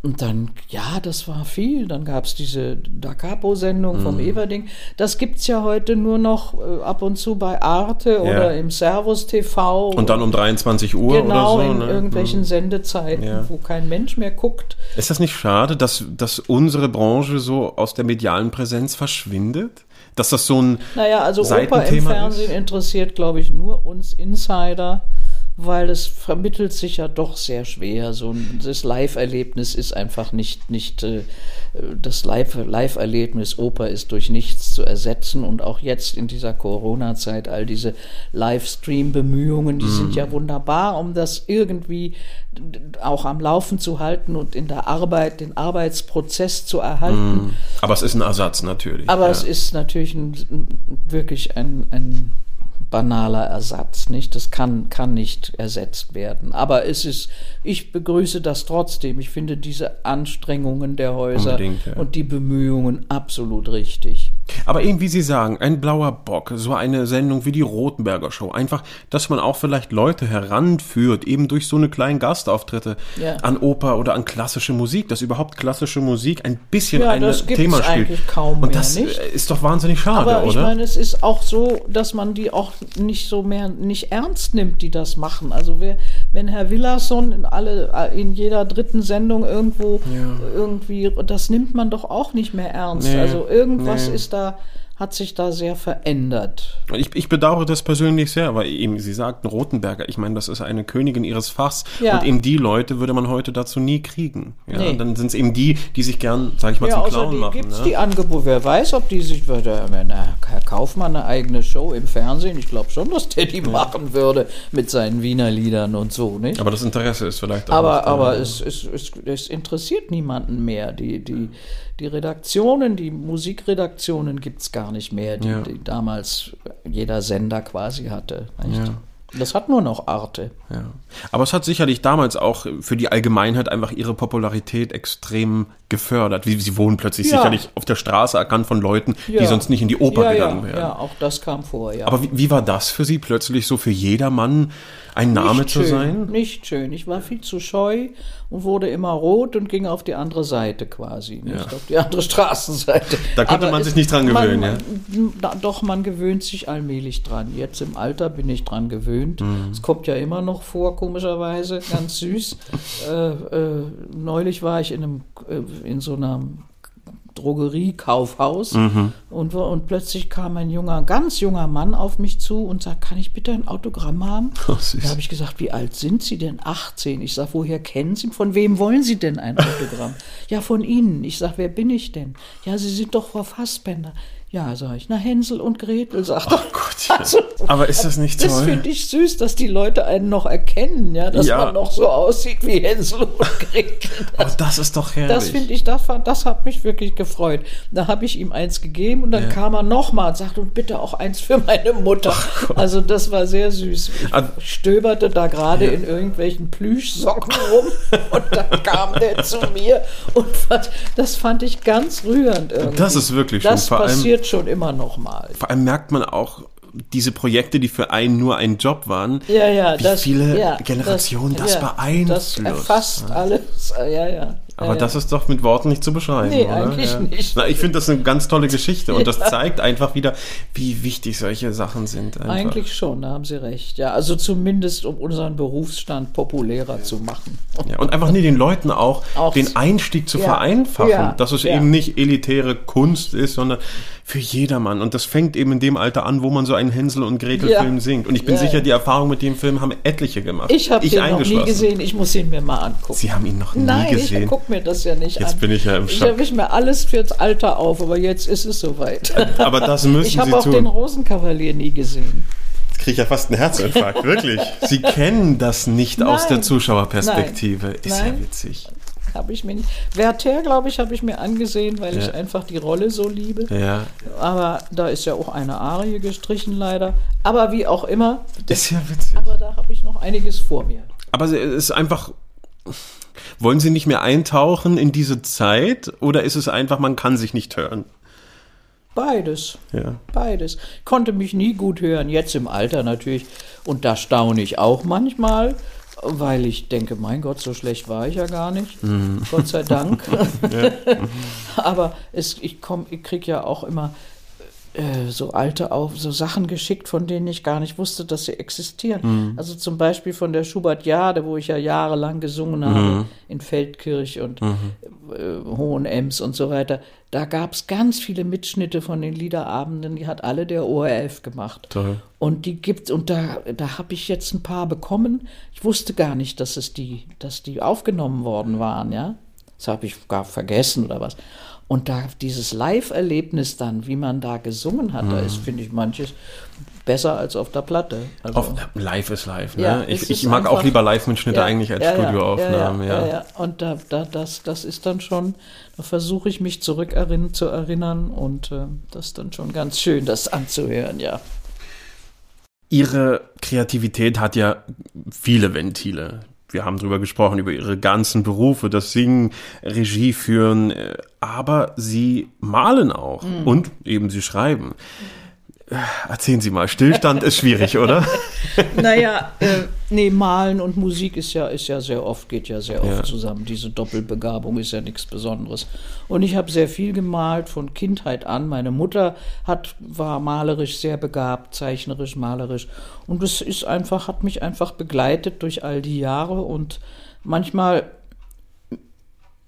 Und dann, ja, das war viel. Dann gab es diese Da Capo-Sendung vom mhm. Everding. Das gibt es ja heute nur noch äh, ab und zu bei Arte ja. oder im Servus TV. Und dann um 23 Uhr genau, oder so. in ne? irgendwelchen mhm. Sendezeiten, ja. wo kein Mensch mehr guckt. Ist das nicht schade, dass, dass unsere Branche so aus der medialen Präsenz verschwindet? Dass das so ein Naja, also Oper im Fernsehen ist? interessiert, glaube ich, nur uns Insider weil es vermittelt sich ja doch sehr schwer. So ein, das Live-Erlebnis ist einfach nicht, nicht äh, das Live-Erlebnis Oper ist durch nichts zu ersetzen und auch jetzt in dieser Corona-Zeit all diese Livestream-Bemühungen, die mm. sind ja wunderbar, um das irgendwie auch am Laufen zu halten und in der Arbeit, den Arbeitsprozess zu erhalten. Mm. Aber es ist ein Ersatz natürlich. Aber ja. es ist natürlich ein, wirklich ein, ein banaler Ersatz, nicht? Das kann, kann nicht ersetzt werden. Aber es ist, ich begrüße das trotzdem. Ich finde diese Anstrengungen der Häuser ja. und die Bemühungen absolut richtig. Aber eben, wie Sie sagen, ein blauer Bock, so eine Sendung wie die Rotenberger Show. Einfach, dass man auch vielleicht Leute heranführt, eben durch so eine kleinen Gastauftritte ja. an Oper oder an klassische Musik, dass überhaupt klassische Musik ein bisschen ja, ein Thema spielt. Eigentlich kaum Und das mehr, nicht? ist doch wahnsinnig schade, Aber ich oder? meine, es ist auch so, dass man die auch nicht so mehr nicht ernst nimmt, die das machen. Also wer, wenn Herr Willerson in alle in jeder dritten Sendung irgendwo ja. irgendwie, das nimmt man doch auch nicht mehr ernst. Nee, also irgendwas nee. ist da hat sich da sehr verändert. Ich, ich bedauere das persönlich sehr, weil eben, Sie sagten Rotenberger, ich meine, das ist eine Königin ihres Fachs ja. und eben die Leute würde man heute dazu nie kriegen. Ja, nee. Dann sind es eben die, die sich gern, sag ich mal, ja, zum Clown machen. Gibt's ne? die Angebote, wer weiß, ob die sich würde, na, Herr Kaufmann eine eigene Show im Fernsehen, ich glaube schon, dass der die ja. machen würde mit seinen Wiener Liedern und so, nicht? Aber das Interesse ist vielleicht auch Aber, aber es, es, es, es interessiert niemanden mehr. Die, die, die Redaktionen, die Musikredaktionen gibt es gar nicht mehr, die, ja. die, damals jeder Sender quasi hatte. Ja. Das hat nur noch Arte. Ja. Aber es hat sicherlich damals auch für die Allgemeinheit einfach ihre Popularität extrem gefördert. Wie sie wohnen plötzlich ja. sicherlich auf der Straße erkannt von Leuten, ja. die sonst nicht in die Oper gegangen wären. Ja, auch das kam vor, ja. Aber wie, wie, war das für Sie plötzlich so für jedermann ein Name nicht zu schön, sein? Nicht schön. Ich war viel zu scheu und wurde immer rot und ging auf die andere Seite quasi, nicht auf die andere Straßenseite. Da konnte Aber man sich nicht dran gewöhnen, man, ja? Doch, man gewöhnt sich allmählich dran. Jetzt im Alter bin ich dran gewöhnt. Mhm. Es kommt ja immer noch vor, komischerweise, ganz süß. äh, äh, neulich war ich in, einem, äh, in so einer Drogeriekaufhaus mhm. und, und plötzlich kam ein junger, ganz junger Mann auf mich zu und sagt, kann ich bitte ein Autogramm haben? Oh, da habe ich gesagt, wie alt sind Sie denn? 18. Ich sage, woher kennen Sie? Von wem wollen Sie denn ein Autogramm? ja, von Ihnen. Ich sage, wer bin ich denn? Ja, Sie sind doch Frau Fassbender. Ja, sag ich, na Hänsel und Gretel, sagt er. Oh Gott, also, Aber ist das nicht toll? Das finde ich süß, dass die Leute einen noch erkennen, ja, dass ja. man noch so aussieht wie Hänsel und Gretel. Das, oh, das ist doch herrlich. Das finde ich, das, das hat mich wirklich gefreut. Da habe ich ihm eins gegeben und dann ja. kam er nochmal und sagte, und bitte auch eins für meine Mutter. Also das war sehr süß. Ich ah. stöberte da gerade ja. in irgendwelchen Plüschsocken rum und dann kam der zu mir und das fand ich ganz rührend irgendwie. Das ist wirklich schön. Das passiert passiert schon immer noch mal. Vor allem merkt man auch, diese Projekte, die für einen nur ein Job waren, ja, ja, wie das, viele ja, Generationen das, das beeinflusst. Das erfasst alles, ja, ja. Aber das ist doch mit Worten nicht zu beschreiben. Nee, oder? eigentlich nicht. Na, ich finde das eine ganz tolle Geschichte und das zeigt einfach wieder, wie wichtig solche Sachen sind. Einfach. Eigentlich schon, da haben Sie recht. Ja, also zumindest um unseren Berufsstand populärer zu machen. Ja, und einfach nie den Leuten auch, auch den Einstieg zu vereinfachen, dass es eben nicht elitäre Kunst ist, sondern für jedermann. Und das fängt eben in dem Alter an, wo man so einen Hänsel und Gretel Film singt. Und ich bin sicher, die Erfahrung mit dem Film haben etliche gemacht. Ich habe ihn noch nie gesehen. Ich muss ihn mir mal angucken. Sie haben ihn noch nie Nein, gesehen. Ich mir das ja nicht jetzt an. bin ich ja im Schock. Ich habe ich mir alles fürs Alter auf, aber jetzt ist es soweit. Aber das müssen Ich habe auch tun. den Rosenkavalier nie gesehen. kriege ja fast einen Herzinfarkt, wirklich. Sie kennen das nicht aus der Nein. Zuschauerperspektive. Nein. Ist ja Nein. witzig. Habe ich mir nicht. Werther, glaube ich, habe ich mir angesehen, weil Ja. ich einfach die Rolle so liebe. Ja, Aber da ist ja auch eine Arie gestrichen, leider. Aber wie auch immer, ist ja witzig. aber da habe ich noch einiges vor mir. Aber es ist einfach. Wollen Sie nicht mehr eintauchen in diese Zeit oder ist es einfach, man kann sich nicht hören? Beides. Ja. Beides. Konnte mich nie gut hören, jetzt im Alter natürlich. Und da staune ich auch manchmal, weil ich denke, mein Gott, so schlecht war ich ja gar nicht. Gott sei Dank. Aber es, ich, komm, ich kriege ja auch immer äh, so alte auf, so Sachen geschickt, von denen ich gar nicht wusste, dass sie existieren. Also zum Beispiel von der Schubert-Jade, wo ich ja jahrelang gesungen habe, in Feldkirch und äh, Hohenems und so weiter. Da gab es ganz viele Mitschnitte von den Liederabenden, die hat alle der ORF gemacht. Toll. Und die gibt und da, da habe ich jetzt ein paar bekommen. Ich wusste gar nicht, dass es die, dass die aufgenommen worden waren, ja. Das habe ich gar vergessen oder was. Und da dieses Live-Erlebnis dann, wie man da gesungen hat, da ist, finde ich, manches besser als auf der Platte. Also, Auf, live ist live, ne? Ja, ich ich mag auch einfach- lieber Live-Mitschnitte eigentlich als ja, ja, Studioaufnahmen, ja. ja, ja, ja. Und da, da, das, das ist dann schon, da versuche ich mich zurück erinn, zu erinnern und äh, das ist dann schon ganz schön, das anzuhören, ja. Ihre Kreativität hat ja viele Ventile. Wir haben drüber gesprochen, über ihre ganzen Berufe, das Singen, Regie führen, äh, aber sie malen auch Mhm. und eben sie schreiben. Äh, Erzählen Sie mal, Stillstand ist schwierig, oder? Naja, äh, nee, Malen und Musik ist ja, ist ja sehr oft, geht ja sehr oft Ja. zusammen. Diese Doppelbegabung ist ja nichts Besonderes. Und ich habe sehr viel gemalt von Kindheit an. Meine Mutter hat, war malerisch sehr begabt, zeichnerisch, malerisch. Und das ist einfach, hat mich einfach begleitet durch all die Jahre. Und manchmal,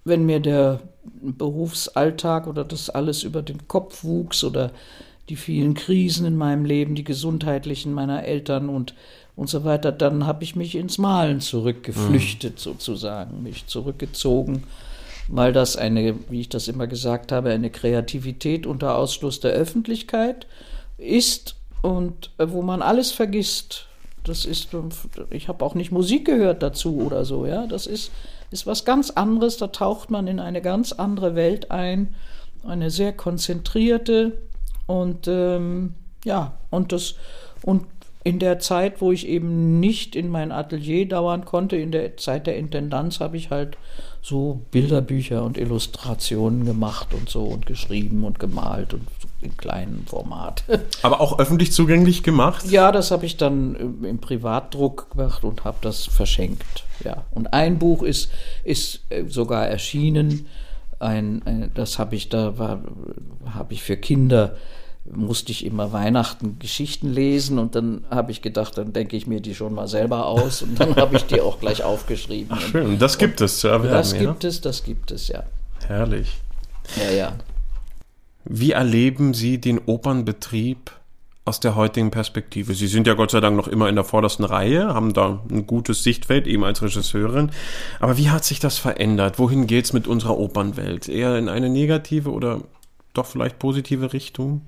wenn mir der Berufsalltag oder das alles über den Kopf wuchs oder die vielen Krisen in meinem Leben, die gesundheitlichen meiner Eltern und, und so weiter, dann habe ich mich ins Malen zurückgeflüchtet sozusagen, mich zurückgezogen, weil das eine, wie ich das immer gesagt habe, eine Kreativität unter Ausschluss der Öffentlichkeit ist und äh, wo man alles vergisst. Das ist, ich habe auch nicht Musik gehört dazu oder so, ja. Das ist, ist was ganz anderes. Da taucht man in eine ganz andere Welt ein, eine sehr konzentrierte und ähm, ja, und das und in der Zeit, wo ich eben nicht in mein Atelier dauern konnte, in der Zeit der Intendanz, habe ich halt so Bilderbücher und Illustrationen gemacht und so und geschrieben und gemalt und in kleinem Format. Aber auch öffentlich zugänglich gemacht? Ja, das habe ich dann äh, im Privatdruck gemacht und habe das verschenkt. Ja, und ein Buch ist ist äh, sogar erschienen. Ein, ein das habe ich da war habe ich für Kinder musste ich immer Weihnachten Geschichten lesen und dann habe ich gedacht, dann denke ich mir die schon mal selber aus und dann habe ich die auch gleich aufgeschrieben. Und Schön, das gibt es zu erwerben, das ja? gibt es, das gibt es, ja. Herrlich. Ja, ja. Wie erleben Sie den Opernbetrieb aus der heutigen Perspektive? Sie sind ja Gott sei Dank noch immer in der vordersten Reihe, haben da ein gutes Sichtfeld, eben als Regisseurin. Aber wie hat sich das verändert? Wohin geht's mit unserer Opernwelt? Eher in eine negative oder doch vielleicht positive Richtung?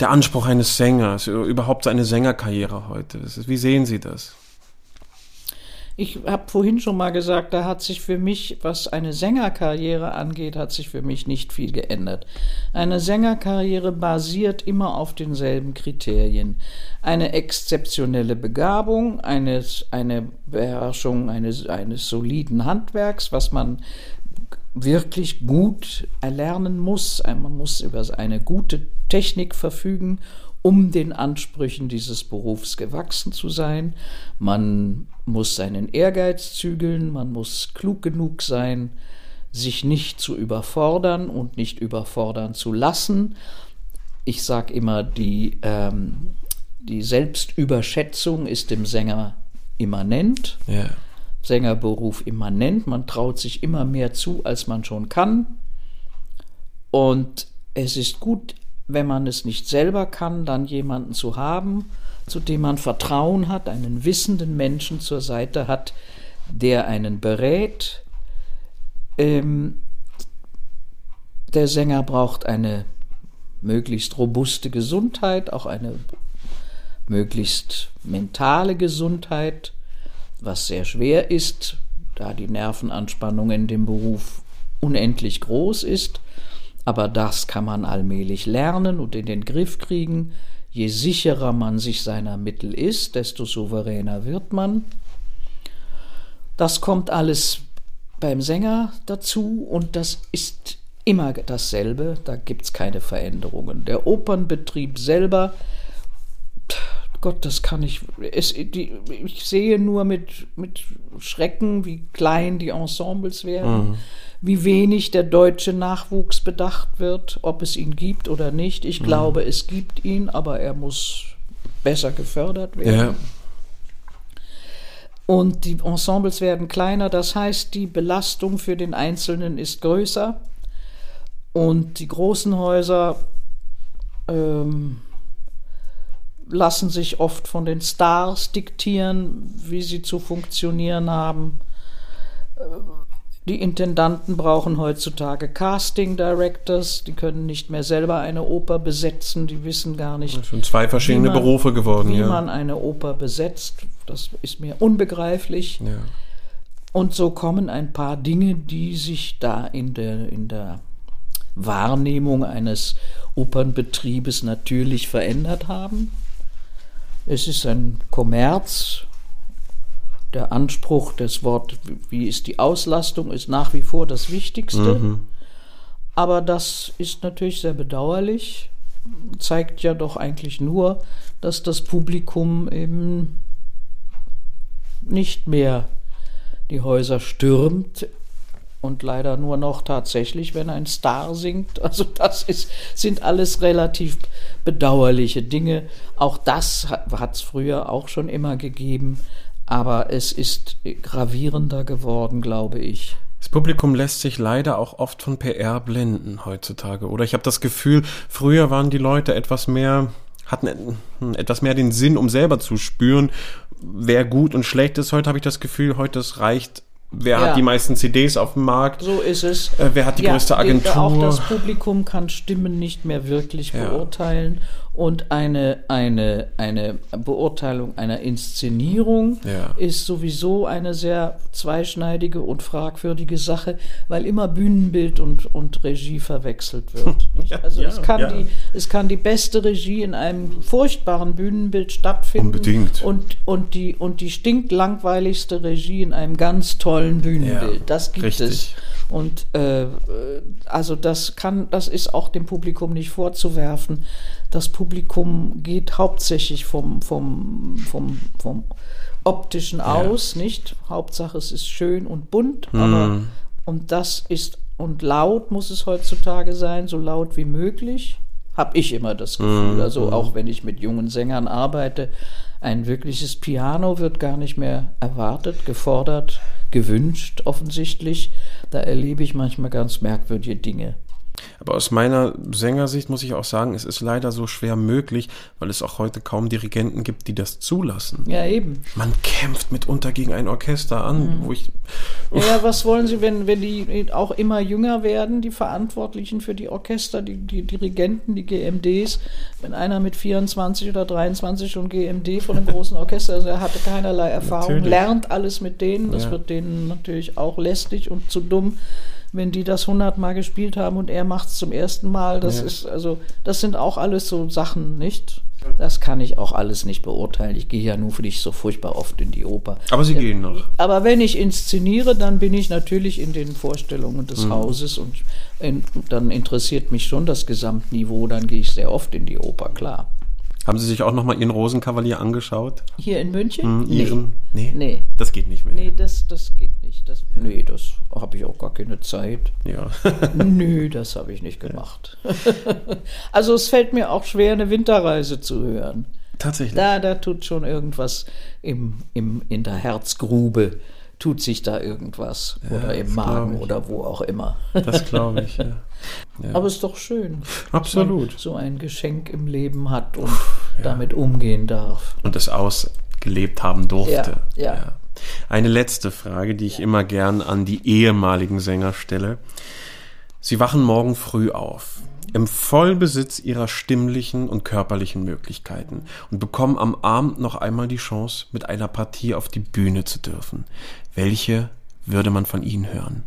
Der Anspruch eines Sängers, überhaupt seine Sängerkarriere heute. Wie sehen Sie das? Ich habe vorhin schon mal gesagt, da hat sich für mich, was eine Sängerkarriere angeht, hat sich für mich nicht viel geändert. Eine Sängerkarriere basiert immer auf denselben Kriterien. Eine exzeptionelle Begabung, eines, eine Beherrschung eines, eines soliden Handwerks, was man wirklich gut erlernen muss. Man muss über eine gute Technik verfügen, um den Ansprüchen dieses Berufs gewachsen zu sein. Man muss seinen Ehrgeiz zügeln, man muss klug genug sein, sich nicht zu überfordern und nicht überfordern zu lassen. Ich sage immer, die, ähm, die Selbstüberschätzung ist dem Sänger immanent. Ja. Sängerberuf immanent. Man traut sich immer mehr zu, als man schon kann. Und es ist gut, wenn man es nicht selber kann, dann jemanden zu haben, zu dem man Vertrauen hat, einen wissenden Menschen zur Seite hat, der einen berät. Ähm, der Sänger braucht eine möglichst robuste Gesundheit, auch eine möglichst mentale Gesundheit, was sehr schwer ist, da die Nervenanspannung in dem Beruf unendlich groß ist. Aber das kann man allmählich lernen und in den Griff kriegen. Je sicherer man sich seiner Mittel ist, desto souveräner wird man. Das kommt alles beim Sänger dazu und das ist immer dasselbe, da gibt es keine Veränderungen. Der Opernbetrieb selber, Gott, das kann ich, es, die, ich sehe nur mit, mit Schrecken, wie klein die Ensembles werden, mhm. wie wenig der deutsche Nachwuchs bedacht wird, ob es ihn gibt oder nicht. Ich mhm. glaube, es gibt ihn, aber er muss besser gefördert werden. Ja. Und die Ensembles werden kleiner, das heißt, die Belastung für den Einzelnen ist größer. Und die großen Häuser ähm, lassen sich oft von den Stars diktieren, wie sie zu funktionieren haben. Die Intendanten brauchen heutzutage Casting Directors, die können nicht mehr selber eine Oper besetzen, die wissen gar nicht. Das sind zwei verschiedene man, Berufe geworden, wie ja. man eine Oper besetzt. Das ist mir unbegreiflich. Ja. Und so kommen ein paar Dinge, die sich da in der, in der Wahrnehmung eines Opernbetriebes natürlich verändert haben. Es ist ein Kommerz. Der Anspruch des Wort, wie ist die Auslastung, ist nach wie vor das Wichtigste. Mhm. Aber das ist natürlich sehr bedauerlich, zeigt ja doch eigentlich nur, dass das Publikum eben nicht mehr die Häuser stürmt und leider nur noch tatsächlich, wenn ein Star singt. Also das ist, sind alles relativ bedauerliche Dinge. Auch das hat es früher auch schon immer gegeben, aber es ist gravierender geworden, glaube ich. Das Publikum lässt sich leider auch oft von PR blenden heutzutage. Oder ich habe das Gefühl, früher waren die Leute etwas mehr, hatten etwas mehr den Sinn, um selber zu spüren, wer gut und schlecht ist. Heute habe ich das Gefühl, heute es reicht Wer ja. hat die meisten CDs auf dem Markt? So ist es. Äh, wer hat die ja, größte Agentur? Auch das Publikum kann Stimmen nicht mehr wirklich beurteilen und eine, eine, eine Beurteilung einer Inszenierung ja. ist sowieso eine sehr zweischneidige und fragwürdige Sache, weil immer Bühnenbild und, und Regie verwechselt wird. ja, also ja, es, kann die, es kann die beste Regie in einem furchtbaren Bühnenbild stattfinden Unbedingt. Und, und, die, und die stinklangweiligste Regie in einem ganz tollen Bühnenbild. das gibt richtig. es. Und äh, also das kann, das ist auch dem Publikum nicht vorzuwerfen. Das Publikum geht hauptsächlich vom, vom, vom, vom optischen aus, ja. nicht? Hauptsache es ist schön und bunt, mhm. aber und das ist und laut muss es heutzutage sein, so laut wie möglich. Habe ich immer das Gefühl. Mhm. Also auch wenn ich mit jungen Sängern arbeite, ein wirkliches Piano wird gar nicht mehr erwartet, gefordert, gewünscht offensichtlich. Da erlebe ich manchmal ganz merkwürdige Dinge. Aber aus meiner Sängersicht muss ich auch sagen, es ist leider so schwer möglich, weil es auch heute kaum Dirigenten gibt, die das zulassen. Ja, eben. Man kämpft mitunter gegen ein Orchester an, mhm. wo ich. Ja, was wollen Sie, wenn, wenn die auch immer jünger werden, die Verantwortlichen für die Orchester, die, die Dirigenten, die GMDs? Wenn einer mit 24 oder 23 schon GMD von einem großen Orchester, also er hatte keinerlei Erfahrung, natürlich. lernt alles mit denen, das ja. wird denen natürlich auch lästig und zu dumm wenn die das hundertmal gespielt haben und er macht es zum ersten Mal. Das ja. ist also, das sind auch alles so Sachen, nicht? Das kann ich auch alles nicht beurteilen. Ich gehe ja nur für dich so furchtbar oft in die Oper. Aber Sie gehen noch. Aber wenn ich inszeniere, dann bin ich natürlich in den Vorstellungen des mhm. Hauses und in, dann interessiert mich schon das Gesamtniveau. Dann gehe ich sehr oft in die Oper, klar. Haben Sie sich auch nochmal Ihren Rosenkavalier angeschaut? Hier in München? Hm, Ihren? Nee. nee. Das geht nicht mehr. Nee, das, das geht nicht. Das, nee, das habe ich auch gar keine Zeit. Ja. Nö, das habe ich nicht gemacht. also es fällt mir auch schwer, eine Winterreise zu hören. Tatsächlich. Da, da tut schon irgendwas im, im, in der Herzgrube tut sich da irgendwas ja, oder im Magen oder wo auch immer. Das glaube ich, ja. ja. Aber es ist doch schön. Absolut. so ein Geschenk im Leben hat und ja. damit umgehen darf. Und es ausgelebt haben durfte. Ja, ja. Eine letzte Frage, die ich immer gern an die ehemaligen Sänger stelle. Sie wachen morgen früh auf. im Vollbesitz ihrer stimmlichen und körperlichen Möglichkeiten und bekommen am Abend noch einmal die Chance, mit einer Partie auf die Bühne zu dürfen. Welche würde man von ihnen hören?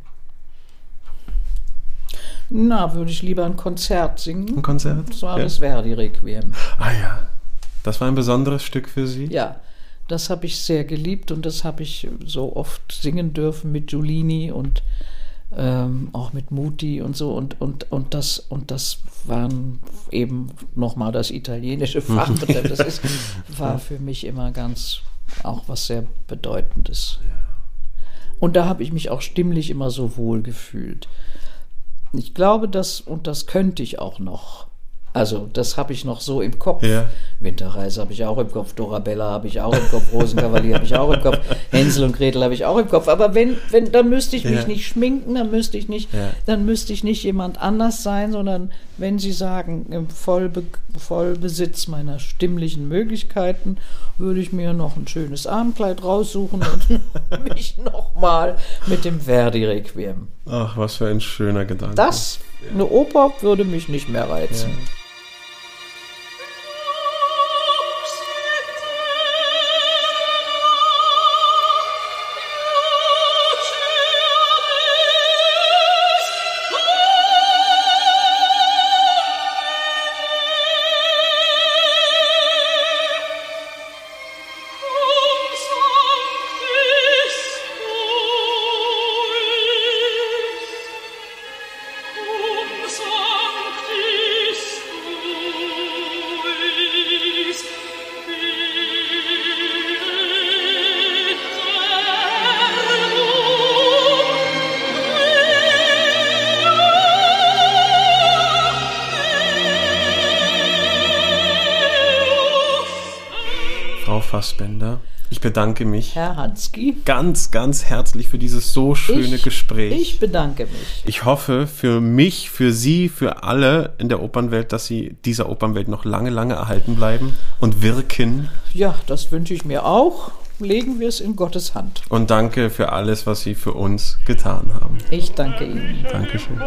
Na, würde ich lieber ein Konzert singen. Ein Konzert? Das war Ja. das Verdi-Requiem. Ah ja, das war ein besonderes Stück für Sie? Ja, das habe ich sehr geliebt und das habe ich so oft singen dürfen mit Giulini und ähm, auch mit Muti und so und, und, und das und das waren eben nochmal das italienische Fachbegriff. Das ist, war für mich immer ganz auch was sehr Bedeutendes. Und da habe ich mich auch stimmlich immer so wohl gefühlt. Ich glaube, das, und das könnte ich auch noch. Also, das habe ich noch so im Kopf. Ja. Winterreise habe ich auch im Kopf, Dorabella habe ich auch im Kopf, Rosenkavalier habe ich auch im Kopf, Hänsel und Gretel habe ich auch im Kopf. Aber wenn, wenn, dann müsste ich mich Ja. nicht schminken, dann müsste ich nicht, Ja. dann müsste ich nicht jemand anders sein, sondern wenn Sie sagen, im Vollbe Vollbesitz meiner stimmlichen Möglichkeiten, würde ich mir noch ein schönes Abendkleid raussuchen und mich nochmal mit dem Verdi-Requiem. Ach, was für ein schöner Gedanke. Das, eine Oper, würde mich nicht mehr reizen. Frau bedanke mich Herr Hansky, ganz, ganz herzlich für dieses so schöne ich, Gespräch. ich bedanke mich. Ich hoffe für mich, für Sie, für alle in der Opernwelt, dass Sie dieser Opernwelt noch lange, lange erhalten bleiben und wirken. Ja, das wünsche ich mir auch. Legen wir es in Gottes Hand. Und danke für alles, was Sie für uns getan haben. Ich danke Ihnen. Dankeschön.